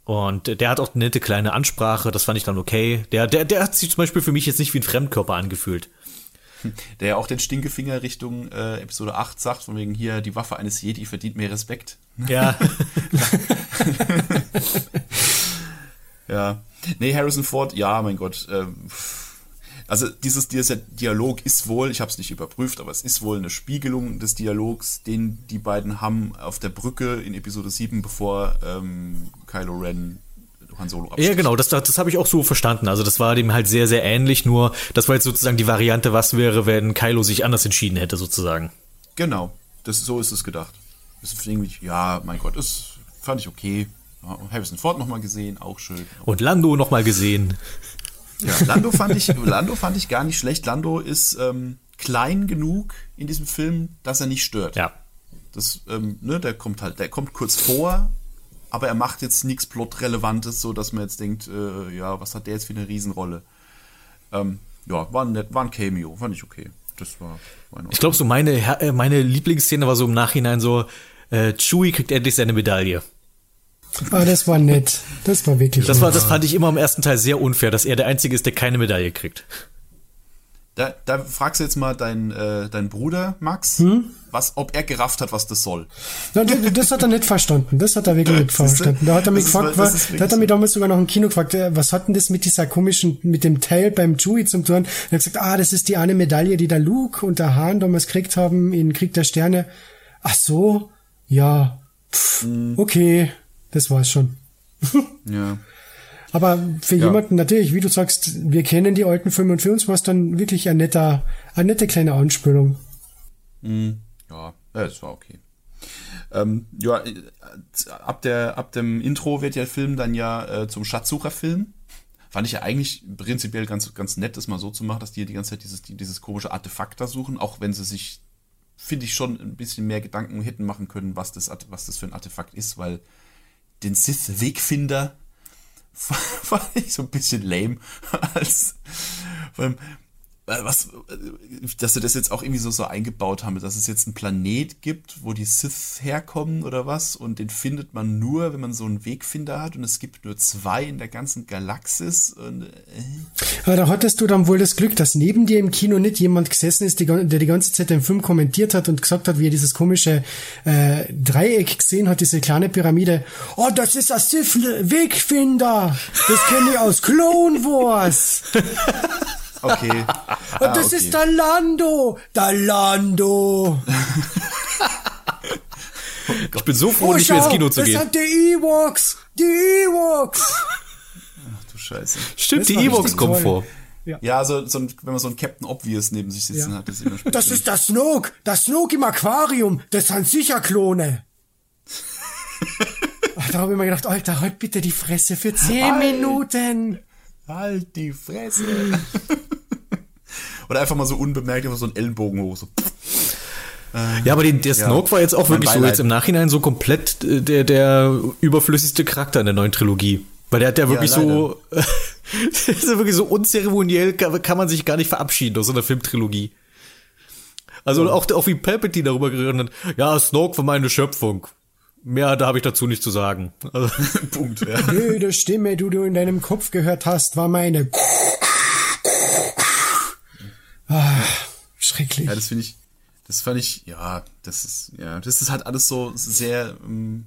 und der hat auch eine nette kleine Ansprache, das fand ich dann okay. Der, der, der hat sich zum Beispiel für mich jetzt nicht wie ein Fremdkörper angefühlt. Der ja auch den Stinkefinger Richtung äh, Episode 8 sagt, von wegen hier, die Waffe eines Jedi verdient mehr Respekt. Ja. *laughs* Ja. Nee, Harrison Ford, ja, mein Gott. Ähm, also dieses, dieser Dialog ist wohl, ich habe es nicht überprüft, aber es ist wohl eine Spiegelung des Dialogs, den die beiden haben auf der Brücke in Episode 7, bevor ähm, Kylo Ren Han Solo absticht. Ja, genau, das, das, das habe ich auch so verstanden. Also das war dem halt sehr, sehr ähnlich, nur das war jetzt sozusagen die Variante, was wäre, wenn Kylo sich anders entschieden hätte, sozusagen. Genau, das, so ist es gedacht. Das ist irgendwie, ja, mein Gott, das fand ich okay. Harrison Ford nochmal gesehen, auch schön. Und Lando nochmal gesehen. Ja, Lando fand ich, Lando fand ich gar nicht schlecht. Lando ist ähm, klein genug in diesem Film, dass er nicht stört. Ja. Das, ähm, ne, der kommt halt, der kommt kurz vor, aber er macht jetzt nichts Plotrelevantes, so dass man jetzt denkt, äh, ja, was hat der jetzt für eine Riesenrolle? Ähm, ja, war ein, nett, war ein Cameo, fand ich okay. Das war, war Ich glaube, so meine, äh, meine Lieblingsszene war so im Nachhinein so, äh, Chewie kriegt endlich seine Medaille. Ah, das war nett. Das war wirklich Das war, nett. das fand ich immer im ersten Teil sehr unfair, dass er der Einzige ist, der keine Medaille kriegt. Da, da fragst du jetzt mal deinen äh, deinen Bruder Max, Hm? was, ob er gerafft hat, was das soll. Na, das, das hat er nicht verstanden. Das hat er wirklich nicht *laughs* verstanden. Da hat er mich gefragt, das wa- ist wirklich da hat er mich damals sogar noch im Kino gefragt, äh, was hat denn das mit dieser komischen, mit dem Teil beim Chewie zum tun? Er hat gesagt, ah, das ist die eine Medaille, die der Luke und der Han damals gekriegt haben in Krieg der Sterne. Ach so, ja, pff, Mhm. okay, das war's schon. Ja. *laughs* Aber für jemanden natürlich, wie du sagst, wir kennen die alten Filme und für uns war es dann wirklich ein netter, eine nette kleine Anspielung. Ja, ja, das war okay. Ähm, ja, äh, ab, der, ab dem Intro wird der Film dann ja äh, zum Schatzsucherfilm. Fand ich ja eigentlich prinzipiell ganz, ganz nett, das mal so zu machen, dass die die ganze Zeit dieses, die, dieses komische Artefakt da suchen, auch wenn sie sich, finde ich, schon ein bisschen mehr Gedanken hätten machen können, was das, was das für ein Artefakt ist, weil den Sith-Wegfinder *laughs* fand ich so ein bisschen lame, *laughs* als, was, äh, dass sie das jetzt auch irgendwie so, so eingebaut haben, dass es jetzt einen Planet gibt, wo die Sith herkommen oder was und den findet man nur, wenn man so einen Wegfinder hat und es gibt nur zwei in der ganzen Galaxis und, äh, Aber da hattest du dann wohl das Glück, dass neben dir im Kino nicht jemand gesessen ist, die, der die ganze Zeit den Film kommentiert hat und gesagt hat, wie er dieses komische äh, Dreieck gesehen hat, diese kleine Pyramide. Oh, das ist ein Sith-Wegfinder. Das kenne ich aus Clone Wars. *laughs* okay. *laughs* Und Ah, das okay. ist der Lando. Der Lando. *laughs* Ich bin so froh, Oh, nicht mehr ins Kino zu das gehen. sind die Ewoks. Die Ewoks. Du Scheiße. Stimmt, Das die Ewoks kommen toll. vor. Ja, so, so ein, wenn man so einen Captain Obvious neben sich sitzen Ja. hat, das ist immer Das ist der Snoke. Der Snoke im Aquarium. Das sind sicher Klone. *laughs* Ach, da habe ich mir gedacht, Alter, halt bitte die Fresse für zehn Minuten. Halt die Fresse. Oder einfach mal so unbemerkt einfach so einen Ellenbogen hoch. So. Ja, aber den, der Snoke war jetzt auch wirklich so Beileid. jetzt im Nachhinein so komplett äh, der, der überflüssigste Charakter in der neuen Trilogie. Weil der hat ja wirklich so, *laughs* der ist ja wirklich so unzeremoniell, kann, kann man sich gar nicht verabschieden aus so einer Filmtrilogie. Also auch, auch wie Palpatine darüber geredet hat, ja, Snoke war meine Schöpfung. Mehr, da habe ich dazu nicht zu sagen. Also, *laughs* Punkt. Ja. Jede Stimme, die du in deinem Kopf gehört hast, war meine. Ah, schrecklich. ja, das finde ich, das fand ich, ja, das ist, ja, das ist halt alles so sehr ähm,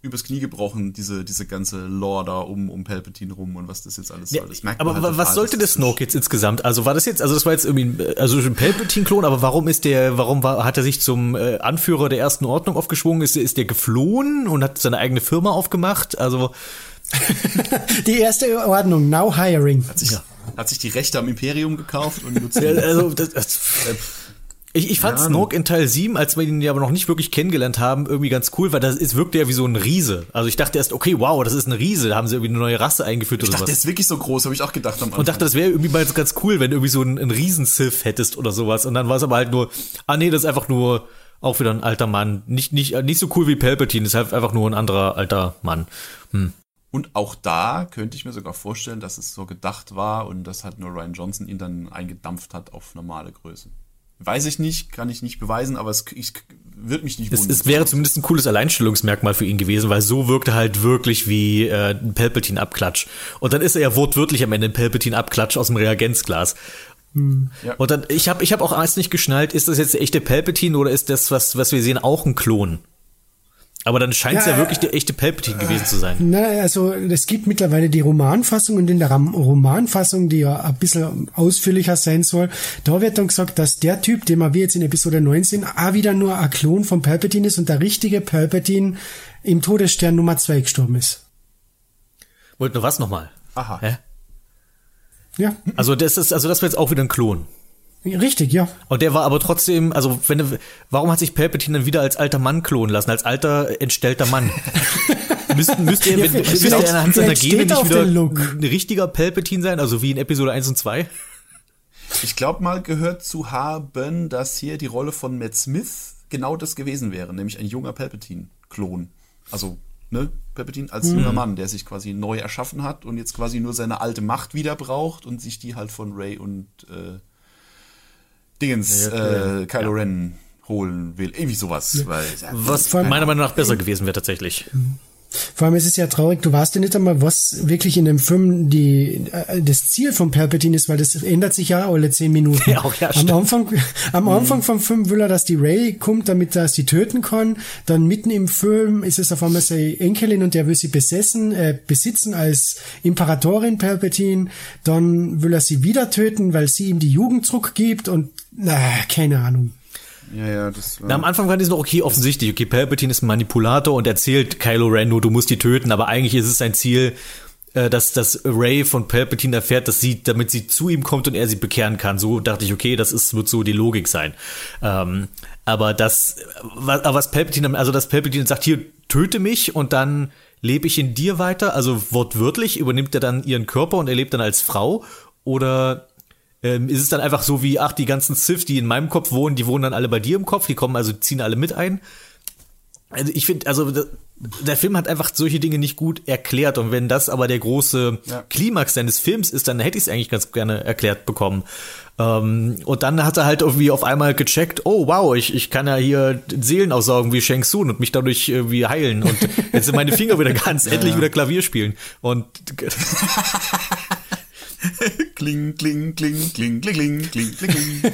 übers Knie gebrochen, diese, diese ganze Lore da um, um Palpatine rum und was das jetzt alles soll. Das merkt man aber halt wa- total, was sollte das der Snoke jetzt insgesamt? Also war das jetzt, also das war jetzt irgendwie, ein- also ein Palpatine-Klon, aber warum ist der, warum war, hat er sich zum äh, Anführer der ersten Ordnung aufgeschwungen? Ist, ist der geflohen und hat seine eigene Firma aufgemacht? Also *laughs* Die erste Ordnung, now hiring. Hat sich, hat sich die Rechte am Imperium gekauft und nutzt Ja, also das, das, ich, ich fand Snoke in Teil 7, als wir ihn ja aber noch nicht wirklich kennengelernt haben, irgendwie ganz cool, weil das ist, wirkte ja wie so ein Riese. Also ich dachte erst, okay, wow, das ist ein Riese, da haben sie irgendwie eine neue Rasse eingeführt Ich oder dachte, der sowas. ist wirklich so groß, habe ich auch gedacht am Anfang. Und dachte, das wäre irgendwie mal ganz cool, wenn du irgendwie so einen, einen Riesen-Sith hättest oder sowas. Und dann war es aber halt nur, ah nee, das ist einfach nur auch wieder ein alter Mann. Nicht, nicht, nicht so cool wie Palpatine, ist halt einfach nur ein anderer alter Mann. Hm. Und auch da könnte ich mir sogar vorstellen, dass es so gedacht war und dass halt nur Ryan Johnson ihn dann eingedampft hat auf normale Größe. Weiß ich nicht, kann ich nicht beweisen, aber es ich, wird mich nicht Es, wundern. es wäre zumindest ein cooles Alleinstellungsmerkmal für ihn gewesen, weil so wirkte halt wirklich wie äh, ein Palpatine-Abklatsch. Und dann ist er ja wortwörtlich am Ende ein Palpatine-Abklatsch aus dem Reagenzglas. Ja. Und dann, ich habe ich hab auch erst nicht geschnallt, ist das jetzt der echte Palpatine oder ist das, was, was wir sehen, auch ein Klon? Aber dann scheint es ja, Ja, wirklich der echte Palpatine gewesen zu sein. Na, also es gibt mittlerweile die Romanfassung und in der Romanfassung, die ja ein bisschen ausführlicher sein soll, da wird dann gesagt, dass der Typ, den wir jetzt in Episode 19, auch wieder nur ein Klon von Palpatine ist und der richtige Palpatine im Todesstern Nummer 2 gestorben ist. Wollt nur was nochmal? Aha. Hä? Ja, Also das ist, also das wäre jetzt auch wieder ein Klon. Richtig, ja. Und der war aber trotzdem, also wenn, er- warum hat sich Palpatine dann wieder als alter Mann klonen lassen, als alter entstellter Mann? müsste, müsste er, Ja, wenn- müsste er anhand seiner Gene nicht wieder ein richtiger Palpatine sein, also wie in Episode 1 und 2? Ich glaube mal gehört zu haben, dass hier die Rolle von Matt Smith genau das gewesen wäre, nämlich ein junger Palpatine-Klon. Also, ne, Palpatine als Mhm. junger Mann, der sich quasi neu erschaffen hat und jetzt quasi nur seine alte Macht wieder braucht und sich die halt von Ray und äh, Dingens, äh, Kylo Ren holen will. Irgendwie sowas. Weil, Was meiner Meinung nach besser gewesen wäre tatsächlich. Vor allem ist es ja traurig, du weißt ja nicht einmal, was wirklich in dem Film die, äh, das Ziel von Palpatine ist, weil das ändert sich ja alle zehn Minuten. Ja, auch, ja, am. Anfang, am Anfang vom Film will er, dass die Ray kommt, damit er sie töten kann. Dann mitten im Film ist es auf einmal seine Enkelin und der will sie besessen, äh, besitzen als Imperatorin Palpatine. Dann will er sie wieder töten, weil sie ihm die Jugend zurückgibt und, na, keine Ahnung. ja, ja, das war. Na, am Anfang war das noch okay offensichtlich. Okay, Palpatine ist ein Manipulator und erzählt Kylo Ren nur, du musst die töten, aber eigentlich ist es sein Ziel, äh, dass, dass Ray von Palpatine erfährt, dass sie, damit sie zu ihm kommt und er sie bekehren kann. So dachte ich, okay, das ist, wird so die Logik sein. Ähm, aber das, was, aber was Palpatine, also dass Palpatine sagt, hier, töte mich und dann lebe ich in dir weiter? Also wortwörtlich übernimmt er dann ihren Körper und er lebt dann als Frau? Oder ähm, ist es dann einfach so wie, ach, die ganzen Sith, die in meinem Kopf wohnen, die wohnen dann alle bei dir im Kopf, die kommen also, ziehen alle mit ein? Also ich finde, also der Film hat einfach solche Dinge nicht gut erklärt und wenn das aber der große Ja. Klimax seines Films ist, dann hätte ich es eigentlich ganz gerne erklärt bekommen. Ähm, und dann hat er halt irgendwie auf einmal gecheckt, oh wow, ich, ich kann ja hier Seelen aussaugen wie Shang Tsung und mich dadurch irgendwie heilen und jetzt sind meine Finger wieder ganz, *laughs* endlich wieder Klavier spielen. Und *laughs* *laughs* kling, kling, kling, kling, kling, kling, kling, kling.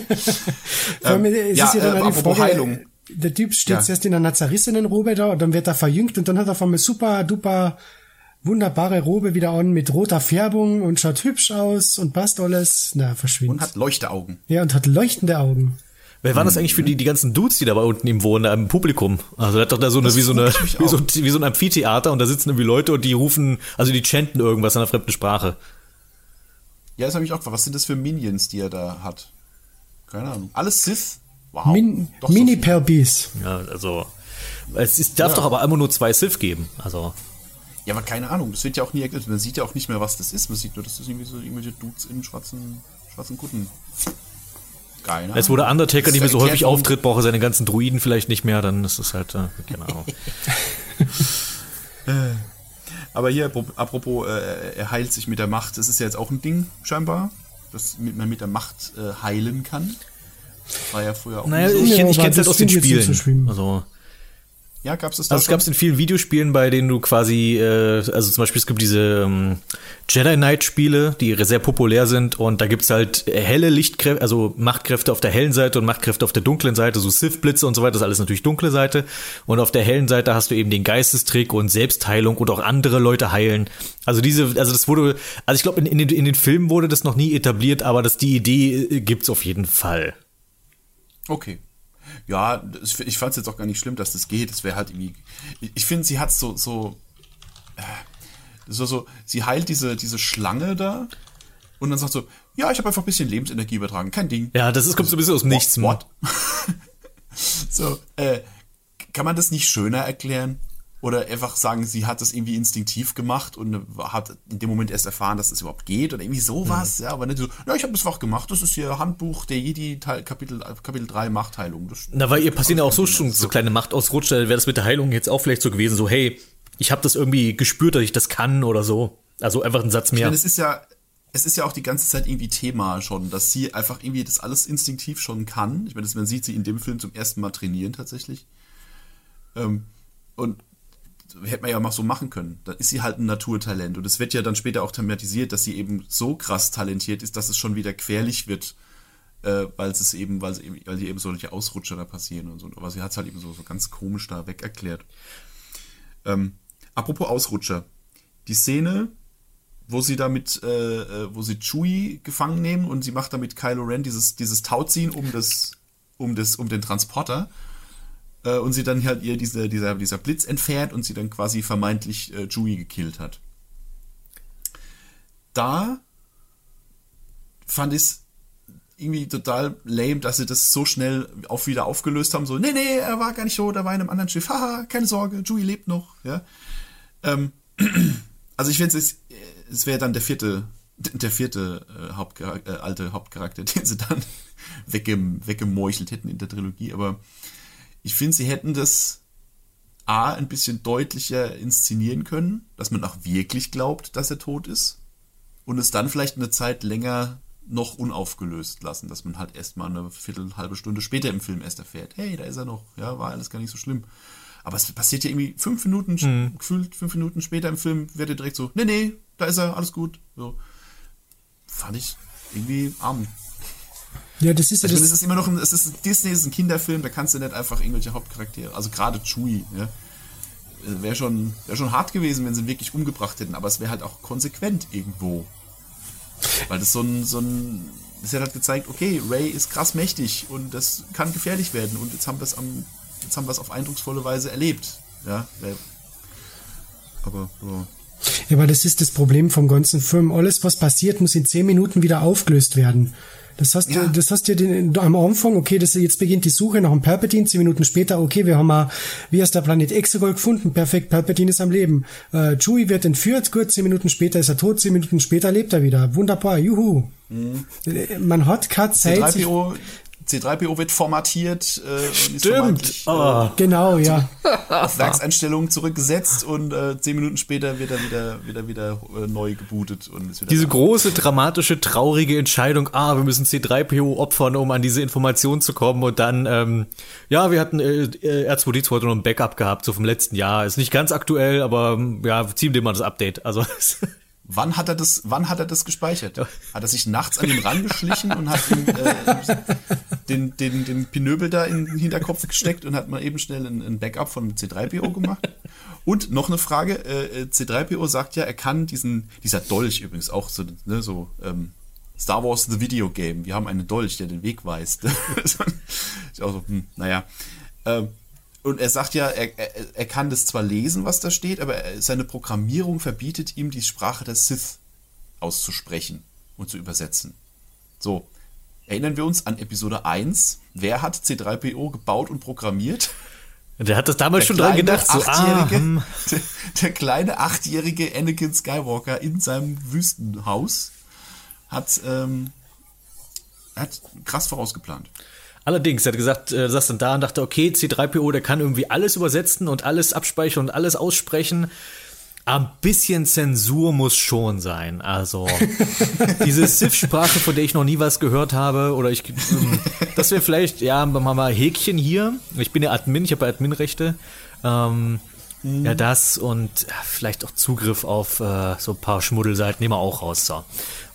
ähm, es ja, ist ja dann äh, die Frage, Heilung. Der Typ steht ja. zuerst in einer zerrissenen Robe da und dann wird er verjüngt und dann hat er von mir super duper wunderbare Robe wieder an mit roter Färbung und schaut hübsch aus und passt alles. Na, verschwindet. Und hat Leuchteaugen. Ja, und hat leuchtende Augen. Wer waren das hm. eigentlich für die, die ganzen Dudes, die da bei unten eben wohnen, im Publikum? Also, da hat doch da so eine, wie so eine, wie so, wie so ein Amphitheater und da sitzen irgendwie Leute und die rufen, also die chanten irgendwas in einer fremden Sprache. Ja, das habe ich auch gefragt. Was sind das für Minions, die er da hat? Keine Ahnung. Alles Sith? Wow. Min Doch so Mini viel. Pelbis. Ja, also, es ist, darf doch aber immer nur zwei Sith geben. Also, Ja, aber keine Ahnung. Das wird ja auch nie erklärt. Man sieht ja auch nicht mehr, was das ist. Man sieht nur, dass das irgendwie so irgendwelche Dudes in schwarzen, schwarzen Kutten. Keine Ahnung. Jetzt, wo der Undertaker nicht mehr so häufig auftritt, braucht er seine ganzen Druiden vielleicht nicht mehr, dann ist es halt, äh, keine *laughs* Ahnung. Aber hier, apro- apropos, äh, er heilt sich mit der Macht. Das ist ja jetzt auch ein Ding, scheinbar. Dass mit- man mit der Macht äh, heilen kann. War ja früher auch Naja, so. ich, ich aber kenn's halt das aus den ich Spielen. schlimm. Also, Ja, gab's das da Also es gab es in vielen Videospielen, bei denen du quasi, äh, also zum Beispiel es gibt diese ähm, Jedi Knight Spiele, die sehr populär sind und da gibt's halt helle Lichtkräfte, also Machtkräfte auf der hellen Seite und Machtkräfte auf der dunklen Seite, so Sith-Blitze und so weiter, das ist alles natürlich dunkle Seite und auf der hellen Seite hast du eben den Geistestrick und Selbstheilung und auch andere Leute heilen. Also diese, also das wurde, also ich glaube in, in, den, in den Filmen wurde das noch nie etabliert, aber das, die Idee äh, gibt's auf jeden Fall. Okay. Ja, ich fand es jetzt auch gar nicht schlimm, dass das geht. Es wäre halt irgendwie. Ich, finde, sie hat so, so, so, so, sie heilt diese, diese Schlange da und dann sagt so, ja, ich habe einfach ein bisschen Lebensenergie übertragen, kein Ding. Ja, das ist, kommt so ein bisschen aus dem Nichts. What? *laughs* so, äh, kann man das nicht schöner erklären? Oder einfach sagen, sie hat das irgendwie instinktiv gemacht und hat in dem Moment erst erfahren, dass das überhaupt geht oder irgendwie sowas, ja, aber nicht so, ja, ich habe das einfach gemacht, das ist hier Handbuch der Jedi, Teil, Kapitel, Kapitel 3 Machtheilung. Das, Na, weil ihr passieren ja auch so schon so kleine Machtausrutscher, wäre das mit der Heilung jetzt auch vielleicht so gewesen, so, hey, ich habe das irgendwie gespürt, dass ich das kann oder so. Also einfach ein Satz Ich mehr. meine, es ist ja, es ist ja auch die ganze Zeit irgendwie Thema schon, dass sie einfach irgendwie das alles instinktiv schon kann. Ich meine, das, man sieht sie in dem Film zum ersten Mal trainieren tatsächlich. Ähm, und hätte man ja mal so machen können. Dann ist sie halt ein Naturtalent. Und es wird ja dann später auch thematisiert, dass sie eben so krass talentiert ist, dass es schon wieder querlich wird, äh, weil es eben, weil, sie eben, weil sie eben solche Ausrutscher da passieren und so. Aber sie hat es halt eben so, so ganz komisch da weg erklärt. Ähm, apropos Ausrutscher. Die Szene, wo sie damit, äh, äh, wo sie Chewie gefangen nehmen und sie macht damit Kylo Ren dieses, dieses Tauziehen um das, um das, um den Transporter äh, und sie dann halt ihr diese, dieser, dieser Blitz entfernt und sie dann quasi vermeintlich äh, Chewie gekillt hat. Da fand ich es irgendwie total lame, dass sie das so schnell auch wieder aufgelöst haben. So, nee, nee, er war gar nicht tot, er war in einem anderen Schiff. Haha, keine Sorge, Chewie lebt noch. Ja. Ähm, *clears throat* also ich finde es, es wäre dann der vierte, *laughs* der vierte äh, Hauptcharakter, äh, alte Hauptcharakter, *laughs* den sie dann *laughs* weggem, weggemeuchelt hätten in der Trilogie. Aber ich finde, sie hätten das A ein bisschen deutlicher inszenieren können, dass man auch wirklich glaubt, dass er tot ist. Und es dann vielleicht eine Zeit länger noch unaufgelöst lassen, dass man halt erst mal eine Viertel, halbe Stunde später im Film erst erfährt, hey, da ist er noch, ja, war alles gar nicht so schlimm. Aber es passiert ja irgendwie fünf Minuten, Mhm. gefühlt fünf Minuten später im Film, wird er direkt so, nee, nee, da ist er, alles gut. So. Fand ich irgendwie arm. Ja, das ist ja meine, das, es ist immer noch ein, es ist Disney, ist ein Kinderfilm, da kannst du nicht einfach irgendwelche Hauptcharaktere, also gerade Chewie, ja. Wäre schon, wär schon hart gewesen, wenn sie ihn wirklich umgebracht hätten, aber es wäre halt auch konsequent irgendwo. Weil das so ein, so ein, das hätte halt gezeigt, okay, Ray ist krass mächtig und das kann gefährlich werden und jetzt haben wir es am, jetzt haben wir es auf eindrucksvolle Weise erlebt. Ja, aber, ja. ja, aber das ist das Problem vom ganzen Film. Alles, was passiert, muss in zehn Minuten wieder aufgelöst werden. Das hast, Ja. du, das hast du den, am Anfang, okay, das, jetzt beginnt die Suche nach einem Palpatine, zehn Minuten später, okay, wir haben mal, wie heißt der Planet Exegol gefunden, perfekt, Palpatine ist am Leben. Äh, Chewie wird entführt, gut, zehn Minuten später ist er tot, zehn Minuten später lebt er wieder. Wunderbar, juhu. Äh, Man hat keine Zeit. sich- C3PO, C3PO wird formatiert äh, und ist Stimmt. vermeintlich, äh, Oh. Genau, ja. auf Werkseinstellungen zurückgesetzt und äh, zehn Minuten später wird er wieder, wieder, wieder äh, neu gebootet und ist wieder Diese da. große, dramatische, traurige Entscheidung, ah, wir müssen C3PO opfern, um an diese Information zu kommen und dann, ähm, ja, wir hatten, äh, äh, R2D2 heute noch ein Backup gehabt, so vom letzten Jahr. Ist nicht ganz aktuell, aber ja, ziehen wir mal das Update. Also, *laughs* Wann hat er das, wann hat er das gespeichert? Hat er sich nachts an ihn rangeschlichen und hat ihm, äh, den, den, den Pinöbel da in den Hinterkopf gesteckt und hat mal eben schnell ein, ein Backup von C3PO gemacht? Und noch eine Frage, äh, C3PO sagt ja, er kann diesen, dieser Dolch übrigens auch so, ne, so, ähm, Star Wars The Video Game. Wir haben einen Dolch, der den Weg weist. *laughs* ist auch so, hm, naja. Ähm, und er sagt ja, er, er, er kann das zwar lesen, was da steht, aber er, seine Programmierung verbietet ihm, die Sprache der Sith auszusprechen und zu übersetzen. So, erinnern wir uns an Episode 1. Wer hat C3PO gebaut und programmiert? der hat das damals schon dran gedacht, so, ah, hm, der, *laughs* der kleine achtjährige Anakin Skywalker in seinem Wüstenhaus hat, ähm, hat krass vorausgeplant. Allerdings, er hat gesagt, äh, saß dann da und dachte, okay, C3PO, der kann irgendwie alles übersetzen und alles abspeichern und alles aussprechen. Ein bisschen Zensur muss schon sein. Also, *laughs* diese Sith-Sprache, von der ich noch nie was gehört habe, oder ich, ähm, das wäre vielleicht, ja, machen wir mal Häkchen hier. Ich bin ja Admin, ich habe ja Admin-Rechte. Ähm, Ja, das und ja, vielleicht auch Zugriff auf äh, so ein paar Schmuddelseiten nehmen wir auch raus. So.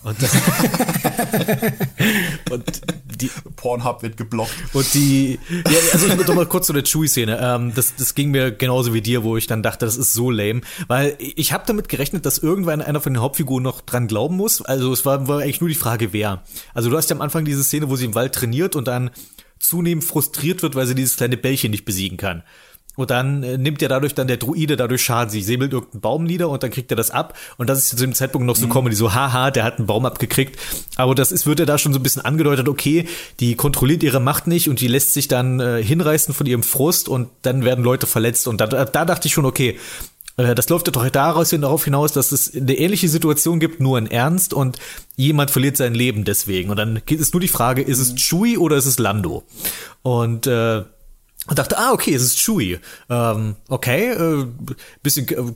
Und, *laughs* und die, Pornhub wird geblockt. und die, ja, also ich noch mal kurz zu der Chewie-Szene. Ähm, das, das ging mir genauso wie dir, wo ich dann dachte, das ist so lame, weil ich habe damit gerechnet, dass irgendwann einer von den Hauptfiguren noch dran glauben muss. Also es war, war eigentlich nur die Frage, wer. Also du hast ja am Anfang diese Szene, wo sie im Wald trainiert und dann zunehmend frustriert wird, weil sie dieses kleine Bällchen nicht besiegen kann. Und dann äh, nimmt ja dadurch dann der Druide dadurch Schaden. Sie säbelt irgendeinen Baum nieder und dann kriegt er das ab. Und das ist zu dem Zeitpunkt noch so Comedy, so haha, der hat einen Baum abgekriegt. Aber das ist, wird ja da schon so ein bisschen angedeutet, okay, die kontrolliert ihre Macht nicht und die lässt sich dann äh, hinreißen von ihrem Frust und dann werden Leute verletzt. Und da, da dachte ich schon, okay, äh, das läuft ja doch daraus hin, darauf hinaus, dass es eine ähnliche Situation gibt, nur in Ernst und jemand verliert sein Leben deswegen. Und dann geht es nur die Frage, ist es Chewie oder ist es Lando? Und äh, und dachte, ah, okay, es ist Chewie. Ähm, okay, äh, bisschen, äh,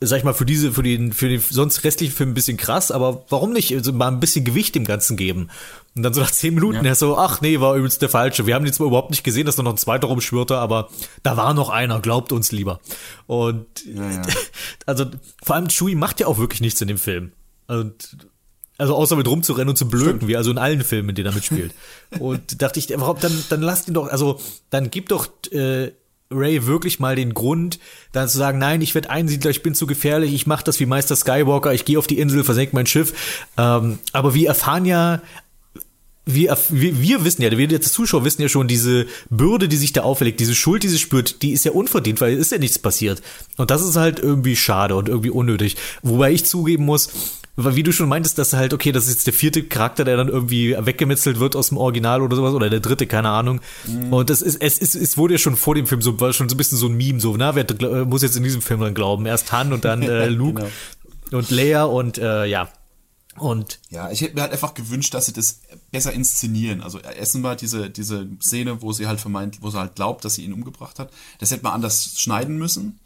sag ich mal, für diese, für den, für den sonst restlichen Film ein bisschen krass, aber warum nicht also mal ein bisschen Gewicht dem Ganzen geben? Und dann so nach zehn Minuten, er so, ach nee, war übrigens der falsche. Wir haben den zwar überhaupt nicht gesehen, dass da noch ein zweiter rumschwirrte, aber da war noch einer, glaubt uns lieber. Und *laughs* also vor allem Chewie macht ja auch wirklich nichts in dem Film. Und also außer mit rumzurennen und zu blöken, wie also in allen Filmen, in denen er mitspielt. *laughs* und dachte ich, warum, dann, dann lasst ihn doch, also dann gib doch äh, Ray wirklich mal den Grund, dann zu sagen, nein, ich werde Einsiedler, ich bin zu gefährlich, ich mache das wie Meister Skywalker, ich gehe auf die Insel, versenke mein Schiff. Ähm, aber wir erfahren ja, wir, wir, wir wissen ja, wir jetzt Zuschauer wissen ja schon, diese Bürde, die sich da auferlegt, diese Schuld, die sie spürt, die ist ja unverdient, weil es ist ja nichts passiert. Und das ist halt irgendwie schade und irgendwie unnötig. Wobei ich zugeben muss, weil wie du schon meintest, dass halt, okay, das ist jetzt der vierte Charakter, der dann irgendwie weggemetzelt wird aus dem Original oder sowas, oder der dritte, keine Ahnung. Und das ist, es ist, es wurde ja schon vor dem Film so, war schon so ein bisschen so ein Meme, so, na, wer gl- muss jetzt in diesem Film dran glauben? Erst Han und dann *laughs* äh, Luke und Leia und äh, ja. Und Ja, ich hätte mir halt einfach gewünscht, dass sie das besser inszenieren. Also erstens mal diese, diese Szene, wo sie halt vermeint, wo sie halt glaubt, dass sie ihn umgebracht hat. Das hätte man anders schneiden müssen.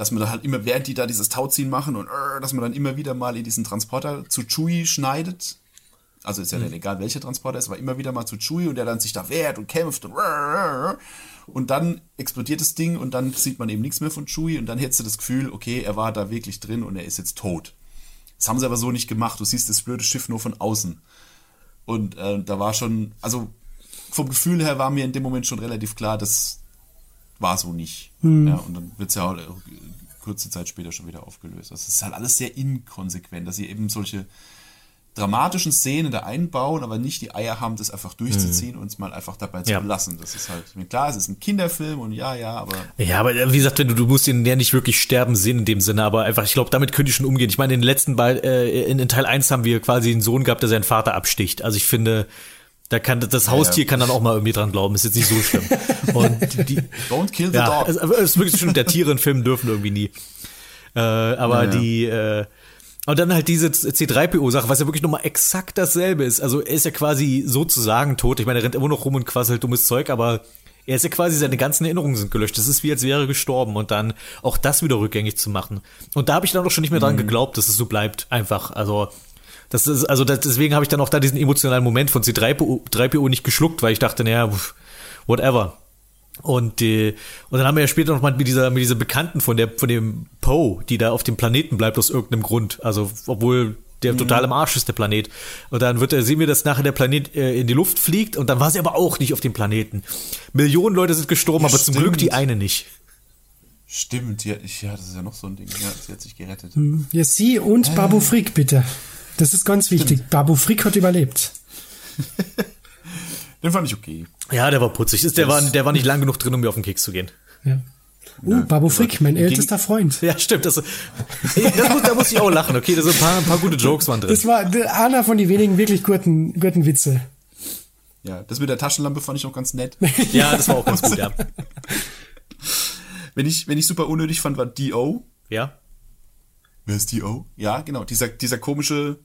Dass man da halt immer, während die da dieses Tauziehen machen und äh, dass man dann immer wieder mal in diesen Transporter zu Chewie schneidet. Also ist ja dann egal, welcher Transporter ist, aber immer wieder mal zu Chewie und der dann sich da wehrt und kämpft und und dann explodiert das Ding und dann sieht man eben nichts mehr von Chewie und dann hättest du das Gefühl, okay, er war da wirklich drin und er ist jetzt tot. Das haben sie aber so nicht gemacht. Du siehst das blöde Schiff nur von außen. Und äh, da war schon, also vom Gefühl her war mir in dem Moment schon relativ klar, das war so nicht. Ja, und dann wird es ja auch äh, kurze Zeit später schon wieder aufgelöst. Das ist halt alles sehr inkonsequent, dass sie eben solche dramatischen Szenen da einbauen, aber nicht die Eier haben, das einfach durchzuziehen und es mal einfach dabei zu Ja. belassen. Das ist halt, klar, es ist ein Kinderfilm und ja, ja, aber Ja, aber wie gesagt, du, du musst ihn ja nicht wirklich sterben sehen in dem Sinne, aber einfach, ich glaube, damit könnte ich schon umgehen. Ich meine, in den letzten, Be äh, in, in Teil 1 haben wir quasi einen Sohn gehabt, der seinen Vater absticht. Also ich finde, Da kann das Haustier kann dann auch mal irgendwie dran glauben, ist jetzt nicht so schlimm. *laughs* Und die, Don't kill the ja, dog. es, es ist wirklich schön, der Tiere in Filmen dürfen irgendwie nie. Äh, aber Ja, ja. die äh, und dann halt diese C3PO-Sache, was ja wirklich nochmal exakt dasselbe ist. Also er ist ja quasi sozusagen tot. Ich meine, er rennt immer noch rum und quasselt dummes Zeug, aber er ist ja quasi, seine ganzen Erinnerungen sind gelöscht. Das ist wie, als wäre er gestorben und dann auch das wieder rückgängig zu machen. Und da habe ich dann auch schon nicht mehr Mhm. dran geglaubt, dass es so bleibt. Einfach. Also, das ist, also das, deswegen habe ich dann auch da diesen emotionalen Moment von C3PO 3PO nicht geschluckt, weil ich dachte, naja, whatever. Und, äh, und dann haben wir ja später noch mal mit dieser, mit dieser Bekannten von der, von dem Poe, die da auf dem Planeten bleibt aus irgendeinem Grund. Also, obwohl der total im Arsch ist, der Planet. Und dann wird er, sehen wir, dass nachher der Planet äh, in die Luft fliegt und dann war sie aber auch nicht auf dem Planeten. Millionen Leute sind gestorben, aber zum Stimmt. Glück die eine nicht. Stimmt, ja, ich, ja, das ist ja noch so ein Ding. Ja, sie hat sich gerettet. Ja, sie und Babu Frick, bitte. Das ist ganz wichtig. Babu Frick hat überlebt. *laughs* Den fand ich okay. Ja, der war putzig. Ist- Der war, der war nicht lang genug drin, um mir auf den Keks zu gehen. Ja. Uh, Babu Frick, mein ältester Freund. Ja, stimmt. Das, das muss, da muss ich auch lachen. Okay, da sind ein paar, ein paar gute Jokes waren drin. Das war einer von den wenigen wirklich guten, guten Witze. Ja, das mit der Taschenlampe fand ich auch ganz nett. *laughs* Ja, das war auch ganz gut, ja. wenn ich, wenn ich super unnötig fand, war D.O. Ja. Wer ist D.O.? Ja, genau. Dieser, dieser komische,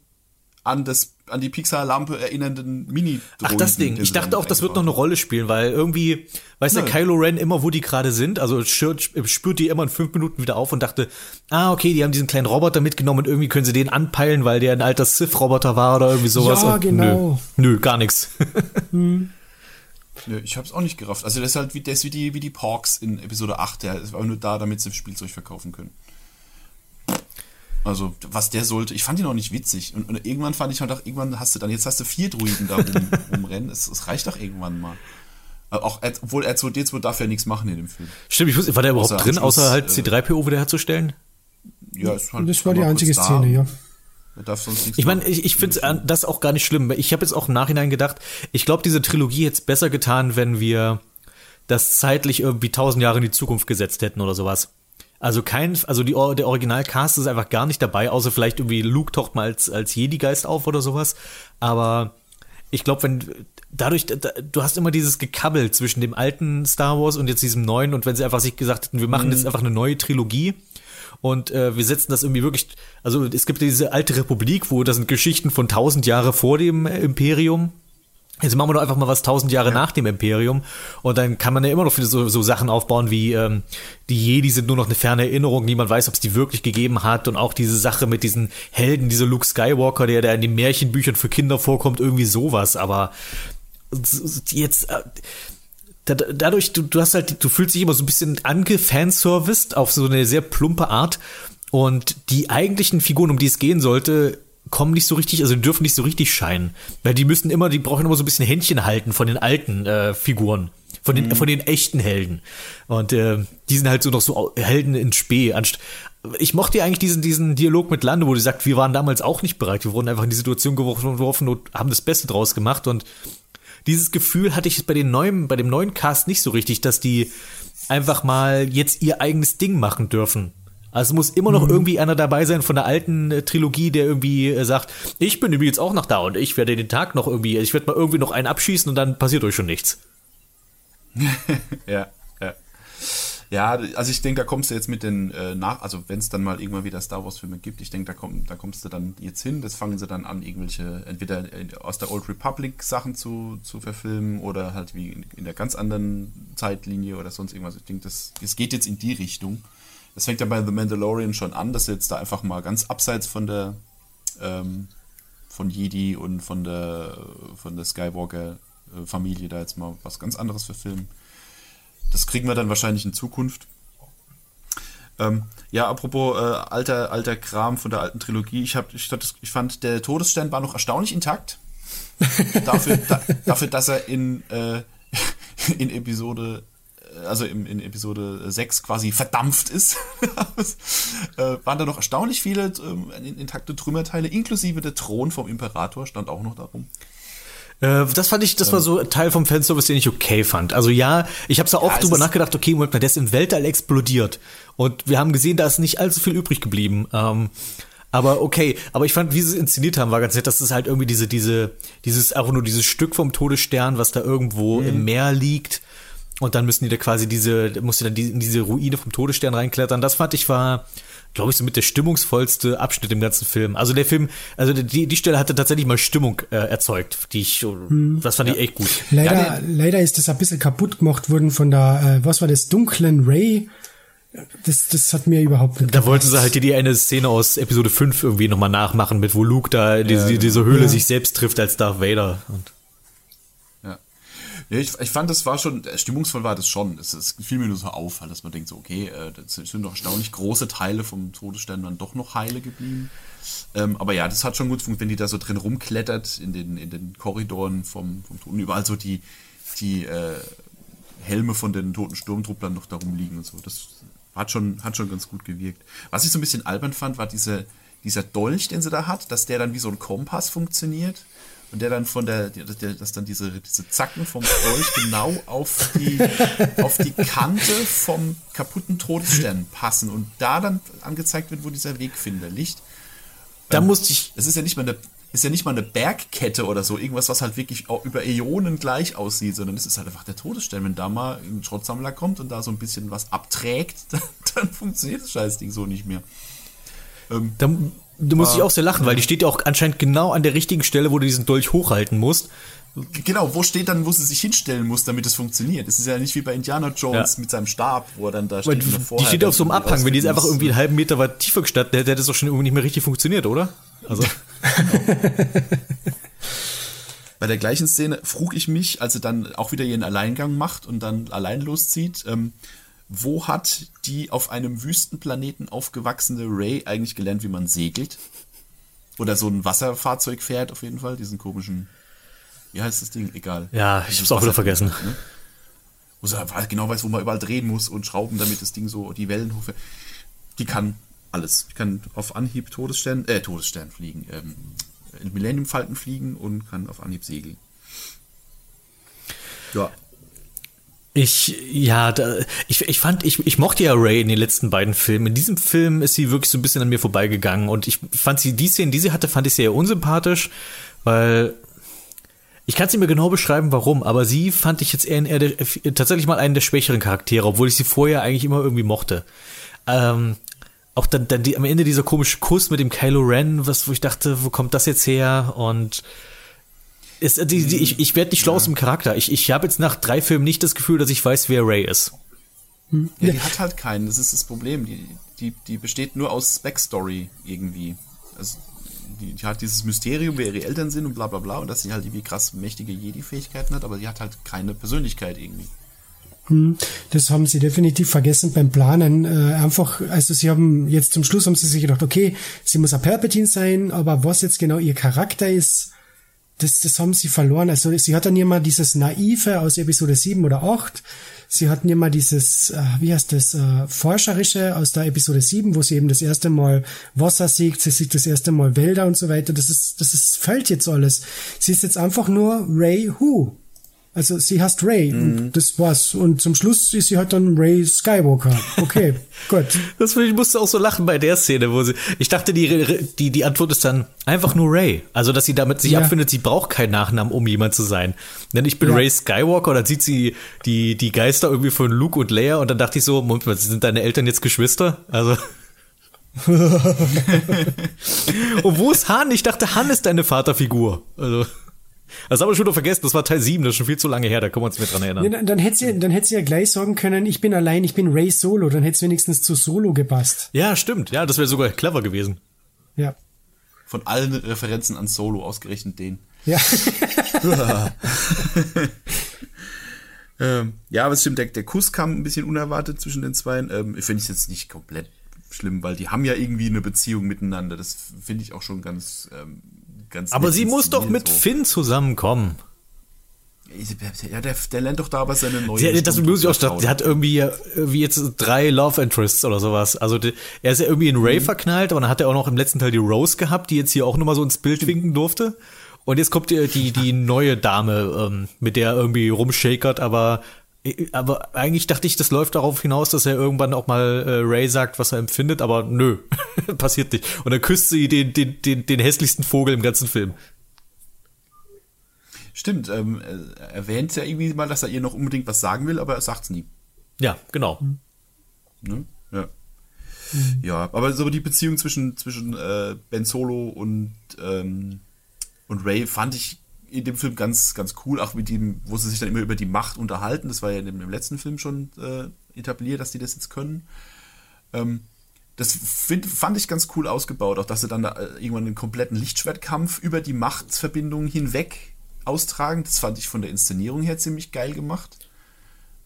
an das, an die Pixar-Lampe erinnernden mini Ach, das Ding. Ich dachte auch, das wird noch eine Rolle spielen, weil irgendwie, weiß der Nö. Kylo Ren immer, wo die gerade sind, also spürt, die immer in fünf Minuten wieder auf und dachte, ah, okay, die haben diesen kleinen Roboter mitgenommen und irgendwie können sie den anpeilen, weil der ein alter Sith-Roboter war oder irgendwie sowas. Ja, und genau. Nö, nö gar nichts. *laughs* Nö, ich hab's auch nicht gerafft. Also, das ist halt wie, der ist wie die, wie die Porks in Episode 8. Der ist aber nur da, damit sie Spielzeug verkaufen können. Also, was der sollte, ich fand ihn auch nicht witzig. Und, und irgendwann fand ich halt auch, irgendwann hast du dann, jetzt hast du vier Druiden da rum, *laughs* rumrennen. Es, es reicht doch irgendwann mal. Äh, Auch, obwohl R2D2 darf ja nichts machen in dem Film. Stimmt, ich wusste, war der überhaupt Außer drin, außer halt äh, C3PO wieder herzustellen? Ja, ist halt Das war die einzige da. Szene, ja. Er darf sonst nichts Ich meine, ich, ich finde das auch gar nicht schlimm. Ich habe jetzt auch im Nachhinein gedacht, ich glaube, diese Trilogie hätte es besser getan, wenn wir das zeitlich irgendwie tausend Jahre in die Zukunft gesetzt hätten oder sowas. Also kein, also die, der Originalcast ist einfach gar nicht dabei, außer vielleicht irgendwie Luke taucht mal als, als Jedi-Geist auf oder sowas. Aber ich glaube, wenn dadurch, da, du hast immer dieses Gekabbel zwischen dem alten Star Wars und jetzt diesem neuen und wenn sie einfach sich gesagt hätten, wir machen jetzt einfach eine neue Trilogie und äh, wir setzen das irgendwie wirklich, also es gibt diese alte Republik, wo das sind Geschichten von tausend Jahre vor dem äh, Imperium. Jetzt machen wir doch einfach mal was tausend Jahre nach dem Imperium und dann kann man ja immer noch so, so Sachen aufbauen wie ähm, die Jedi sind nur noch eine ferne Erinnerung, niemand weiß, ob es die wirklich gegeben hat und auch diese Sache mit diesen Helden, dieser Luke Skywalker, der da in den Märchenbüchern für Kinder vorkommt, irgendwie sowas, aber jetzt äh, da- dadurch, du, du hast halt, du fühlst dich immer so ein bisschen angefanserviced auf so eine sehr plumpe Art. Und die eigentlichen Figuren, um die es gehen sollte, kommen nicht so richtig, also die dürfen nicht so richtig scheinen. Weil die müssen immer, die brauchen immer so ein bisschen Händchen halten von den alten äh, Figuren. Von den, von den echten Helden. Und äh, die sind halt so noch so Helden in Spee. Ich mochte ja eigentlich diesen, diesen Dialog mit Lando, wo die sagt, wir waren damals auch nicht bereit. Wir wurden einfach in die Situation geworfen geworfen und haben das Beste draus gemacht. Und dieses Gefühl hatte ich bei den neuen, bei dem neuen Cast nicht so richtig, dass die einfach mal jetzt ihr eigenes Ding machen dürfen. Also es muss immer noch irgendwie einer dabei sein von der alten äh, Trilogie, der irgendwie äh, sagt, ich bin übrigens auch noch da und ich werde den Tag noch irgendwie, ich werde mal irgendwie noch einen abschießen und dann passiert euch schon nichts. *laughs* Ja, ja. Ja, also ich denke, da kommst du jetzt mit den äh, nach, also wenn es dann mal irgendwann wieder Star Wars Filme gibt, ich denke, da, komm, da kommst du dann jetzt hin, das fangen sie dann an, irgendwelche, entweder äh, aus der Old Republic Sachen zu, zu verfilmen oder halt wie in, in der ganz anderen Zeitlinie oder sonst irgendwas. Ich denke, das, es geht jetzt in die Richtung. Das fängt ja bei The Mandalorian schon an, dass jetzt da einfach mal ganz abseits von der ähm, von Jedi und von der von der Skywalker äh, Familie da jetzt mal was ganz anderes verfilmen. Das kriegen wir dann wahrscheinlich in Zukunft. Ähm, ja, apropos äh, alter, alter Kram von der alten Trilogie. Ich, hab, ich, fand, ich fand, der Todesstern war noch erstaunlich intakt. *laughs* dafür, da, dafür, dass er in, äh, *laughs* in Episode, also im, in Episode 6 quasi verdampft ist, *laughs* äh, waren da noch erstaunlich viele ähm, intakte Trümmerteile, inklusive der Thron vom Imperator, stand auch noch darum. Äh, das fand ich, das war so ein Teil vom Fanservice, den ich okay fand. Also ja, ich habe da auch Ja, es drüber nachgedacht, okay, Moment mal, der ist im Weltall explodiert. Und wir haben gesehen, da ist nicht allzu viel übrig geblieben. Ähm, Aber okay, aber ich fand, wie sie es inszeniert haben, war ganz nett, dass es halt irgendwie diese, diese, dieses, einfach nur dieses Stück vom Todesstern, was da irgendwo Mhm. im Meer liegt. Und dann müssen die da quasi diese, musste dann die, in diese Ruine vom Todesstern reinklettern. Das fand ich war, glaube ich, so mit der stimmungsvollste Abschnitt im ganzen Film. Also der Film, also die, die Stelle hatte tatsächlich mal Stimmung äh, erzeugt, die ich, das fand ich echt gut. Leider, Ja, leider ist das ein bisschen kaputt gemacht worden von der, äh, was war das, dunklen Ray. Das, das hat mir überhaupt nicht Da wollten sie halt die, die eine Szene aus Episode 5 irgendwie nochmal nachmachen, mit wo Luke da in diese, diese Höhle Ja. sich selbst trifft als Darth Vader. Und Ja. Ja ich, ich fand, das war schon, äh, stimmungsvoll war das schon. Es, es fiel mir nur so auf, halt, dass man denkt, so, okay, äh, das sind doch erstaunlich große Teile vom Todesstern dann doch noch heile geblieben. Ähm, aber ja, das hat schon gut funktioniert, wenn die da so drin rumklettert in den, in den Korridoren vom, vom Tod und überall so die, die äh, Helme von den toten Sturmtrupplern noch da rumliegen und so. Das hat schon, hat schon ganz gut gewirkt. Was ich so ein bisschen albern fand, war diese, dieser Dolch, den sie da hat, dass der dann wie so ein Kompass funktioniert und der dann von der, der dass dann diese, diese Zacken vom Dolch genau auf die, auf die Kante vom kaputten Todesstern passen und da dann angezeigt wird, wo dieser Wegfinder liegt. da musste ich, Es ist ja nicht mal eine, ist ja nicht mal eine Bergkette oder so, irgendwas, was halt wirklich auch über Äonen gleich aussieht, sondern es ist halt einfach der Todesstern. Wenn da mal ein Schrottsammler kommt und da so ein bisschen was abträgt, *laughs* dann, dann funktioniert das Scheißding so nicht mehr. Ähm, da, da musste ich auch sehr lachen, weil die steht ja auch anscheinend genau an der richtigen Stelle, wo du diesen Dolch hochhalten musst. Genau, wo steht dann, wo sie sich hinstellen muss, damit es funktioniert? Es ist ja nicht wie bei Indiana Jones Ja. mit seinem Stab, wo er dann da steht. die, die steht auf so einem Abhang, wenn die jetzt einfach irgendwie einen halben Meter weit tiefer gestanden hätte, hätte das doch schon irgendwie nicht mehr richtig funktioniert, oder? Also, *laughs* Bei der gleichen Szene frug ich mich, als sie dann auch wieder ihren Alleingang macht und dann allein loszieht, ähm, wo hat die auf einem Wüstenplaneten aufgewachsene Ray eigentlich gelernt, wie man segelt? Oder so ein Wasserfahrzeug fährt, auf jeden Fall, diesen komischen, wie heißt das Ding? Egal. ja, ich hab's auch wieder vergessen. Ne? Wo sie halt genau weiß, wo man überall drehen muss und schrauben, damit das Ding so die Wellen hochfährt. Die kann alles. Die kann auf Anhieb Todesstern, äh, Todesstern fliegen, ähm, Millennium Falken fliegen und kann auf Anhieb segeln. Ja. Ich, ja, da, ich, ich fand, ich, ich mochte ja Ray in den letzten beiden Filmen. In diesem Film ist sie wirklich so ein bisschen an mir vorbeigegangen und ich fand sie, die Szenen, die sie hatte, fand ich sehr unsympathisch, weil ich kann es nicht mehr genau beschreiben, warum, aber sie fand ich jetzt eher, eher tatsächlich mal einen der schwächeren Charaktere, obwohl ich sie vorher eigentlich immer irgendwie mochte. Ähm, auch dann, dann die, am Ende dieser komische Kuss mit dem Kylo Ren, was, wo ich dachte, wo kommt das jetzt her? Und ist, die, die, ich, ich werde nicht schlau aus dem Charakter. Ich, ich habe jetzt nach drei Filmen nicht das Gefühl, dass ich weiß, wer Ray ist. Ja, die hat halt keinen, das ist das Problem. Die, die, die besteht nur aus Backstory irgendwie. Also, die, die hat dieses Mysterium, wer ihre Eltern sind und bla bla bla und dass sie halt irgendwie krass mächtige Jedi-Fähigkeiten hat, aber sie hat halt keine Persönlichkeit irgendwie. Das haben sie definitiv vergessen beim Planen. Äh, einfach, also sie haben jetzt zum Schluss haben sie sich gedacht, okay, sie muss ein Palpatine sein, aber was jetzt genau ihr Charakter ist, das, das haben sie verloren. Also sie hat dann immer dieses Naive aus Episode 7 oder 8. Sie hatten immer dieses, äh, wie heißt das, äh, Forscherische aus der Episode 7, wo sie eben das erste Mal Wasser sieht, sie sieht das erste Mal Wälder und so weiter. Das ist, das ist, fällt jetzt alles. Sie ist jetzt einfach nur Ray Who. Also sie heißt Ray und das war's. Und zum Schluss ist sie halt dann Ray Skywalker. Okay, *laughs* gut. Das, ich musste auch so lachen bei der Szene, wo sie, ich dachte, die, die, die Antwort ist dann einfach nur Ray. Also, dass sie damit sich Ja. abfindet, sie braucht keinen Nachnamen, um jemand zu sein. Denn ich bin Ja. Ray Skywalker, und dann sieht sie die, die Geister irgendwie von Luke und Leia, und dann dachte ich so, Moment mal, sind deine Eltern jetzt Geschwister? Also. *laughs* *laughs* und wo ist Han? Ich dachte, Han ist deine Vaterfigur. Also. Das haben wir schon noch vergessen, das war Teil 7, das ist schon viel zu lange her, da können wir uns nicht mehr dran erinnern. Ja, dann, dann hätte sie, dann hätte sie ja gleich sagen können, ich bin allein, ich bin Ray Solo. Dann hätte es wenigstens zu Solo gepasst. Ja, stimmt, ja, das wäre sogar clever gewesen. Ja. Von allen Referenzen an Solo ausgerechnet den. Ja. *laughs* *laughs* Ähm, ja, aber es stimmt, der, der Kuss kam ein bisschen unerwartet zwischen den Zweien. Ähm, ich finde es jetzt nicht komplett schlimm, weil die haben ja irgendwie eine Beziehung miteinander. Das finde ich auch schon ganz, ähm, ganz Aber sie muss doch mit so. Finn zusammenkommen. Ja, der, der lernt doch da aber seine neue Sie, das muss ich auch sagen. Der hat irgendwie, ja, irgendwie jetzt drei Love Interests oder sowas. Also die, er ist ja irgendwie in Ray verknallt, aber dann hat er auch noch im letzten Teil die Rose gehabt, die jetzt hier auch nochmal so ins Bild winken durfte. Und jetzt kommt die, die, die neue Dame, ähm, mit der er irgendwie rumshakert, aber Aber eigentlich dachte ich, das läuft darauf hinaus, dass er irgendwann auch mal äh, Ray sagt, was er empfindet, aber nö, *laughs* passiert nicht. Und dann küsst sie den, den, den, den hässlichsten Vogel im ganzen Film. Stimmt, ähm, er erwähnt ja irgendwie mal, dass er ihr noch unbedingt was sagen will, aber er sagt's nie. Ja, genau. Ne? Ja. Ja, aber so die Beziehung zwischen, zwischen äh, Ben Solo und, ähm, und Ray fand ich in dem Film ganz, ganz cool, auch mit dem, wo sie sich dann immer über die Macht unterhalten. Das war ja im, letzten Film schon äh, etabliert, dass die das jetzt können. Ähm, das find, fand ich ganz cool ausgebaut, auch dass sie dann da, äh, irgendwann einen kompletten Lichtschwertkampf über die Machtverbindungen hinweg austragen. Das fand ich von der Inszenierung her ziemlich geil gemacht.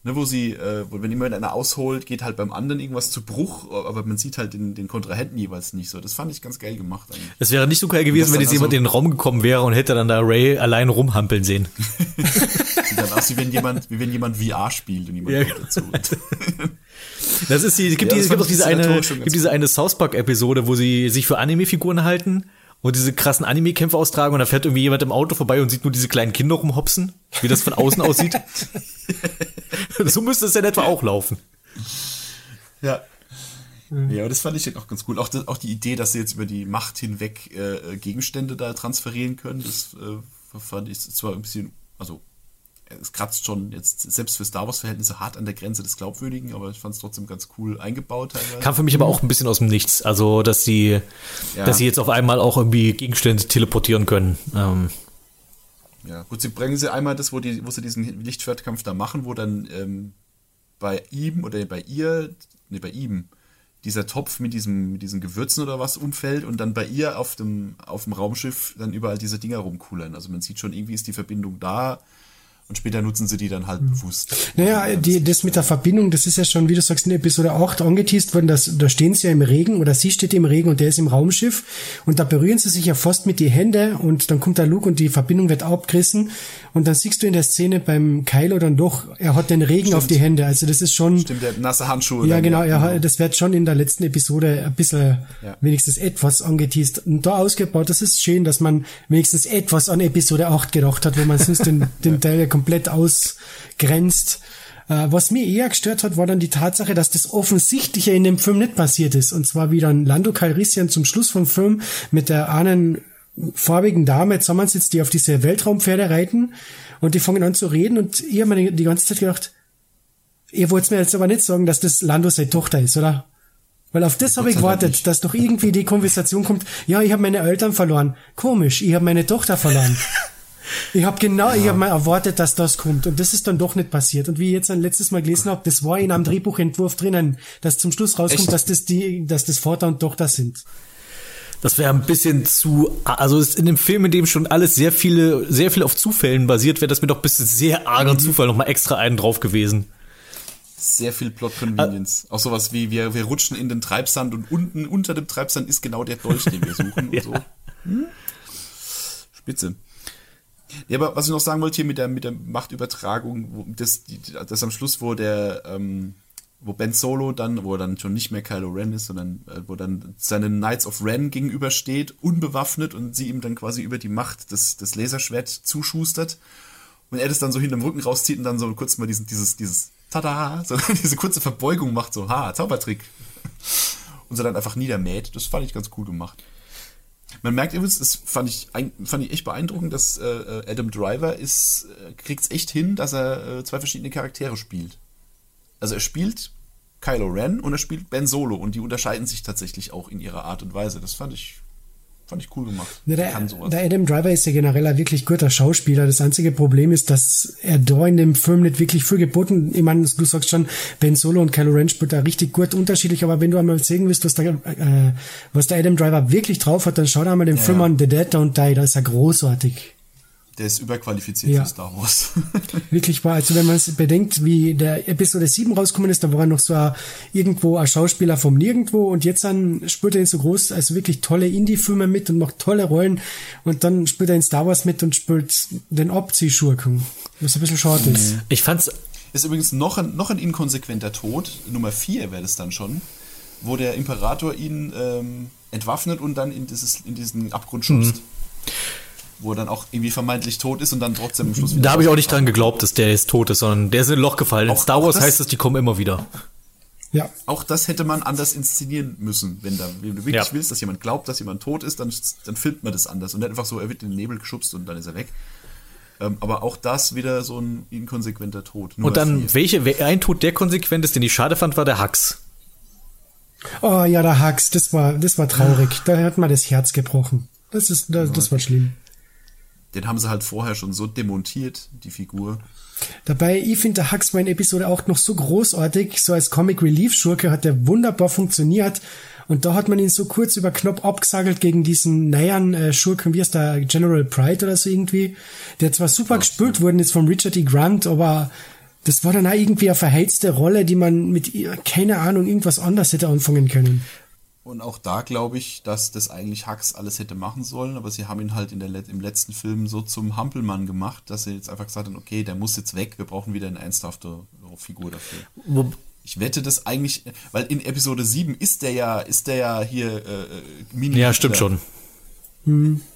Ne, wo sie, äh, wo, wenn jemand einer ausholt, geht halt beim anderen irgendwas zu Bruch, aber man sieht halt den, den Kontrahenten jeweils nicht so. Das fand ich ganz geil gemacht eigentlich. Es wäre nicht so geil gewesen, wenn jetzt jemand also, in den Raum gekommen wäre und hätte dann da Ray allein rumhampeln sehen. *laughs* Sieht dann aus, wie wenn jemand, wie wenn jemand VR spielt und jemand ja. dazu. *laughs* Das ist die, es gibt, ja, diese, gibt auch diese eine, gibt diese eine South Park Episode, wo sie sich für Anime-Figuren halten und diese krassen Anime-Kämpfe austragen und da fährt irgendwie jemand im Auto vorbei und sieht nur diese kleinen Kinder rumhopsen, wie das von außen aussieht. *laughs* so müsste es ja in etwa auch laufen. Ja. Ja, aber das fand ich auch ganz cool. Auch, das, auch die Idee, dass sie jetzt über die Macht hinweg äh, Gegenstände da transferieren können, das äh, fand ich zwar ein bisschen, also es kratzt schon jetzt selbst für Star Wars-Verhältnisse hart an der Grenze des Glaubwürdigen, aber ich fand es trotzdem ganz cool eingebaut teilweise. Kam für mich aber auch ein bisschen aus dem Nichts. Also, dass sie, ja. dass sie jetzt auf einmal auch irgendwie Gegenstände teleportieren können. Ähm. Ja, gut, sie bringen sie einmal das, wo, die, wo sie diesen Lichtschwertkampf da machen, wo dann ähm, bei ihm oder bei ihr, nee, bei ihm, dieser Topf mit diesem, mit diesen Gewürzen oder was umfällt und dann bei ihr auf dem, auf dem Raumschiff dann überall diese Dinger rumkullern. Also man sieht schon, irgendwie ist die Verbindung da und später nutzen sie die dann halt mhm. bewusst. Naja, die, das mit der Verbindung, das ist ja schon, wie du sagst, in Episode 8 angeteased worden, dass, da stehen sie ja im Regen oder sie steht im Regen und der ist im Raumschiff und da berühren sie sich ja fast mit die Hände und dann kommt der Luke und die Verbindung wird abgerissen und dann siehst du in der Szene beim Kylo dann doch, er hat den Regen Stimmt. auf die Hände, also das ist schon... Stimmt, der nasse Handschuhe. Ja, genau, ja, genau. das wird schon in der letzten Episode ein bisschen, ja. wenigstens etwas angeteased und da ausgebaut, das ist schön, dass man wenigstens etwas an Episode 8 gedacht hat, wo man sonst den, *laughs* den Teil komplett ausgrenzt. Äh, was mir eher gestört hat, war dann die Tatsache, dass das Offensichtliche in dem Film nicht passiert ist. Und zwar wie dann Lando Calrissian zum Schluss vom Film mit der einen farbigen Dame zusammensitzt, die auf diese Weltraumpferde reiten und die fangen an zu reden und ich habe mir die ganze Zeit gedacht, ihr wollt mir jetzt aber nicht sagen, dass das Lando seine Tochter ist, oder? Weil auf das habe ich gewartet, dass doch irgendwie die Konversation kommt, ja, ich habe meine Eltern verloren. Komisch, ich habe meine Tochter verloren. *laughs* Ich habe genau, ja. ich habe mal erwartet, dass das kommt und das ist dann doch nicht passiert. Und wie ich jetzt ein letztes Mal gelesen habe, das war in einem Drehbuchentwurf drinnen, dass zum Schluss rauskommt, Echt? dass das die, dass das Vater und Tochter sind. Das wäre ein bisschen zu, also in dem Film, in dem schon alles sehr viele, sehr viel auf Zufällen basiert, wäre das mir doch ein bisschen sehr arger mhm. Zufall nochmal extra einen drauf gewesen. Sehr viel Plot Convenience. Ah. Auch sowas wie, wir, wir rutschen in den Treibsand und unten unter dem Treibsand ist genau der Dolch, den wir suchen *laughs* ja. und so. Hm? Spitze. Ja, aber was ich noch sagen wollte hier mit der, mit der Machtübertragung, wo das, das am Schluss, wo der, ähm, wo Ben Solo dann, wo er dann schon nicht mehr Kylo Ren ist, sondern äh, wo dann seinen Knights of Ren gegenübersteht, unbewaffnet und sie ihm dann quasi über die Macht des, des Laserschwert zuschustert. Und er das dann so hinterm Rücken rauszieht und dann so kurz mal diesen, dieses, dieses Tada, *laughs* so diese kurze Verbeugung macht, so, ha, Zaubertrick. Und so dann einfach niedermäht. Das fand ich ganz cool gemacht. Man merkt übrigens, das fand ich, fand ich echt beeindruckend, dass äh, äh Adam Driver ist, äh, kriegt's echt hin, dass er äh, zwei verschiedene Charaktere spielt. Also er spielt Kylo Ren und er spielt Ben Solo und die unterscheiden sich tatsächlich auch in ihrer Art und Weise. Das fand ich Fand ich cool gemacht. Ne, der, der, Adam Driver ist ja generell ein wirklich guter Schauspieler. Das einzige Problem ist, dass er da in dem Film nicht wirklich viel geboten. Ich meine, du sagst schon, Ben Solo und Kylo Ren spielt da richtig gut unterschiedlich, aber wenn du einmal sehen willst, was der, äh, was der Adam Driver wirklich drauf hat, dann schau dir einmal den ja, Film an, The Dead Don't Die, da ist er großartig der ist überqualifiziert ja. für Star Wars. *laughs* Wirklich wahr. Also wenn man es bedenkt, wie der Episode 7 rausgekommen ist, da war er noch so ein, irgendwo ein Schauspieler vom Nirgendwo und jetzt dann spürt er ihn so groß, also wirklich tolle Indie-Filme mit und macht tolle Rollen und dann spielt er in Star Wars mit und spielt den Opzi-Schurken, was ein bisschen schade ist. Ich fand's ist übrigens noch ein, noch ein inkonsequenter Tod, Nummer 4 wäre das dann schon, wo der Imperator ihn ähm, entwaffnet und dann in, dieses, in diesen Abgrund schubst. Mhm. Wo er dann auch irgendwie vermeintlich tot ist und dann trotzdem am Schluss wieder. Da habe ich auch nicht dran geglaubt, dass der jetzt tot ist, sondern der ist in ein Loch gefallen. In Auch- Star auch Wars das- heißt es, die kommen immer wieder. Ja. Auch das hätte man anders inszenieren müssen. Wenn, da, wenn du wirklich Ja. willst, dass jemand glaubt, dass jemand tot ist, dann, dann filmt man das anders. Und nicht einfach so, er wird in den Nebel geschubst und dann ist er weg. Ähm, aber auch das wieder so ein inkonsequenter Tod. Nur Und dann, welche, ein Tod, der konsequent ist, den ich schade fand, war der Hux. Oh ja, der Hux, das war, das war traurig. Da hat mir das Herz gebrochen. Das ist, das, das war schlimm. Den haben sie halt vorher schon so demontiert, die Figur. Dabei, ich finde, der Hux war in Episode 8 noch so großartig, so als Comic Relief Schurke hat der wunderbar funktioniert. Und da hat man ihn so kurz über Knopf abgesagelt gegen diesen nahen äh, Schurken, wie heißt der, General Pride oder so irgendwie, der zwar super gespielt worden ist von Richard E. Grant, aber das war dann auch irgendwie eine verheizte Rolle, die man mit, keine Ahnung, irgendwas anders hätte anfangen können. Und auch da glaube ich, dass das eigentlich Hux alles hätte machen sollen, aber sie haben ihn halt in der, Let- im letzten Film so zum Hampelmann gemacht, dass sie jetzt einfach gesagt haben, okay, der muss jetzt weg, wir brauchen wieder eine ernsthafte Figur dafür. Wo, Ich wette das eigentlich, weil in Episode 7 ist der ja, ist der ja hier äh, äh, mini ja, stimmt schon.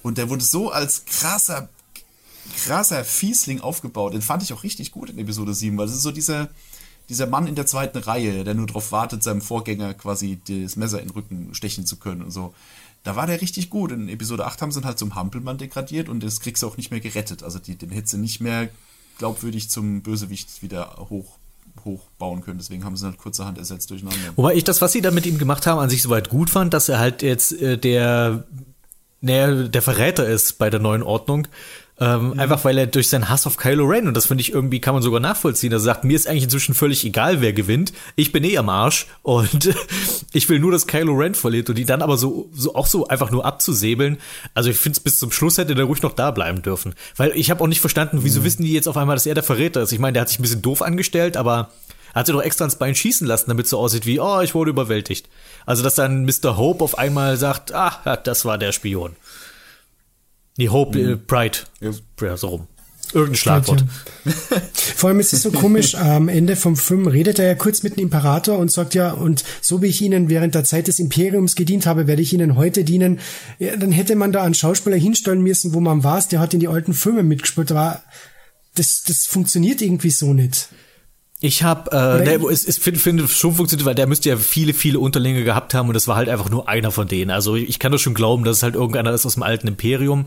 Und der wurde so als krasser, krasser Fiesling aufgebaut. Den fand ich auch richtig gut in Episode 7, weil das ist so dieser, dieser Mann in der zweiten Reihe, der nur darauf wartet, seinem Vorgänger quasi das Messer in den Rücken stechen zu können und so. Da war der richtig gut. In Episode 8 haben sie ihn halt zum Hampelmann degradiert und das kriegst du auch nicht mehr gerettet. Also die, den hättest du nicht mehr glaubwürdig zum Bösewicht wieder hoch, hochbauen können. Deswegen haben sie ihn halt kurzerhand ersetzt durch einen anderen. Wobei ich das, was sie da mit ihm gemacht haben, an sich soweit gut fand, dass er halt jetzt äh, der, naja, der Verräter ist bei der neuen Ordnung. Ähm, Einfach weil er durch seinen Hass auf Kylo Ren, und das finde ich irgendwie, kann man sogar nachvollziehen, er sagt, mir ist eigentlich inzwischen völlig egal, wer gewinnt. Ich bin eh am Arsch und *laughs* ich will nur, dass Kylo Ren verliert und die dann aber so, so auch so einfach nur abzusäbeln. Also ich finde es bis zum Schluss hätte der ruhig noch da bleiben dürfen. Weil ich habe auch nicht verstanden, wieso wissen die jetzt auf einmal, dass er der Verräter ist. Ich meine, der hat sich ein bisschen doof angestellt, aber er hat sie doch extra ins Bein schießen lassen, damit es so aussieht wie, oh, ich wurde überwältigt. Also, dass dann Mr. Hope auf einmal sagt, ah, das war der Spion. Nee, Hope, äh, Pride. Ja, so rum. Irgendein Schlagwort. Vor allem ist es so komisch, *laughs* am Ende vom Film redet er ja kurz mit dem Imperator und sagt ja, und so wie ich Ihnen während der Zeit des Imperiums gedient habe, werde ich Ihnen heute dienen. Ja, dann hätte man da einen Schauspieler hinstellen müssen, wo man weiß, der hat in die alten Filme mitgespielt, aber das, das funktioniert irgendwie so nicht. Ich habe, äh, ne, es, es finde find schon funktioniert, weil der müsste ja viele, viele Unterlinge gehabt haben und das war halt einfach nur einer von denen. Also ich kann das schon glauben, dass es halt irgendeiner ist aus dem alten Imperium.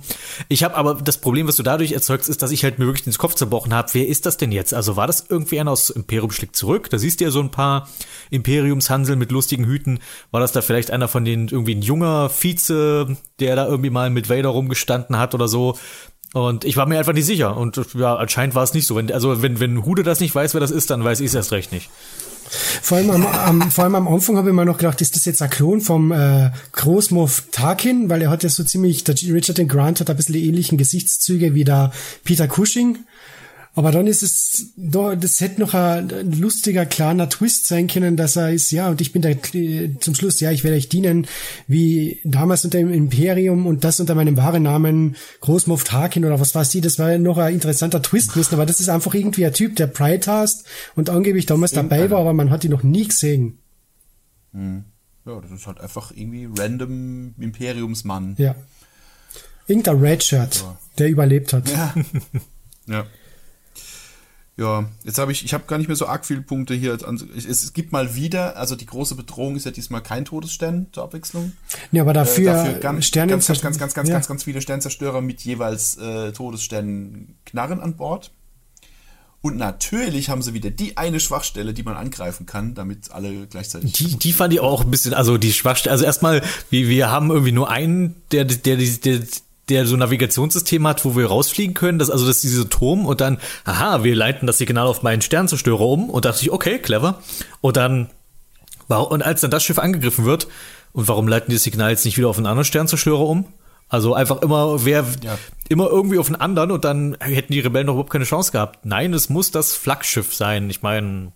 Ich habe aber das Problem, was du dadurch erzeugst, ist, dass ich halt mir wirklich ins Kopf zerbrochen habe, wer ist das denn jetzt? Also war das irgendwie einer aus Imperium schlägt zurück? Da siehst du ja so ein paar Imperiumshansel mit lustigen Hüten. War das da vielleicht einer von denen, irgendwie ein junger Vize, der da irgendwie mal mit Vader rumgestanden hat oder so? Und ich war mir einfach nicht sicher. Und ja, anscheinend war es nicht so. Wenn, also wenn, wenn Hude das nicht weiß, wer das ist, dann weiß ich es erst recht nicht. Vor allem am, am, vor allem am Anfang habe ich mir noch gedacht, ist das jetzt ein Klon vom äh, Großmoff Tarkin, weil er hat ja so ziemlich, der Richard Grant hat ein bisschen die ähnlichen Gesichtszüge wie der Peter Cushing. Aber dann ist es, da, das hätte noch ein, lustiger, kleiner Twist sein können, dass er ist, ja, und ich bin der, zum Schluss, ja, ich werde euch dienen, wie damals unter dem Imperium und das unter meinem wahren Namen Großmoff Tarkin oder was weiß ich, das war noch ein interessanter Twist müssen, aber das ist einfach irgendwie ein Typ, der Pride hast und angeblich damals dabei war, aber man hat ihn noch nie gesehen. Ja, das ist halt einfach irgendwie random Imperiumsmann. Ja. Irgendein Redshirt, der überlebt hat. Ja. *laughs* ja. Ja, jetzt habe ich, ich habe gar nicht mehr so arg viele Punkte hier. Es, es gibt mal wieder, also die große Bedrohung ist ja diesmal kein Todesstern zur Abwechslung. Ja, aber dafür, äh, dafür ganz, Sternen ganz, ganz, ganz, ganz, ganz, ja. ganz, ganz viele Sternzerstörer mit jeweils äh, Todessternknarren an Bord. Und natürlich haben sie wieder die eine Schwachstelle, die man angreifen kann, damit alle gleichzeitig. Die, die fand ich auch ein bisschen, also die Schwachstelle, also erstmal, wir, wir haben irgendwie nur einen, der, der, der, der, der so ein Navigationssystem hat, wo wir rausfliegen können, das, also das ist dieser Turm und dann, aha, wir leiten das Signal auf meinen Sternzerstörer um und dachte ich, okay, clever. Und dann, war- und als dann das Schiff angegriffen wird, und warum leiten die das Signal jetzt nicht wieder auf einen anderen Sternzerstörer um? Also einfach immer, wer, Ja. immer irgendwie auf einen anderen und dann hätten die Rebellen doch überhaupt keine Chance gehabt. Nein, es muss das Flaggschiff sein. Ich meine,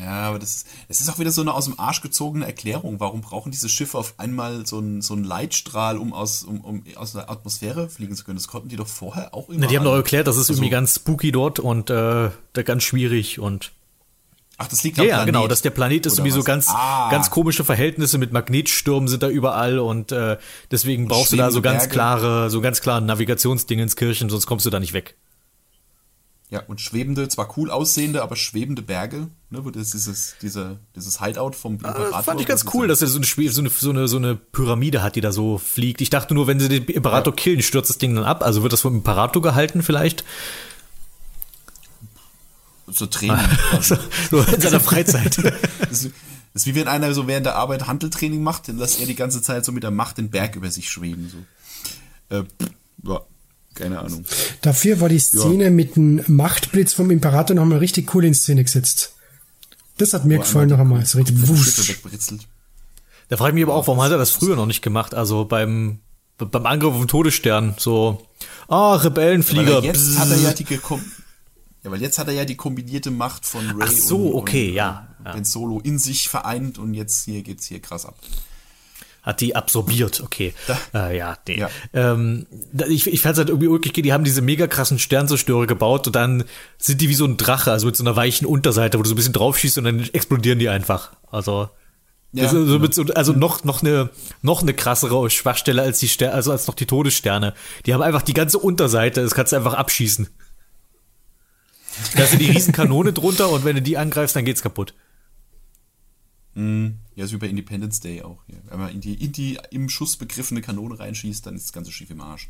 Ja, aber das ist, das ist auch wieder so eine aus dem Arsch gezogene Erklärung. Warum brauchen diese Schiffe auf einmal so einen, so einen Leitstrahl, um aus, um, um aus der Atmosphäre fliegen zu können? Das konnten die doch vorher auch immer. Na, die haben doch erklärt, das ist irgendwie Also- ganz spooky dort und äh, da ganz schwierig und Ach, das liegt Ja, am ja, Planet. genau, dass der Planet ist Oder sowieso was? ganz, Ah. ganz komische Verhältnisse mit Magnetstürmen sind da überall und äh, deswegen brauchst du da so ganz klare, so ganz klare Navigationsdinge ins Kirchen, sonst kommst du da nicht weg. Ja, und schwebende, zwar cool aussehende, aber schwebende Berge, ne, wo das dieses, diese, dieses Hideout vom Imperator. Das fand ich ganz cool, dass er so eine, Schwe- so, eine, so, eine, so eine Pyramide hat, die da so fliegt. Ich dachte nur, wenn sie den Imperator killen, stürzt das Ding dann ab. Also wird das vom Imperator gehalten vielleicht? ja so Training. *laughs* so in seiner Freizeit. *laughs* Das ist, wie wenn einer so während der Arbeit Handeltraining macht, dann lässt er die ganze Zeit so mit der Macht den Berg über sich schweben. So. Äh, ja, keine Ahnung. Dafür war die Szene mit dem Machtblitz vom Imperator noch mal richtig cool in Szene gesetzt. Das hat mir gefallen noch einmal. So richtig wusch. Da frage ich mich aber auch, warum hat er das früher noch nicht gemacht? Also beim, beim Angriff auf den Todesstern, so, ah, Rebellenflieger. er jetzt hat er ja die ja, weil jetzt hat er ja die kombinierte Macht von Ray Ach so, und, okay, ja, und ja. Ben Solo in sich vereint und jetzt hier geht's hier krass ab. Hat die absorbiert, okay. Äh, ja, nee. Ja. Ähm, da- ich ich fand's halt irgendwie wirklich, die haben diese mega krassen Sternzerstörer gebaut und dann sind die wie so ein Drache, also mit so einer weichen Unterseite, wo du so ein bisschen draufschießt und dann explodieren die einfach. Also, Ja, das ist so genau. mit so, also noch, noch eine, noch eine krassere Schwachstelle als die Sterne, also als noch die Todessterne. Die haben einfach die ganze Unterseite, das kannst du einfach abschießen. Da ist die Riesenkanone *laughs* drunter und wenn du die angreifst, dann geht's kaputt. Ja, ist wie bei Independence Day auch. Hier. Wenn man in die, in die im Schuss begriffene Kanone reinschießt, dann ist das ganze schief im Arsch.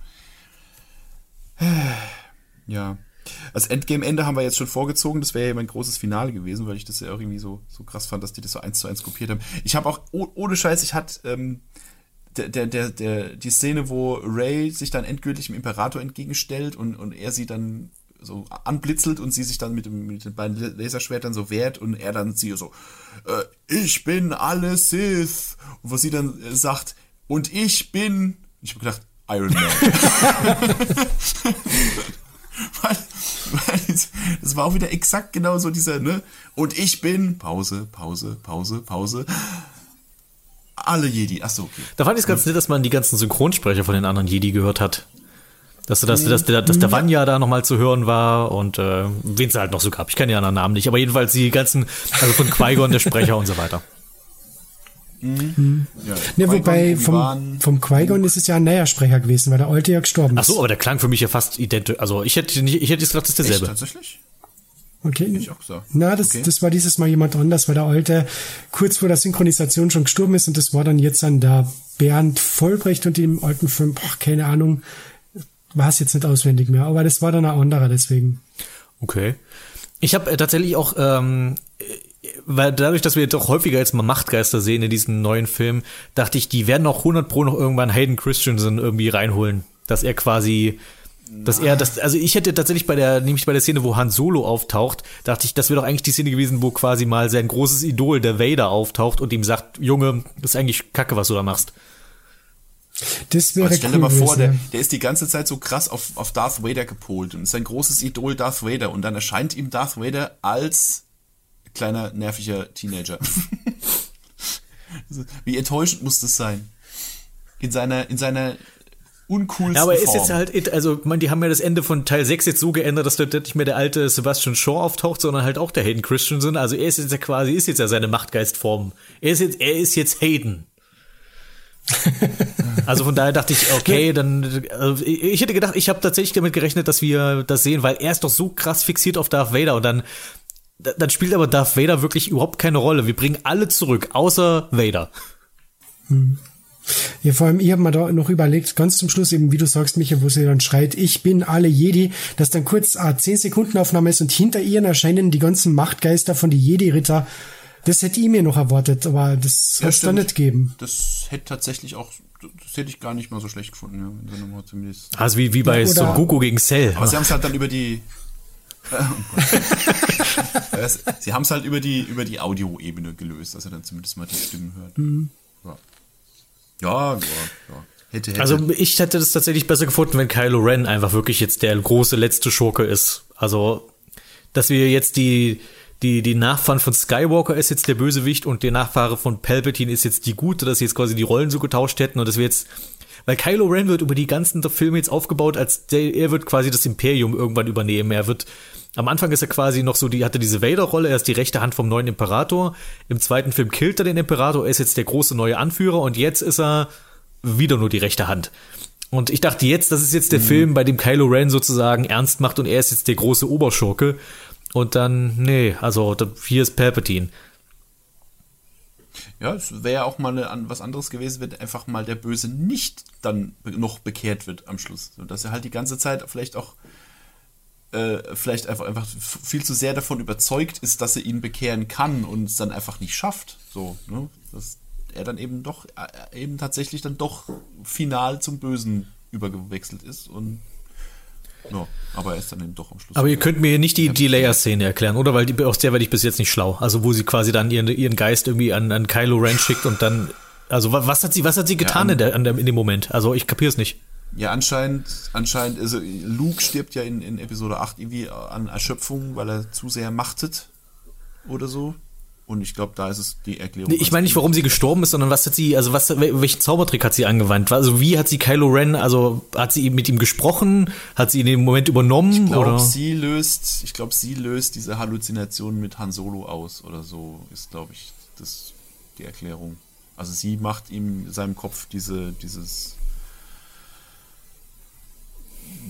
*sighs* Ja. Das Endgame-Ende haben wir jetzt schon vorgezogen. Das wäre ja mein großes Finale gewesen, weil ich das ja auch irgendwie so, so krass fand, dass die das so eins zu eins kopiert haben. Ich habe auch, oh, ohne Scheiß, ich hatte ähm, der, der, der, der, die Szene, wo Ray sich dann endgültig dem Imperator entgegenstellt und, und er sie dann so anblitzelt und sie sich dann mit, dem, mit den beiden Laserschwertern so wehrt und er dann sie so, äh, ich bin alle Sith. Und wo sie dann äh, sagt, und ich bin, ich habe gedacht, Iron Man. *laughs* weil, weil das, das war auch wieder exakt genau so dieser, ne? Und ich bin, Pause, Pause, Pause, Pause. Alle Jedi. Achso, okay. Da fand ich es ganz nett, dass man die ganzen Synchronsprecher von den anderen Jedi gehört hat. Dass, dass, dass, der, dass der Vanya da nochmal zu hören war und äh, wen es halt noch so gab. Ich kenne die anderen Namen nicht, aber jedenfalls die ganzen, also von Qui-Gon, der Sprecher und so weiter. Ja, Ne, wobei vom, vom Qui-Gon ist es ja ein neuer Sprecher gewesen, weil der alte ja gestorben Ach ist. so, aber der klang für mich ja fast identisch. Also ich hätte nicht, ich hätte jetzt gedacht, das ist Echt, derselbe. tatsächlich? Okay. ich auch gesagt. Na, das, Okay. das war dieses Mal jemand anders, weil der alte kurz vor der Synchronisation schon gestorben ist und das war dann jetzt an der Bernd Vollbrecht und im alten Film, boah, keine Ahnung, es jetzt nicht auswendig mehr, aber das war dann ein anderer deswegen. Okay. Ich habe äh, tatsächlich auch, ähm, äh, weil dadurch, dass wir jetzt auch häufiger jetzt mal Machtgeister sehen in diesen neuen Filmen, dachte ich, die werden auch 100 pro noch irgendwann Hayden Christensen irgendwie reinholen, dass er quasi dass er das, also ich hätte tatsächlich bei der, nämlich bei der Szene, wo Han Solo auftaucht, dachte ich, das wäre doch eigentlich die Szene gewesen, wo quasi mal sein großes Idol, der Vader, auftaucht und ihm sagt, Junge, das ist eigentlich Kacke, was du da machst. Das wäre Aber stell dir cool mal vor, der, der ist die ganze Zeit so krass auf, auf Darth Vader gepolt und ist sein großes Idol Darth Vader und dann erscheint ihm Darth Vader als kleiner, nerviger Teenager. Also, *laughs* Wie enttäuschend muss das sein? In seiner, in seiner uncoolsten Ja, aber er ist jetzt halt, also, man, die haben ja das Ende von Teil 6 jetzt so geändert, dass dort nicht mehr der alte Sebastian Shaw auftaucht, sondern halt auch der Hayden Christensen. Also er ist jetzt ja quasi, ist jetzt ja seine Machtgeistform. Er ist jetzt, er ist jetzt Hayden. Also von daher dachte ich, okay, dann also ich hätte gedacht, ich habe tatsächlich damit gerechnet, dass wir das sehen, weil er ist doch so krass fixiert auf Darth Vader und dann dann spielt aber Darth Vader wirklich überhaupt keine Rolle. Wir bringen alle zurück, außer Vader. Ja, vor allem, ich habe mir da noch überlegt, ganz zum Schluss eben, wie du sagst, Michael, wo sie dann schreit, ich bin alle Jedi, dass dann kurz eine 10 Sekunden Aufnahme ist und hinter ihr erscheinen die ganzen Machtgeister von die Jedi-Ritter. Das hätte ich mir noch erwartet, aber das Ja, hat's da stimmt. nicht gegeben. Das hätte tatsächlich auch, das hätte ich gar nicht mal so schlecht gefunden, ja. sie nochmal zumindest. Also wie, wie bei Ja, Son Goku gegen Cell. Aber sie haben es halt dann über die. *laughs* Äh, sie haben es halt über die, über die Audioebene gelöst, dass er dann zumindest mal die Stimmen hört. Mhm. Ja. Ja, ja, ja. Hätte, hätte. Also ich hätte das tatsächlich besser gefunden, wenn Kylo Ren einfach wirklich jetzt der große letzte Schurke ist. Also, dass wir jetzt die, die, die Nachfahren von Skywalker ist jetzt der Bösewicht und der Nachfahre von Palpatine ist jetzt die Gute, dass sie jetzt quasi die Rollen so getauscht hätten und dass wir jetzt, weil Kylo Ren wird über die ganzen Filme jetzt aufgebaut, als der, er wird quasi das Imperium irgendwann übernehmen. Er wird Am Anfang ist er quasi noch so, die hatte diese Vader-Rolle, er ist die rechte Hand vom neuen Imperator. Im zweiten Film killt er den Imperator, er ist jetzt der große neue Anführer und jetzt ist er wieder nur die rechte Hand. Und ich dachte jetzt, das ist jetzt der Film, bei dem Kylo Ren sozusagen ernst macht und er ist jetzt der große Oberschurke. Und dann, nee, also hier ist Palpatine. Ja, es wäre auch mal eine, was anderes gewesen, wenn einfach mal der Böse nicht dann noch bekehrt wird am Schluss. Dass er halt die ganze Zeit vielleicht auch äh, vielleicht einfach, einfach viel zu sehr davon überzeugt ist, dass er ihn bekehren kann und es dann einfach nicht schafft. So, ne? Dass er dann eben doch, äh, eben tatsächlich dann doch final zum Bösen übergewechselt ist und ja, aber er ist dann eben doch am Schluss. Aber ihr könnt mir hier nicht die, die Leia-Szene erklären, oder? Weil die, aus der werde ich bis jetzt nicht schlau. Also wo sie quasi dann ihren, ihren Geist irgendwie an, an Kylo Ren schickt und dann, also wa- was hat sie, was hat sie getan Ja, in, der, an der, in dem Moment? Also ich kapier's nicht. Ja, anscheinend, anscheinend, also Luke stirbt ja in, in Episode 8 irgendwie an Erschöpfung, weil er zu sehr machtet oder so. Und ich glaube, da ist es die Erklärung. Nee, ich meine nicht, warum sie gestorben ist, sondern was hat sie, also was, wel- welchen Zaubertrick hat sie angewandt? Also wie hat sie Kylo Ren, also hat sie mit ihm gesprochen? Hat sie ihn in dem Moment übernommen? Ich glaube, sie löst, ich glaube, sie löst diese Halluzination mit Han Solo aus oder so, ist, glaube ich, das die Erklärung. Also sie macht ihm in seinem Kopf diese, dieses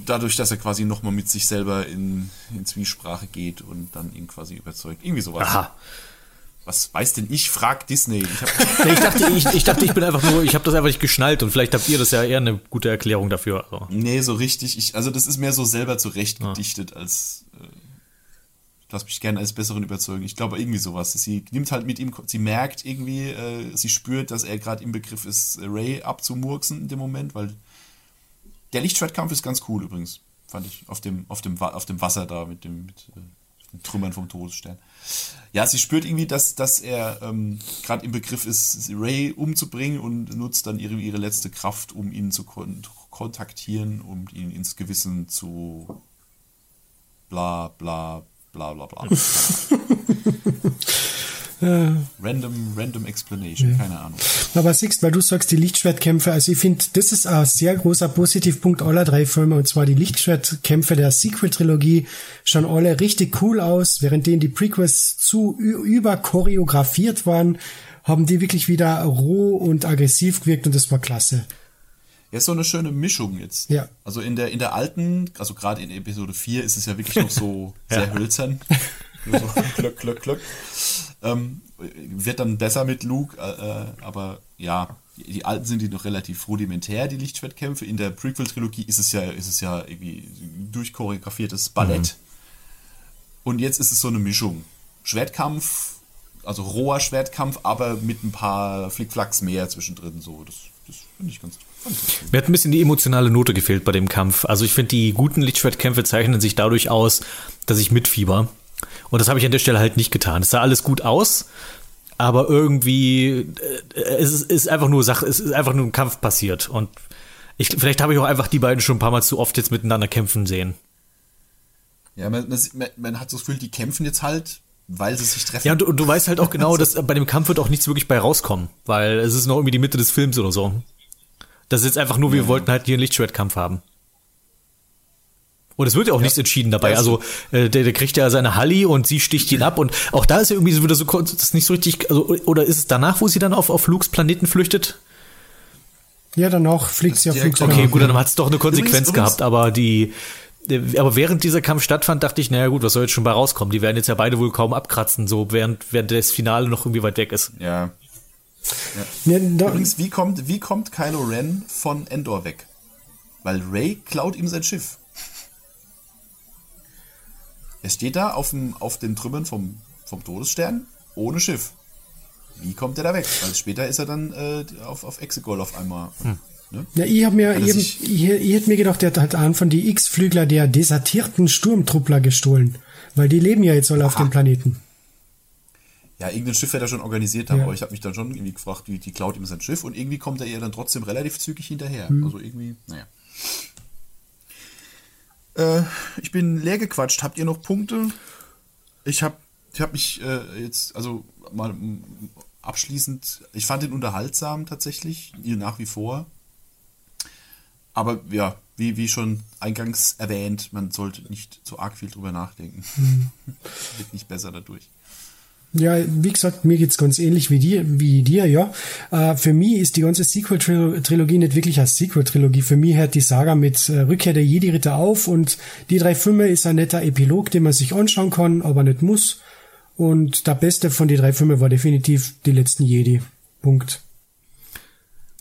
dadurch, dass er quasi nochmal mit sich selber in, in Zwiesprache geht und dann ihn quasi überzeugt. Irgendwie sowas. Aha. Was weiß denn ich? Frag Disney. Ich *laughs* ich dachte, ich, ich dachte, ich bin einfach nur, ich habe das einfach nicht geschnallt und vielleicht habt ihr das ja eher eine gute Erklärung dafür. Also. nee, so richtig. Ich, also das ist mehr so selber zurecht gedichtet als äh, ich lass mich gerne als Besseren überzeugen. Ich glaube irgendwie sowas. Sie nimmt halt mit ihm, sie merkt irgendwie, äh, sie spürt, dass er gerade im Begriff ist, Ray abzumurksen in dem Moment, weil der Lichtschwertkampf ist ganz cool übrigens, fand ich, auf dem, auf dem, auf dem Wasser da mit dem, mit, äh, Trümmern vom Todesstern. Ja, sie spürt irgendwie, dass, dass er ähm, gerade im Begriff ist, Ray umzubringen und nutzt dann ihre, ihre letzte Kraft, um ihn zu kon kontaktieren, um ihn ins Gewissen zu bla bla bla bla bla. *laughs* *laughs* random, random Explanation, keine Ahnung. Aber siehst, weil du sagst, die Lichtschwertkämpfe, also ich finde, das ist ein sehr großer Positivpunkt aller drei Filme, und zwar die Lichtschwertkämpfe der Sequel-Trilogie schauen alle richtig cool aus, während denen die Prequels zu überchoreografiert waren, haben die wirklich wieder roh und aggressiv gewirkt und das war klasse. Ja, ist so eine schöne Mischung jetzt. Ja. Also in der, in der alten, also gerade in Episode 4 ist es ja wirklich noch so *laughs* sehr hölzern. *laughs* So *laughs* klöck, klöck, klöck. Ähm, wird dann besser mit Luke, äh, äh, aber ja, die, alten sind die noch relativ rudimentär, die Lichtschwertkämpfe. In der Prequel-Trilogie ist es ja, ist es ja irgendwie durchchoreografiertes Ballett. Und jetzt ist es so eine Mischung. Schwertkampf, also roher Schwertkampf, aber mit ein paar Flickflacks mehr zwischendrin. So, das, das finde ich ganz, gut. Mir hat ein bisschen die emotionale Note gefehlt bei dem Kampf. Also ich finde, die guten Lichtschwertkämpfe zeichnen sich dadurch aus, dass ich mitfieber. Und das habe ich an der Stelle halt nicht getan. Es sah alles gut aus, aber irgendwie äh, es ist, ist einfach nur Sache, es ist einfach nur ein Kampf passiert. Und ich, vielleicht habe ich auch einfach die beiden schon ein paar Mal zu oft jetzt miteinander kämpfen sehen. Ja, man, man, man hat so das Gefühl, die kämpfen jetzt halt, weil sie sich treffen. Ja, und du, und du weißt halt auch genau, *laughs* dass bei dem Kampf wird auch nichts wirklich bei rauskommen, weil es ist noch irgendwie die Mitte des Films oder so. Das ist jetzt einfach nur, wir wollten halt hier einen Lichtschwertkampf haben. Und es wird ja auch nichts entschieden dabei. Ja, Also äh, der, der kriegt ja seine Halli und sie sticht ihn ab und auch da ist ja irgendwie so wieder so das ist nicht so richtig. Also, oder ist es danach, wo sie dann auf auf Lukes Planeten flüchtet? Ja, danach fliegt sie auf direkt- Flugzeug. Okay, gut, dann hat es doch eine Konsequenz Übrigens- gehabt, aber die. äh, Aber während dieser Kampf stattfand, dachte ich, naja gut, was soll jetzt schon bei rauskommen? Die werden jetzt ja beide wohl kaum abkratzen, so während, während das Finale noch irgendwie weit weg ist. Ja. Ja, da, Übrigens, wie kommt, wie kommt Kylo Ren von Endor weg? Weil Ray klaut ihm sein Schiff. Er steht da auf, dem, auf den Trümmern vom, vom Todesstern ohne Schiff. Wie kommt er da weg? Weil später ist er dann äh, auf, auf Exegol auf einmal. Ne? Ja, ich hab mir, ich, hab- sich- ich, ich hätte mir gedacht, der hat einen von die X-Flügler der desertierten Sturmtruppler gestohlen. Weil die leben ja jetzt alle auf dem Planeten. Ja, irgendein Schiff wird er schon organisiert haben, Ja. aber ich habe mich dann schon irgendwie gefragt, wie die klaut ihm sein Schiff und irgendwie kommt er ihr dann trotzdem relativ zügig hinterher. Also irgendwie, naja. Äh, ich bin leer gequatscht. Habt ihr noch Punkte? Ich habe ich hab mich äh, jetzt, also mal mm, abschließend, ich fand ihn unterhaltsam tatsächlich, nach wie vor. Aber ja, wie, wie schon eingangs erwähnt, man sollte nicht zu arg viel drüber nachdenken. *laughs* Wird nicht besser dadurch. Ja, wie gesagt, mir geht's ganz ähnlich wie dir, wie dir, ja. Äh, für mich ist die ganze Sequel-Trilogie nicht wirklich als Sequel-Trilogie. Für mich hört die Saga mit äh, Rückkehr der Jedi-Ritter auf und die drei Filme ist ein netter Epilog, den man sich anschauen kann, aber nicht muss. Und der beste von den drei Filmen war definitiv die letzten Jedi. Punkt.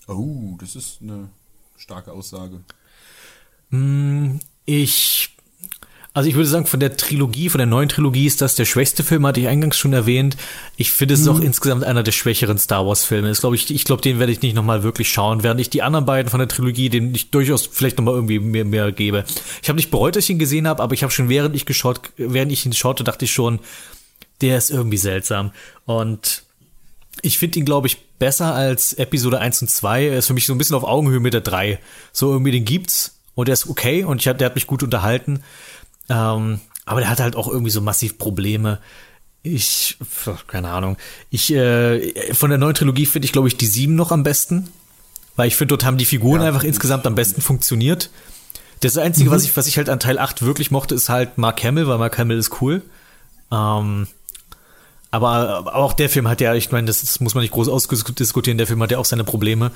Oh, das ist eine starke Aussage. Ich, also ich würde sagen, von der Trilogie, von der neuen Trilogie ist das der schwächste Film, hatte ich eingangs schon erwähnt. Ich finde es ist auch insgesamt einer der schwächeren Star Wars Filme. Das glaube ich, ich glaube, den werde ich nicht nochmal wirklich schauen, während ich die anderen beiden von der Trilogie, denen ich durchaus vielleicht nochmal irgendwie mehr, mehr gebe. Ich habe nicht bereut, dass ich ihn gesehen habe, aber ich habe schon während ich geschaut, während ich ihn schaute, dachte ich schon, der ist irgendwie seltsam. Und ich finde ihn, glaube ich, besser als Episode 1 und 2. Er ist für mich so ein bisschen auf Augenhöhe mit der 3. So irgendwie den gibt's und der ist okay und ich der hat mich gut unterhalten. Ähm, aber der hat halt auch irgendwie so massiv Probleme. Ich, keine Ahnung. Ich, äh, von der neuen Trilogie finde ich, glaube ich, die 7 noch am besten. Weil ich finde, dort haben die Figuren einfach insgesamt am besten funktioniert. Das Einzige, was ich, was ich halt an Teil 8 wirklich mochte, ist halt Mark Hamill, weil Mark Hamill ist cool. Ähm, aber, aber auch der Film hat ja, ich meine, das, das muss man nicht groß ausdiskutieren, der Film hat ja auch seine Probleme.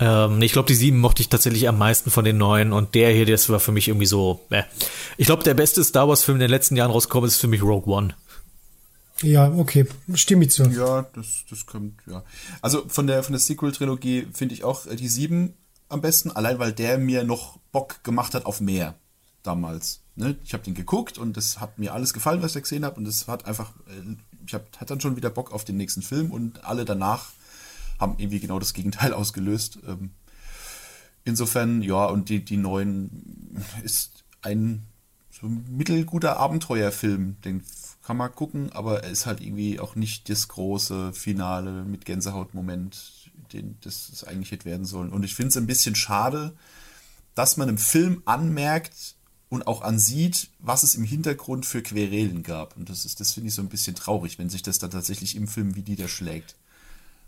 Ähm, ich glaube, die sieben mochte ich tatsächlich am meisten von den neuen und der hier, das war für mich irgendwie so, äh. Ich glaube, der beste Star Wars-Film in den letzten Jahren rausgekommen ist für mich Rogue One. Ja, okay, stimme ich zu. Ja, das, das kommt, ja. Also von der, von der Sequel-Trilogie finde ich auch äh, die sieben am besten, allein weil der mir noch Bock gemacht hat auf mehr damals. Ne? Ich habe den geguckt und es hat mir alles gefallen, was ich gesehen habe und es hat einfach, äh, ich hab, hatte dann schon wieder Bock auf den nächsten Film und alle danach haben irgendwie genau das Gegenteil *laughs* ausgelöst. Ähm, insofern, ja, und die, die neuen ist ein so mittelguter Abenteuerfilm, den kann man gucken, aber er ist halt irgendwie auch nicht das große Finale mit Gänsehautmoment, den das es eigentlich hätte werden sollen. Und ich finde es ein bisschen schade, dass man im Film anmerkt und auch ansieht, was es im Hintergrund für Querelen gab. Und das ist, das finde ich so ein bisschen traurig, wenn sich das dann tatsächlich im Film wie niederschlägt.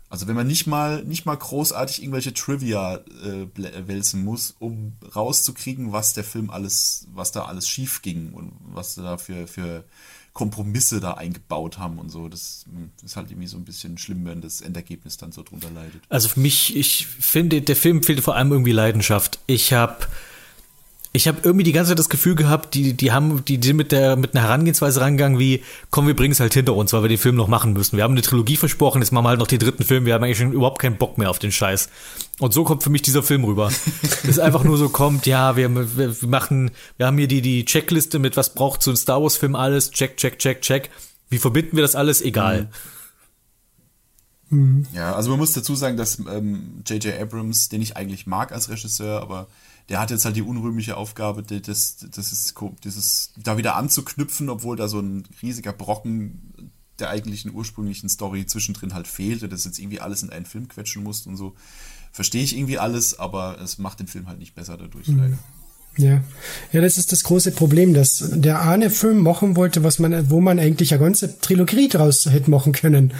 Also wenn man nicht mal, nicht mal großartig irgendwelche Trivia äh, blä- wälzen muss, um rauszukriegen, was der Film alles, was da alles schief ging und was da für, für Kompromisse da eingebaut haben und so. Das mh, ist halt irgendwie so ein bisschen schlimm, wenn das Endergebnis dann so drunter leidet. Also für mich, ich finde, der Film fehlte vor allem irgendwie Leidenschaft. Ich habe ich habe irgendwie die ganze Zeit das Gefühl gehabt, die, die haben, die sind mit der, mit einer Herangehensweise rangegangen wie, komm, wir bringen es halt hinter uns, weil wir den Film noch machen müssen. Wir haben eine Trilogie versprochen, jetzt machen wir halt noch den dritten Film, wir haben eigentlich schon überhaupt keinen Bock mehr auf den Scheiß. Und so kommt für mich dieser Film rüber. *laughs* Es einfach nur so kommt, ja, wir, wir, wir machen, wir haben hier die, die Checkliste mit, was braucht so ein Star Wars Film alles, check, check, check, check. Wie verbinden wir das alles? Egal. Ja, also man muss dazu sagen, dass ähm, J.J. Abrams, den ich eigentlich mag als Regisseur, aber der hat jetzt halt die unrühmliche Aufgabe, das, das ist, dieses, da wieder anzuknüpfen, obwohl da so ein riesiger Brocken der eigentlichen ursprünglichen Story zwischendrin halt fehlte, das jetzt irgendwie alles in einen Film quetschen musste und so. Verstehe ich irgendwie alles, aber es macht den Film halt nicht besser dadurch, leider. Ja. ja, das ist das große Problem, dass der eine Film machen wollte, was man, wo man eigentlich eine ganze Trilogie draus hätte machen können.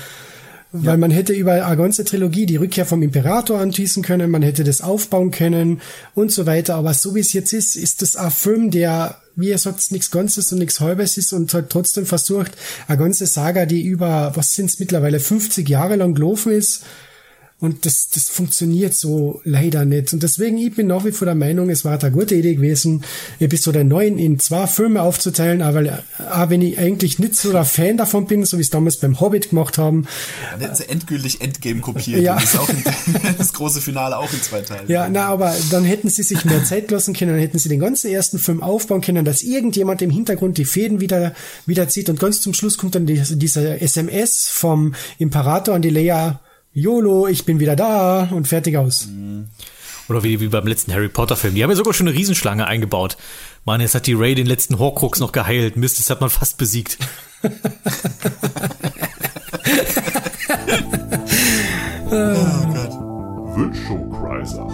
Weil man hätte über eine ganze Trilogie die Rückkehr vom Imperator anschließen können, man hätte das aufbauen können und so weiter. Aber so wie es jetzt ist, ist das ein Film, der, wie er sagt, nichts Ganzes und nichts Halbes ist und halt trotzdem versucht, eine ganze Saga, die über, was sind es mittlerweile, 50 Jahre lang gelaufen ist, und das, das funktioniert so leider nicht. Und deswegen, ich bin nach wie vor der Meinung, es war eine gute Idee gewesen, Episode 9 in zwei Filme aufzuteilen, aber auch wenn ich eigentlich nicht so der Fan davon bin, so wie es damals beim Hobbit gemacht haben, Dann hätten sie endgültig Endgame kopiert. Ja. Das, in, *laughs* das große Finale auch in zwei Teilen. Ja, na, aber dann hätten sie sich mehr Zeit lassen können, dann hätten sie den ganzen ersten Film aufbauen können, dass irgendjemand im Hintergrund die Fäden wieder, wieder zieht und ganz zum Schluss kommt dann die, dieser SMS vom Imperator an die Leia, YOLO, ich bin wieder da und fertig aus. Oder wie, wie beim letzten Harry Potter Film. Die haben ja sogar schon eine Riesenschlange eingebaut. Mann, jetzt hat die Ray den letzten Horcrux noch geheilt. Mist, das hat man fast besiegt. Wünschokreiser.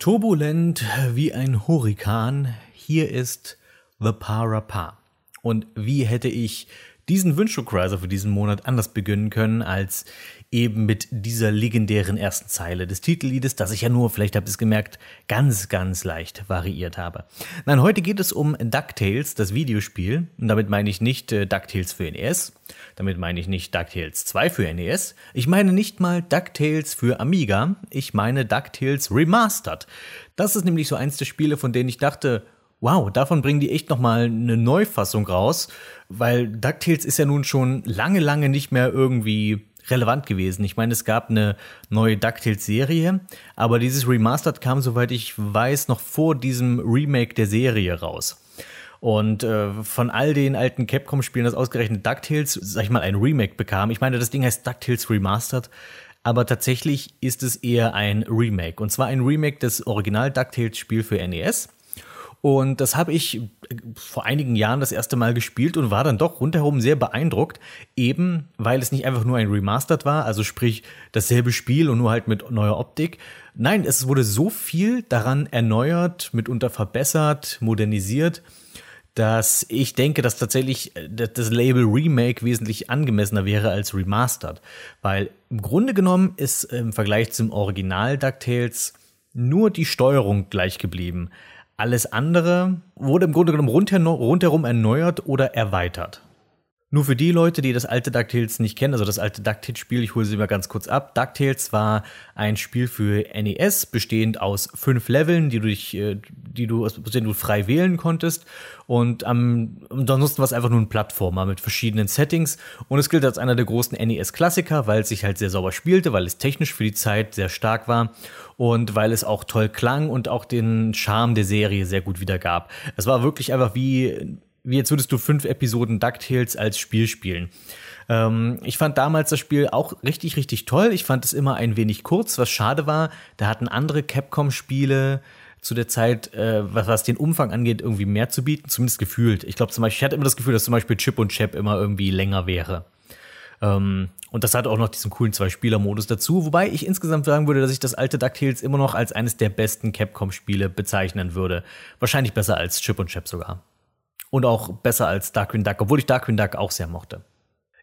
Turbulent wie ein Hurrikan, hier ist The Parappa. Und wie hätte ich diesen Wünschokreiser für diesen Monat anders beginnen können als eben mit dieser legendären ersten Zeile des Titelliedes, das ich ja nur, vielleicht habt ihr es gemerkt, ganz, ganz leicht variiert habe. Nein, heute geht es um DuckTales, das Videospiel. Und damit meine ich nicht äh, DuckTales für NES, damit meine ich nicht DuckTales 2 für NES, ich meine nicht mal DuckTales für Amiga, ich meine DuckTales Remastered. Das ist nämlich so eins der Spiele, von denen ich dachte, wow, davon bringen die echt nochmal eine Neufassung raus, weil DuckTales ist ja nun schon lange, lange nicht mehr irgendwie relevant gewesen. Ich meine, es gab eine neue DuckTales-Serie, aber dieses Remastered kam, soweit ich weiß, noch vor diesem Remake der Serie raus. Und äh, von all den alten Capcom-Spielen, das ausgerechnet DuckTales, sag ich mal, ein Remake bekam. Ich meine, das Ding heißt DuckTales Remastered, aber tatsächlich ist es eher ein Remake. Und zwar ein Remake des Original DuckTales-Spiel für NES. Und das habe ich äh, vor einigen Jahren das erste Mal gespielt und war dann doch rundherum sehr beeindruckt, eben weil es nicht einfach nur ein Remastered war, also sprich dasselbe Spiel und nur halt mit neuer Optik. Nein, es wurde so viel daran erneuert, mitunter verbessert, modernisiert, dass ich denke, dass tatsächlich äh, das Label Remake wesentlich angemessener wäre als Remastered. Weil im Grunde genommen ist im Vergleich zum Original DuckTales nur die Steuerung gleich geblieben. Alles andere wurde im Grunde genommen rundherum erneuert oder erweitert. Nur für die Leute, die das alte DuckTales nicht kennen, also das alte DuckTales-Spiel, ich hole sie mal ganz kurz ab. DuckTales war ein Spiel für NES, bestehend aus fünf Leveln, die du, dich, äh, die du, aus denen du frei wählen konntest. Und am, ansonsten war es einfach nur ein Plattformer mit verschiedenen Settings. Und es gilt als einer der großen NES-Klassiker, weil es sich halt sehr sauber spielte, weil es technisch für die Zeit sehr stark war und weil es auch toll klang und auch den Charme der Serie sehr gut wiedergab. Es war wirklich einfach wie wie jetzt würdest du fünf Episoden DuckTales als Spiel spielen. Ähm, ich fand damals das Spiel auch richtig, richtig toll. Ich fand es immer ein wenig kurz, was schade war. Da hatten andere Capcom-Spiele zu der Zeit, äh, was, was den Umfang angeht, irgendwie mehr zu bieten, zumindest gefühlt. Ich glaube zum Beispiel, ich hatte immer das Gefühl, dass zum Beispiel Chip und Chap immer irgendwie länger wäre. Ähm, und das hat auch noch diesen coolen Zwei-Spieler-Modus dazu, wobei ich insgesamt sagen würde, dass ich das alte DuckTales immer noch als eines der besten Capcom-Spiele bezeichnen würde. Wahrscheinlich besser als Chip und Chap sogar und auch besser als Darkwing Duck, obwohl ich Darkwing Duck auch sehr mochte.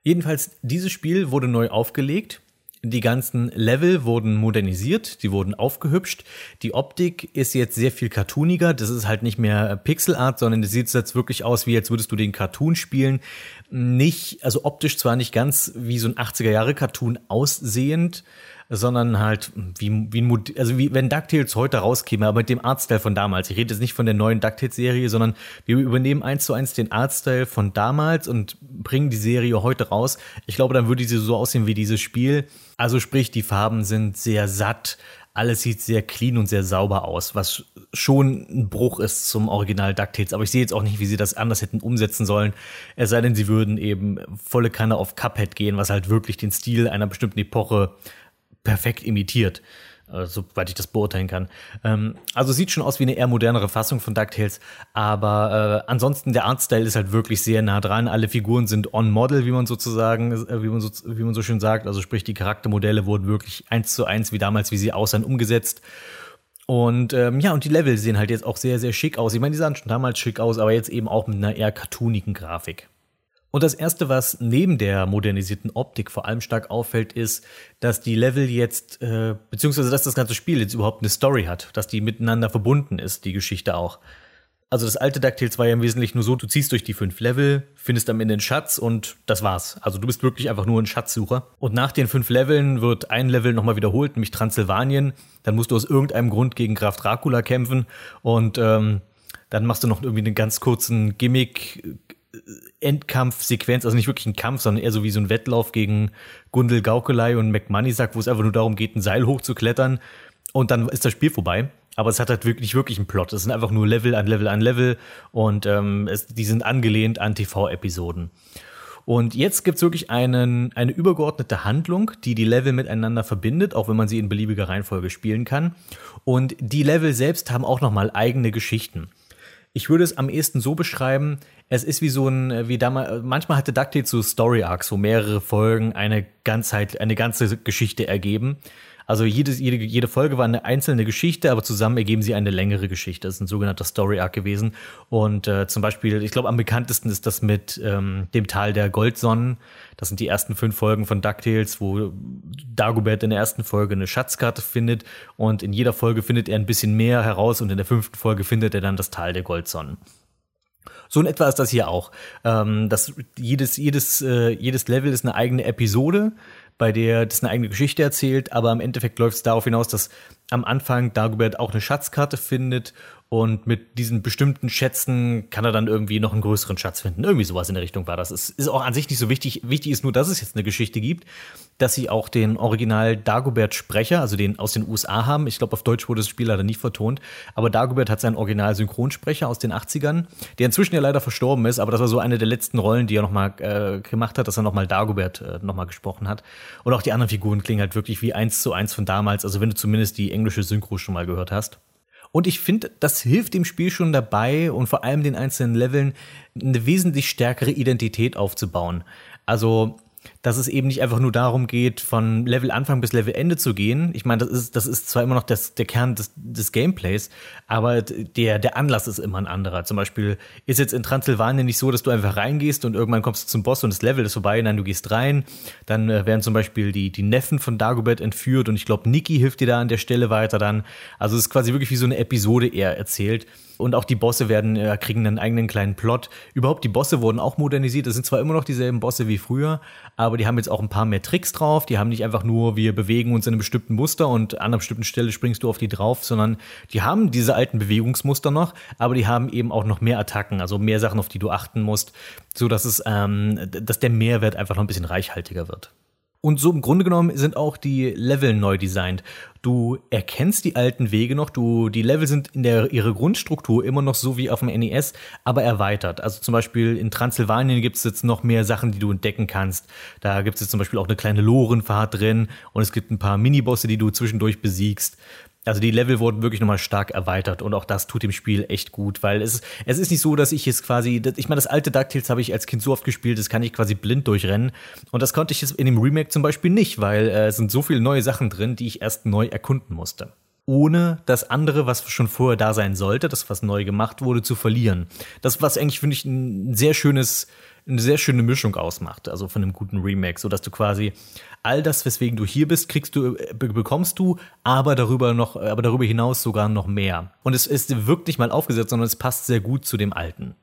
Jedenfalls, dieses Spiel wurde neu aufgelegt. Die ganzen Level wurden modernisiert, die wurden aufgehübscht. Die Optik ist jetzt sehr viel cartooniger. Das ist halt nicht mehr Pixelart, sondern es sieht jetzt wirklich aus, wie als würdest du den Cartoon spielen. Nicht, also optisch zwar nicht ganz wie so ein 80er Jahre Cartoon aussehend, sondern halt wie, wie ein, also wie wenn DuckTales heute rauskäme, aber mit dem Artstyle von damals. Ich rede jetzt nicht von der neuen DuckTales-Serie, sondern wir übernehmen eins zu eins den Artstyle von damals und bringen die Serie heute raus. Ich glaube, dann würde sie so aussehen wie dieses Spiel. Also sprich, die Farben sind sehr satt, alles sieht sehr clean und sehr sauber aus, was schon ein Bruch ist zum Original DuckTales. Aber ich sehe jetzt auch nicht, wie sie das anders hätten umsetzen sollen. Es sei denn, sie würden eben volle Kanne auf Cuphead gehen, was halt wirklich den Stil einer bestimmten Epoche perfekt imitiert, äh, soweit ich das beurteilen kann. Ähm, also sieht schon aus wie eine eher modernere Fassung von DuckTales, aber äh, ansonsten der Artstyle ist halt wirklich sehr nah dran. Alle Figuren sind on Model, wie man sozusagen, äh, wie man so, wie man so schön sagt. Also sprich, die Charaktermodelle wurden wirklich eins zu eins wie damals, wie sie aussahen, umgesetzt. Und ähm, ja, und die Level sehen halt jetzt auch sehr, sehr schick aus. Ich meine, die sahen schon damals schick aus, aber jetzt eben auch mit einer eher cartoonigen Grafik. Und das Erste, was neben der modernisierten Optik vor allem stark auffällt, ist, dass die Level jetzt, äh, beziehungsweise dass das ganze Spiel jetzt überhaupt eine Story hat, dass die miteinander verbunden ist, die Geschichte auch. Also das alte DuckTales war ja im Wesentlichen nur so, du ziehst durch die fünf Level, findest am Ende einen Schatz und das war's. Also du bist wirklich einfach nur ein Schatzsucher. Und nach den fünf Leveln wird ein Level nochmal wiederholt, nämlich Transsilvanien. Dann musst du aus irgendeinem Grund gegen Graf Dracula kämpfen und ähm, dann machst du noch irgendwie einen ganz kurzen Gimmick Endkampfsequenz, also nicht wirklich ein Kampf, sondern eher so wie so ein Wettlauf gegen Gundel Gaukelei und McMoneysack, wo es einfach nur darum geht, ein Seil hochzuklettern und dann ist das Spiel vorbei. Aber es hat halt wirklich, wirklich einen Plot. Es sind einfach nur Level an Level an Level und ähm, es, die sind angelehnt an TV-Episoden. Und jetzt gibt's wirklich einen, eine übergeordnete Handlung, die die Level miteinander verbindet, auch wenn man sie in beliebiger Reihenfolge spielen kann. Und die Level selbst haben auch nochmal eigene Geschichten. Ich würde es am ehesten so beschreiben, es ist wie so ein, wie damals, manchmal hatte DuckTales so Story Arcs, wo mehrere Folgen eine Ganzheit, eine ganze Geschichte ergeben. Also jede, jede, jede Folge war eine einzelne Geschichte, aber zusammen ergeben sie eine längere Geschichte. Das ist ein sogenannter Story Arc gewesen. Und äh, zum Beispiel, ich glaube, am bekanntesten ist das mit ähm, dem Tal der Goldsonnen. Das sind die ersten fünf Folgen von DuckTales, wo Dagobert in der ersten Folge eine Schatzkarte findet und in jeder Folge findet er ein bisschen mehr heraus und in der fünften Folge findet er dann das Tal der Goldsonnen. So in etwa ist das hier auch. Ähm, das, jedes, jedes, äh, jedes Level ist eine eigene Episode, bei der das eine eigene Geschichte erzählt, aber im Endeffekt läuft es darauf hinaus, dass am Anfang Dagobert auch eine Schatzkarte findet und mit diesen bestimmten Schätzen kann er dann irgendwie noch einen größeren Schatz finden. Irgendwie sowas in der Richtung war das. Es ist auch an sich nicht so wichtig. Wichtig ist nur, dass es jetzt eine Geschichte gibt, dass sie auch den Original Dagobert-Sprecher, also den aus den USA haben. Ich glaube, auf Deutsch wurde das Spiel leider nicht vertont. Aber Dagobert hat seinen Original-Synchronsprecher aus den 80ern, der inzwischen ja leider verstorben ist. Aber das war so eine der letzten Rollen, die er nochmal äh, gemacht hat, dass er nochmal Dagobert äh, nochmal gesprochen hat. Und auch die anderen Figuren klingen halt wirklich wie eins zu eins von damals. Also wenn du zumindest die englische Synchro schon mal gehört hast. Und ich finde, das hilft dem Spiel schon dabei und vor allem den einzelnen Leveln eine wesentlich stärkere Identität aufzubauen. Also dass es eben nicht einfach nur darum geht, von Level Anfang bis Level Ende zu gehen. Ich meine, das ist, das ist zwar immer noch das, der Kern des, des Gameplays, aber der, der Anlass ist immer ein anderer. Zum Beispiel ist jetzt in Transsilvanien nicht so, dass du einfach reingehst und irgendwann kommst du zum Boss und das Level ist vorbei. Nein, du gehst rein, dann äh, werden zum Beispiel die, die Neffen von Dagobert entführt und ich glaube, Niki hilft dir da an der Stelle weiter dann. Also es ist quasi wirklich wie so eine Episode eher erzählt. Und auch die Bosse werden, äh, kriegen einen eigenen kleinen Plot. Überhaupt, die Bosse wurden auch modernisiert. Das sind zwar immer noch dieselben Bosse wie früher, aber die haben jetzt auch ein paar mehr Tricks drauf. Die haben nicht einfach nur, wir bewegen uns in einem bestimmten Muster und an einer bestimmten Stelle springst du auf die drauf, sondern die haben diese alten Bewegungsmuster noch, aber die haben eben auch noch mehr Attacken, also mehr Sachen, auf die du achten musst, so dass es, ähm, dass der Mehrwert einfach noch ein bisschen reichhaltiger wird. Und so im Grunde genommen sind auch die Level neu designt. Du erkennst die alten Wege noch, du, die Level sind in der, ihre Grundstruktur immer noch so wie auf dem NES, aber erweitert. Also zum Beispiel in Transsilvanien gibt es jetzt noch mehr Sachen, die du entdecken kannst. Da gibt es jetzt zum Beispiel auch eine kleine Lorenfahrt drin und es gibt ein paar Minibosse, die du zwischendurch besiegst. Also die Level wurden wirklich nochmal stark erweitert und auch das tut dem Spiel echt gut, weil es, es ist nicht so, dass ich jetzt quasi, ich meine, das alte DuckTales habe ich als Kind so oft gespielt, das kann ich quasi blind durchrennen und das konnte ich jetzt in dem Remake zum Beispiel nicht, weil äh, es sind so viele neue Sachen drin, die ich erst neu erkunden musste ohne das andere, was schon vorher da sein sollte, das was neu gemacht wurde, zu verlieren. Das was eigentlich finde ich ein sehr schönes eine sehr schöne Mischung ausmacht, also von einem guten Remake, so dass du quasi all das, weswegen du hier bist, kriegst du, äh, bekommst du, aber darüber noch, aber darüber hinaus sogar noch mehr. Und es ist wirklich mal aufgesetzt, sondern es passt sehr gut zu dem Alten.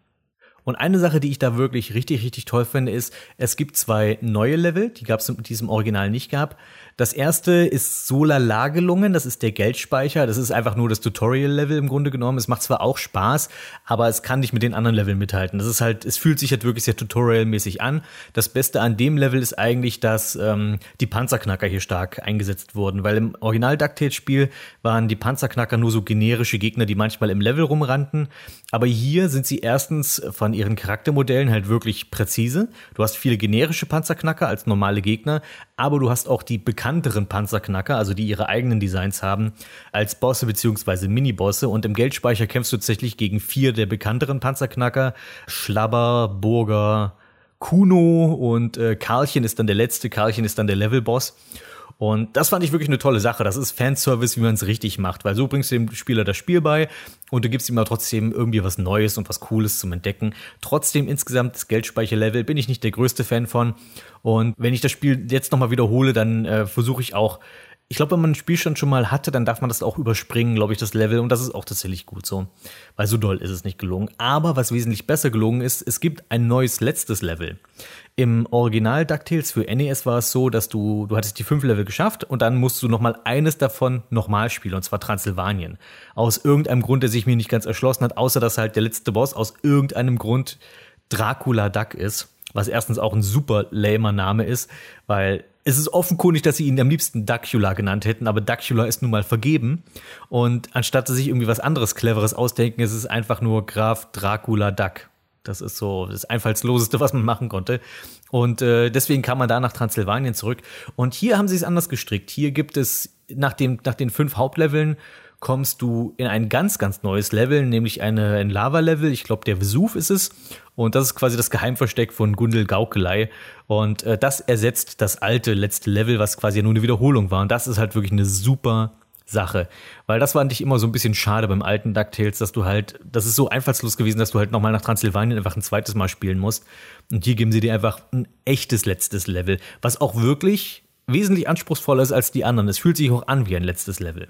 Und eine Sache, die ich da wirklich richtig, richtig toll finde, ist, es gibt zwei neue Level, die gab es in diesem Original nicht gab. Das erste ist Solar gelungen, das ist der Geldspeicher. Das ist einfach nur das Tutorial-Level im Grunde genommen. Es macht zwar auch Spaß, aber es kann nicht mit den anderen Leveln mithalten. Das ist halt, es fühlt sich halt wirklich sehr tutorial-mäßig an. Das Beste an dem Level ist eigentlich, dass ähm, die Panzerknacker hier stark eingesetzt wurden, weil im Original DuckTales-Spiel waren die Panzerknacker nur so generische Gegner, die manchmal im Level rumrannten. Aber hier sind sie erstens von ihren Charaktermodellen halt wirklich präzise. Du hast viele generische Panzerknacker als normale Gegner, aber du hast auch die bekannteren Panzerknacker, also die ihre eigenen Designs haben, als Bosse beziehungsweise Minibosse. Und im Geldspeicher kämpfst du tatsächlich gegen vier der bekannteren Panzerknacker. Schlabber, Burger, Kuno und äh, Karlchen ist dann der letzte. Karlchen ist dann der Levelboss. Und das fand ich wirklich eine tolle Sache. Das ist Fanservice, wie man es richtig macht, weil so bringst du dem Spieler das Spiel bei und du gibst ihm aber trotzdem irgendwie was Neues und was Cooles zum Entdecken. Trotzdem insgesamt das Geldspeicherlevel bin ich nicht der größte Fan von. Und wenn ich das Spiel jetzt nochmal wiederhole, dann äh, versuche ich auch ich glaube, wenn man einen Spielstand schon mal hatte, dann darf man das auch überspringen, glaube ich, das Level. Und das ist auch tatsächlich gut so. Weil so doll ist es nicht gelungen. Aber was wesentlich besser gelungen ist, es gibt ein neues letztes Level. Im Original DuckTales für NES war es so, dass du, du hattest die fünf Level geschafft und dann musst du nochmal eines davon nochmal spielen, und zwar Transsilvanien. Aus irgendeinem Grund, der sich mir nicht ganz erschlossen hat, außer dass halt der letzte Boss aus irgendeinem Grund Dracula Duck ist. Was erstens auch ein super lamer Name ist, weil es ist offenkundig, dass sie ihn am liebsten Dacula genannt hätten, aber Dacula ist nun mal vergeben. Und anstatt sich irgendwie was anderes Cleveres ausdenken, ist es einfach nur Graf Dracula Duck. Das ist so das Einfallsloseste, was man machen konnte. Und äh, deswegen kam man da nach Transsilvanien zurück. Und hier haben sie es anders gestrickt. Hier gibt es nach, dem, nach den fünf Hauptleveln kommst du in ein ganz, ganz neues Level, nämlich eine, ein Lava-Level. Ich glaube, der Vesuv ist es. Und das ist quasi das Geheimversteck von Gundel Gaukelei. Und äh, das ersetzt das alte letzte Level, was quasi nur eine Wiederholung war. Und das ist halt wirklich eine super Sache. Weil das war eigentlich immer so ein bisschen schade beim alten DuckTales, dass du halt, das ist so einfallslos gewesen, dass du halt nochmal nach Transsilvanien einfach ein zweites Mal spielen musst. Und hier geben sie dir einfach ein echtes letztes Level, was auch wirklich wesentlich anspruchsvoller ist als die anderen. Es fühlt sich auch an wie ein letztes Level.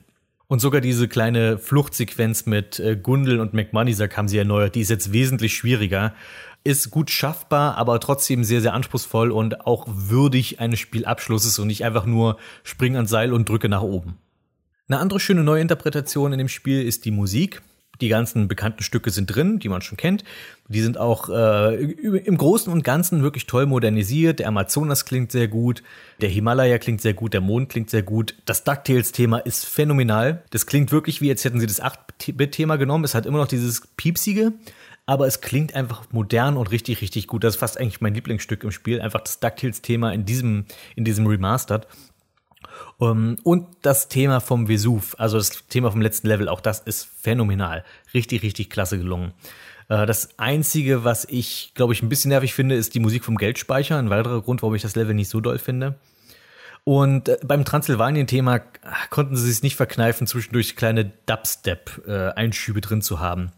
Und sogar diese kleine Fluchtsequenz mit äh, Gundel und McMoneysack haben sie erneuert. Die ist jetzt wesentlich schwieriger. Ist gut schaffbar, aber trotzdem sehr, sehr anspruchsvoll und auch würdig eines Spielabschlusses und nicht einfach nur spring ans Seil und drücke nach oben. Eine andere schöne Neuinterpretation in dem Spiel ist die Musik. Die ganzen bekannten Stücke sind drin, die man schon kennt. Die sind auch äh, im Großen und Ganzen wirklich toll modernisiert. Der Amazonas klingt sehr gut, der Himalaya klingt sehr gut, der Mond klingt sehr gut. Das DuckTales-Thema ist phänomenal. Das klingt wirklich wie, als hätten sie das 8-Bit-Thema genommen. Es hat immer noch dieses Piepsige, aber es klingt einfach modern und richtig, richtig gut. Das ist fast eigentlich mein Lieblingsstück im Spiel. Einfach das DuckTales-Thema in diesem, in diesem Remastered. Ähm, und das Thema vom Vesuv, also das Thema vom letzten Level, auch das ist phänomenal. Richtig, richtig klasse gelungen. Uh, das Einzige, was ich, glaube ich, ein bisschen nervig finde, ist die Musik vom Geldspeicher. Ein weiterer Grund, warum ich das Level nicht so doll finde. Und äh, beim Transsilvanien-Thema konnten sie es nicht verkneifen, zwischendurch kleine Dubstep-Einschübe äh, drin zu haben.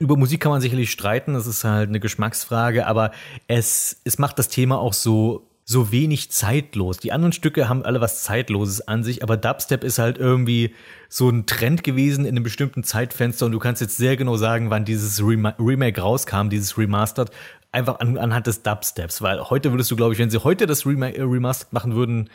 Über Musik kann man sicherlich streiten, das ist halt eine Geschmacksfrage, aber es, es macht das Thema auch so so wenig zeitlos. Die anderen Stücke haben alle was Zeitloses an sich, aber Dubstep ist halt irgendwie so ein Trend gewesen in einem bestimmten Zeitfenster und du kannst jetzt sehr genau sagen, wann dieses Rem Remake rauskam, dieses Remastered, einfach an, anhand des Dubsteps, weil heute würdest du, glaube ich, wenn sie heute das Remake, äh, Remastered machen würden,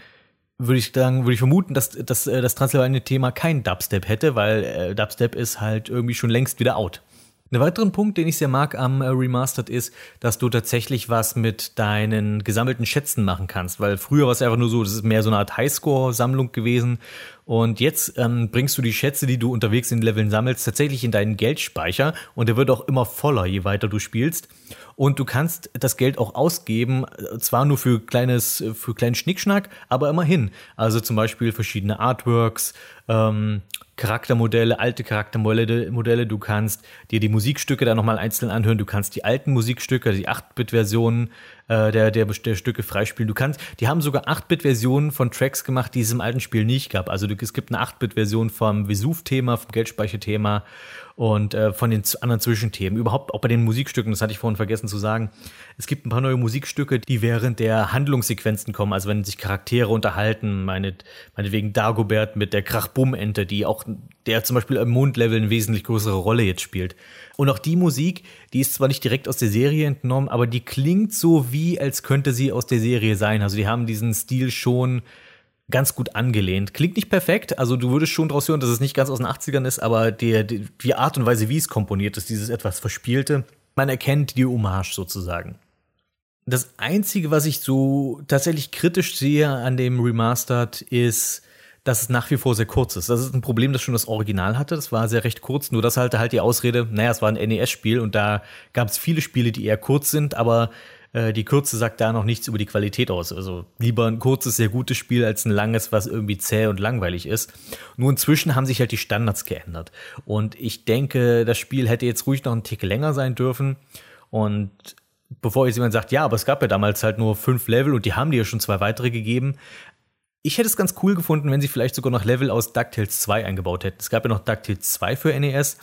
würde ich sagen, würde ich vermuten, dass, dass äh, das Transylvanien-Thema kein Dubstep hätte, weil äh, Dubstep ist halt irgendwie schon längst wieder out. Ein weiterer Punkt, den ich sehr mag am äh, Remastered ist, dass du tatsächlich was mit deinen gesammelten Schätzen machen kannst, weil früher war es einfach nur so, das ist mehr so eine Art Highscore-Sammlung gewesen und jetzt ähm, bringst du die Schätze, die du unterwegs in Leveln sammelst, tatsächlich in deinen Geldspeicher und der wird auch immer voller, je weiter du spielst und du kannst das Geld auch ausgeben, äh, zwar nur für kleines, für kleinen Schnickschnack, aber immerhin. Also zum Beispiel verschiedene Artworks, ähm, Charaktermodelle, alte Charaktermodelle, Modelle. Du kannst dir die Musikstücke da nochmal einzeln anhören. Du kannst die alten Musikstücke, die 8-Bit-Versionen äh, der, der, der Stücke freispielen. Du kannst, die haben sogar 8-Bit-Versionen von Tracks gemacht, die es im alten Spiel nicht gab. Also es gibt eine 8-Bit-Version vom Vesuv-Thema, vom Geldspeicher-Thema und äh, von den anderen Zwischenthemen. Überhaupt auch bei den Musikstücken, das hatte ich vorhin vergessen zu sagen. Es gibt ein paar neue Musikstücke, die während der Handlungssequenzen kommen, also wenn sich Charaktere unterhalten, meinet, meinetwegen Dagobert mit der Krachbum-Ente, die auch, der zum Beispiel im Mondlevel eine wesentlich größere Rolle jetzt spielt. Und auch die Musik, die ist zwar nicht direkt aus der Serie entnommen, aber die klingt so wie, als könnte sie aus der Serie sein. Also die haben diesen Stil schon ganz gut angelehnt. Klingt nicht perfekt, also du würdest schon daraus hören, dass es nicht ganz aus den 80ern ist, aber die, die, die Art und Weise, wie es komponiert ist, dieses etwas Verspielte, man erkennt die Hommage sozusagen. Das Einzige, was ich so tatsächlich kritisch sehe an dem Remastered, ist, dass es nach wie vor sehr kurz ist. Das ist ein Problem, das schon das Original hatte. Das war sehr recht kurz, nur das hatte halt die Ausrede, naja, es war ein NES-Spiel und da gab es viele Spiele, die eher kurz sind, aber äh, die Kürze sagt da noch nichts über die Qualität aus. Also lieber ein kurzes, sehr gutes Spiel als ein langes, was irgendwie zäh und langweilig ist. Nur inzwischen haben sich halt die Standards geändert. Und ich denke, das Spiel hätte jetzt ruhig noch einen Tick länger sein dürfen. Und bevor jetzt jemand sagt, ja, aber es gab ja damals halt nur fünf Level und die haben dir ja schon zwei weitere gegeben. Ich hätte es ganz cool gefunden, wenn sie vielleicht sogar noch Level aus DuckTales 2 eingebaut hätten. Es gab ja noch DuckTales 2 für NES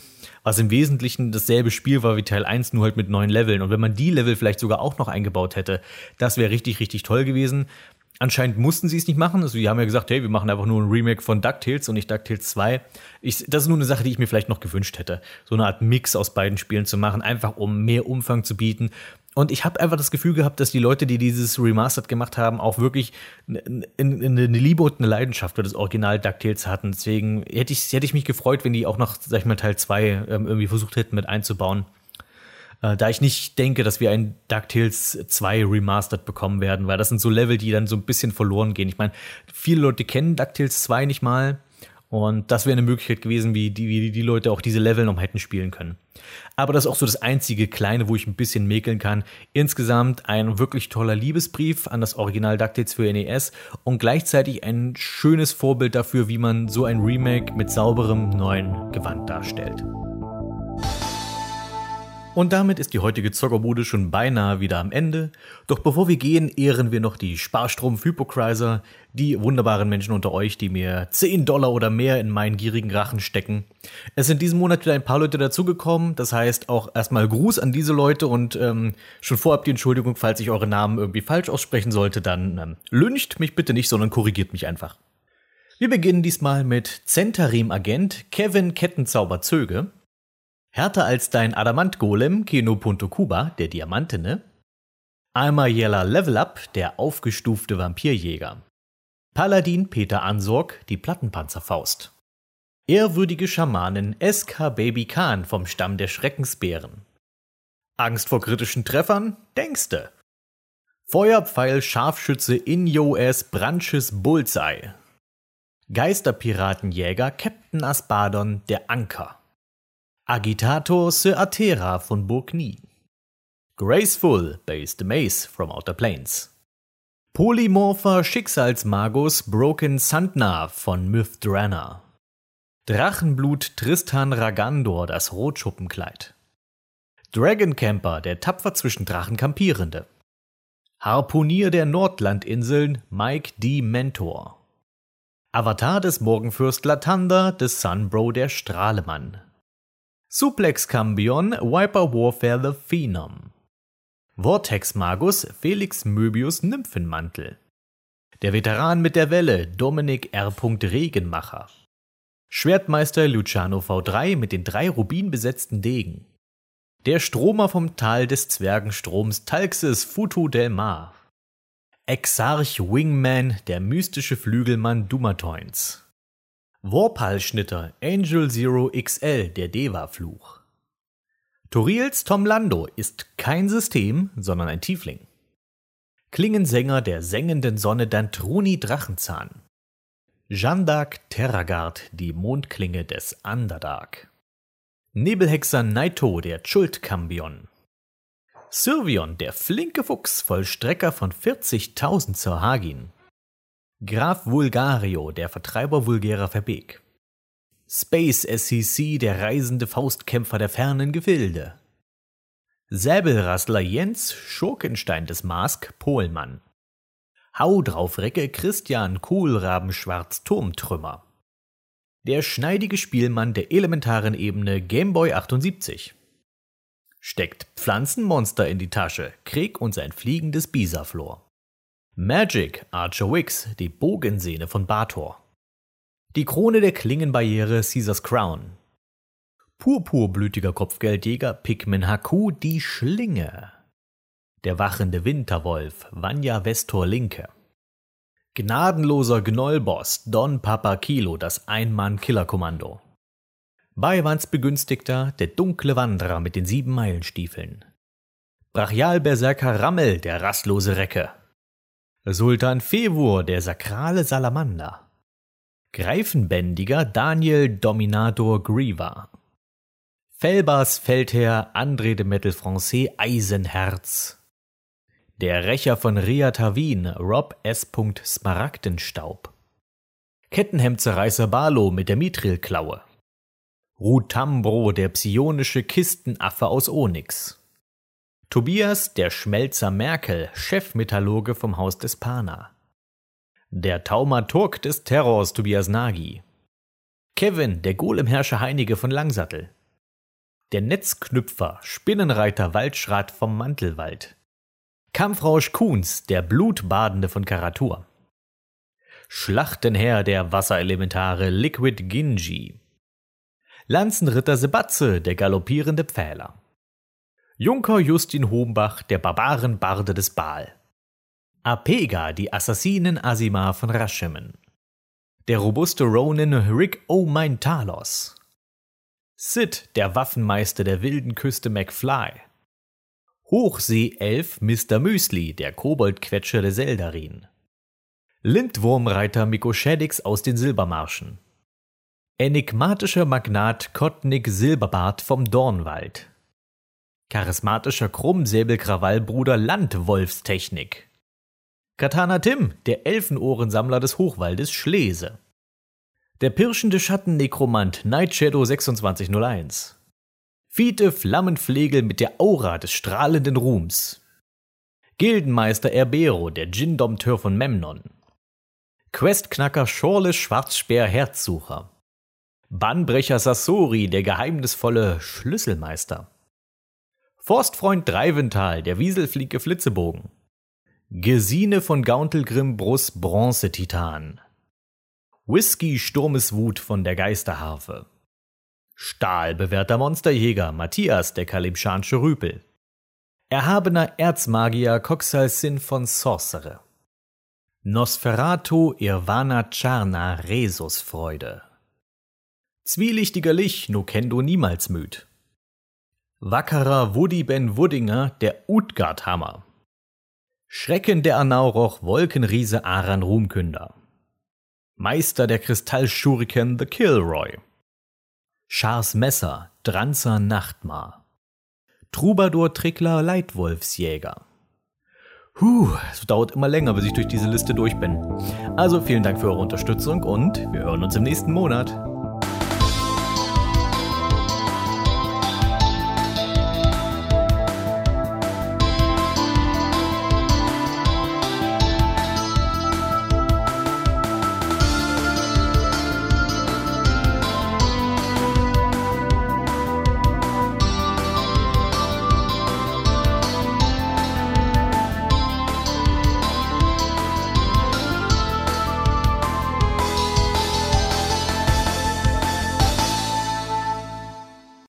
was im Wesentlichen dasselbe Spiel war wie Teil 1, nur halt mit neuen Leveln. Und wenn man die Level vielleicht sogar auch noch eingebaut hätte, das wäre richtig, richtig toll gewesen. Anscheinend mussten sie es nicht machen. Also, die haben ja gesagt, hey, wir machen einfach nur ein Remake von DuckTales und nicht DuckTales 2. Ich, das ist nur eine Sache, die ich mir vielleicht noch gewünscht hätte. So eine Art Mix aus beiden Spielen zu machen, einfach um mehr Umfang zu bieten. Und ich habe einfach das Gefühl gehabt, dass die Leute, die dieses Remastered gemacht haben, auch wirklich eine, eine Liebe und eine Leidenschaft für das Original DuckTales hatten. Deswegen hätte ich, hätte ich mich gefreut, wenn die auch noch, sag ich mal, Teil 2 ähm, irgendwie versucht hätten mit einzubauen. Äh, da ich nicht denke, dass wir ein DuckTales 2 Remastered bekommen werden, weil das sind so Level, die dann so ein bisschen verloren gehen. Ich meine, viele Leute kennen DuckTales 2 nicht mal. Und das wäre eine Möglichkeit gewesen, wie die, wie die Leute auch diese Level noch hätten spielen können. Aber das ist auch so das einzige kleine, wo ich ein bisschen mäkeln kann. Insgesamt ein wirklich toller Liebesbrief an das Original DuckTales für NES und gleichzeitig ein schönes Vorbild dafür, wie man so ein Remake mit sauberem neuen Gewand darstellt. Und damit ist die heutige Zockerbude schon beinahe wieder am Ende. Doch bevor wir gehen, ehren wir noch die Sparstrom-Hypocriser, die wunderbaren Menschen unter euch, die mir 10 Dollar oder mehr in meinen gierigen Rachen stecken. Es sind diesen Monat wieder ein paar Leute dazugekommen. Das heißt auch erstmal Gruß an diese Leute und ähm, schon vorab die Entschuldigung, falls ich eure Namen irgendwie falsch aussprechen sollte, dann ähm, lüncht mich bitte nicht, sondern korrigiert mich einfach. Wir beginnen diesmal mit Zentarim-Agent Kevin Kettenzauber Zöge. Härter als dein Adamant-Golem Keno Punto Kuba, der Diamantene. Almayella Level Up, der aufgestufte Vampirjäger. Paladin Peter Ansorg, die Plattenpanzerfaust. Ehrwürdige Schamanin SK Baby Khan vom Stamm der Schreckensbären. Angst vor kritischen Treffern? Denkste. Feuerpfeil Scharfschütze in US Branches Bullseye. Geisterpiratenjäger Captain Aspadon der Anker. Agitator Sir Atera von Burgny. Graceful Based Mace from Outer Plains. Polymorpher Schicksalsmagus Broken Sandna von Mythdrana. Drachenblut Tristan Ragandor das Rotschuppenkleid. Dragoncamper der tapfer zwischen Drachen kampierende. Harpunier der Nordlandinseln Mike D. Mentor. Avatar des Morgenfürst Latanda des Sunbro der Strahlemann. Suplex Cambion Viper Warfare The Phenom. Vortex Magus Felix Möbius Nymphenmantel. Der Veteran mit der Welle Dominik R. Regenmacher. Schwertmeister Luciano V3 mit den drei rubinbesetzten Degen. Der Stromer vom Tal des Zwergenstroms Talxes Futu del Mar. Exarch Wingman, der mystische Flügelmann Dumatoins. Warpal-Schnitter Angel Zero XL, der Deva-Fluch. Toriels Tom Lando ist kein System, sondern ein Tiefling. Klingensänger der sengenden Sonne Dantruni Drachenzahn. Jandak Terragard, die Mondklinge des Underdark. Nebelhexer Naito, der Chult-Kambion. Sylvion, der flinke Fuchs, Vollstrecker von 40.000 zur Hagin. Graf Vulgario, der Vertreiber vulgärer Verbeek. Space SCC, der reisende Faustkämpfer der fernen Gefilde. Säbelrassler Jens Schurkenstein des Mask Pohlmann. Hau drauf Recke Christian Kohlrabenschwarz Turmtrümmer. Der schneidige Spielmann der elementaren Ebene Gameboy 78. Steckt Pflanzenmonster in die Tasche, Krieg und sein fliegendes Bisaflor. Magic Archer Wix, die Bogensehne von Bator. Die Krone der Klingenbarriere Caesars Crown. Purpurblütiger Kopfgeldjäger Pikmin Haku, die Schlinge. Der wachende Winterwolf Vanya Vestor Linke. Gnadenloser Gnollboss Don Papa Kilo, das Ein-Mann-Killerkommando. Beiwands Begünstigter, der dunkle Wanderer mit den sieben Meilenstiefeln. Brachialberserker Rammel, der rastlose Recke. Sultan Fevur, der sakrale Salamander. Greifenbändiger Daniel Dominator Griever. Felbers Feldherr André de Metal Francais Eisenherz. Der Rächer von Ria Tawin Rob S. Smaragdenstaub. Kettenhemdzerreißer Barlow mit der Mithrilklaue. Rutambro, der psionische Kistenaffe aus Onyx. Tobias, der Schmelzer Merkel, Chefmetallurge vom Haus des Pana. Der Taumaturg des Terrors, Tobias Nagy. Kevin, der Golemherrscher Heinige von Langsattel. Der Netzknüpfer, Spinnenreiter Waldschrat vom Mantelwald. Kampfrausch Kuhns, der Blutbadende von Karatur. Schlachtenherr der Wasserelementare Liquid Ginji. Lanzenritter Sebatze, der galoppierende Pfähler. Junker Justin Hombach, der Barbarenbarde des Baal. Apega, die Assassinen Asimar von Raschemen. Der robuste Ronin Rick O'Mine Talos. Sid, der Waffenmeister der wilden Küste McFly. Hochsee-Elf Mr. Müsli, der Koboldquetscher der Seldarin. Lindwurmreiter Mikoschädix aus den Silbermarschen. Enigmatischer Magnat Kottnick Silberbart vom Dornwald. Charismatischer Krummsäbelkrawallbruder Landwolfstechnik. Katana Tim, der Elfenohrensammler des Hochwaldes Schlese. Der pirschende Schattennekromant Nightshadow 2601. Fiete Flammenflegel mit der Aura des strahlenden Ruhms. Gildenmeister Erbero, der Djinn-Dompteur von Memnon. Questknacker Schorle Schwarzspeer Herzsucher. Bannbrecher Sassori, der geheimnisvolle Schlüsselmeister. Forstfreund Dreivental, der Wieselfliege Flitzebogen. Gesine von Gauntelgrim Brus Bronzetitan. Whisky Sturmeswut von der Geisterharfe. Stahlbewährter Monsterjäger Matthias der Kalimschansche Rüpel. Erhabener Erzmagier Coxal Sin von Sorcerer. Nosferatu Irvana Charna Resusfreude. Zwielichtiger Lich no kendo niemals müd. Wackerer Woody Ben Wuddinger der Utgardhammer. Schrecken der Anauroch Wolkenriese Aran Ruhmkünder. Meister der Kristallschuriken The Kilroy. Schars Messer Dranzer Nachtmar. Troubadour Trickler Leitwolfsjäger. Puh, es dauert immer länger, bis ich durch diese Liste durch bin. Also vielen Dank für eure Unterstützung und wir hören uns im nächsten Monat.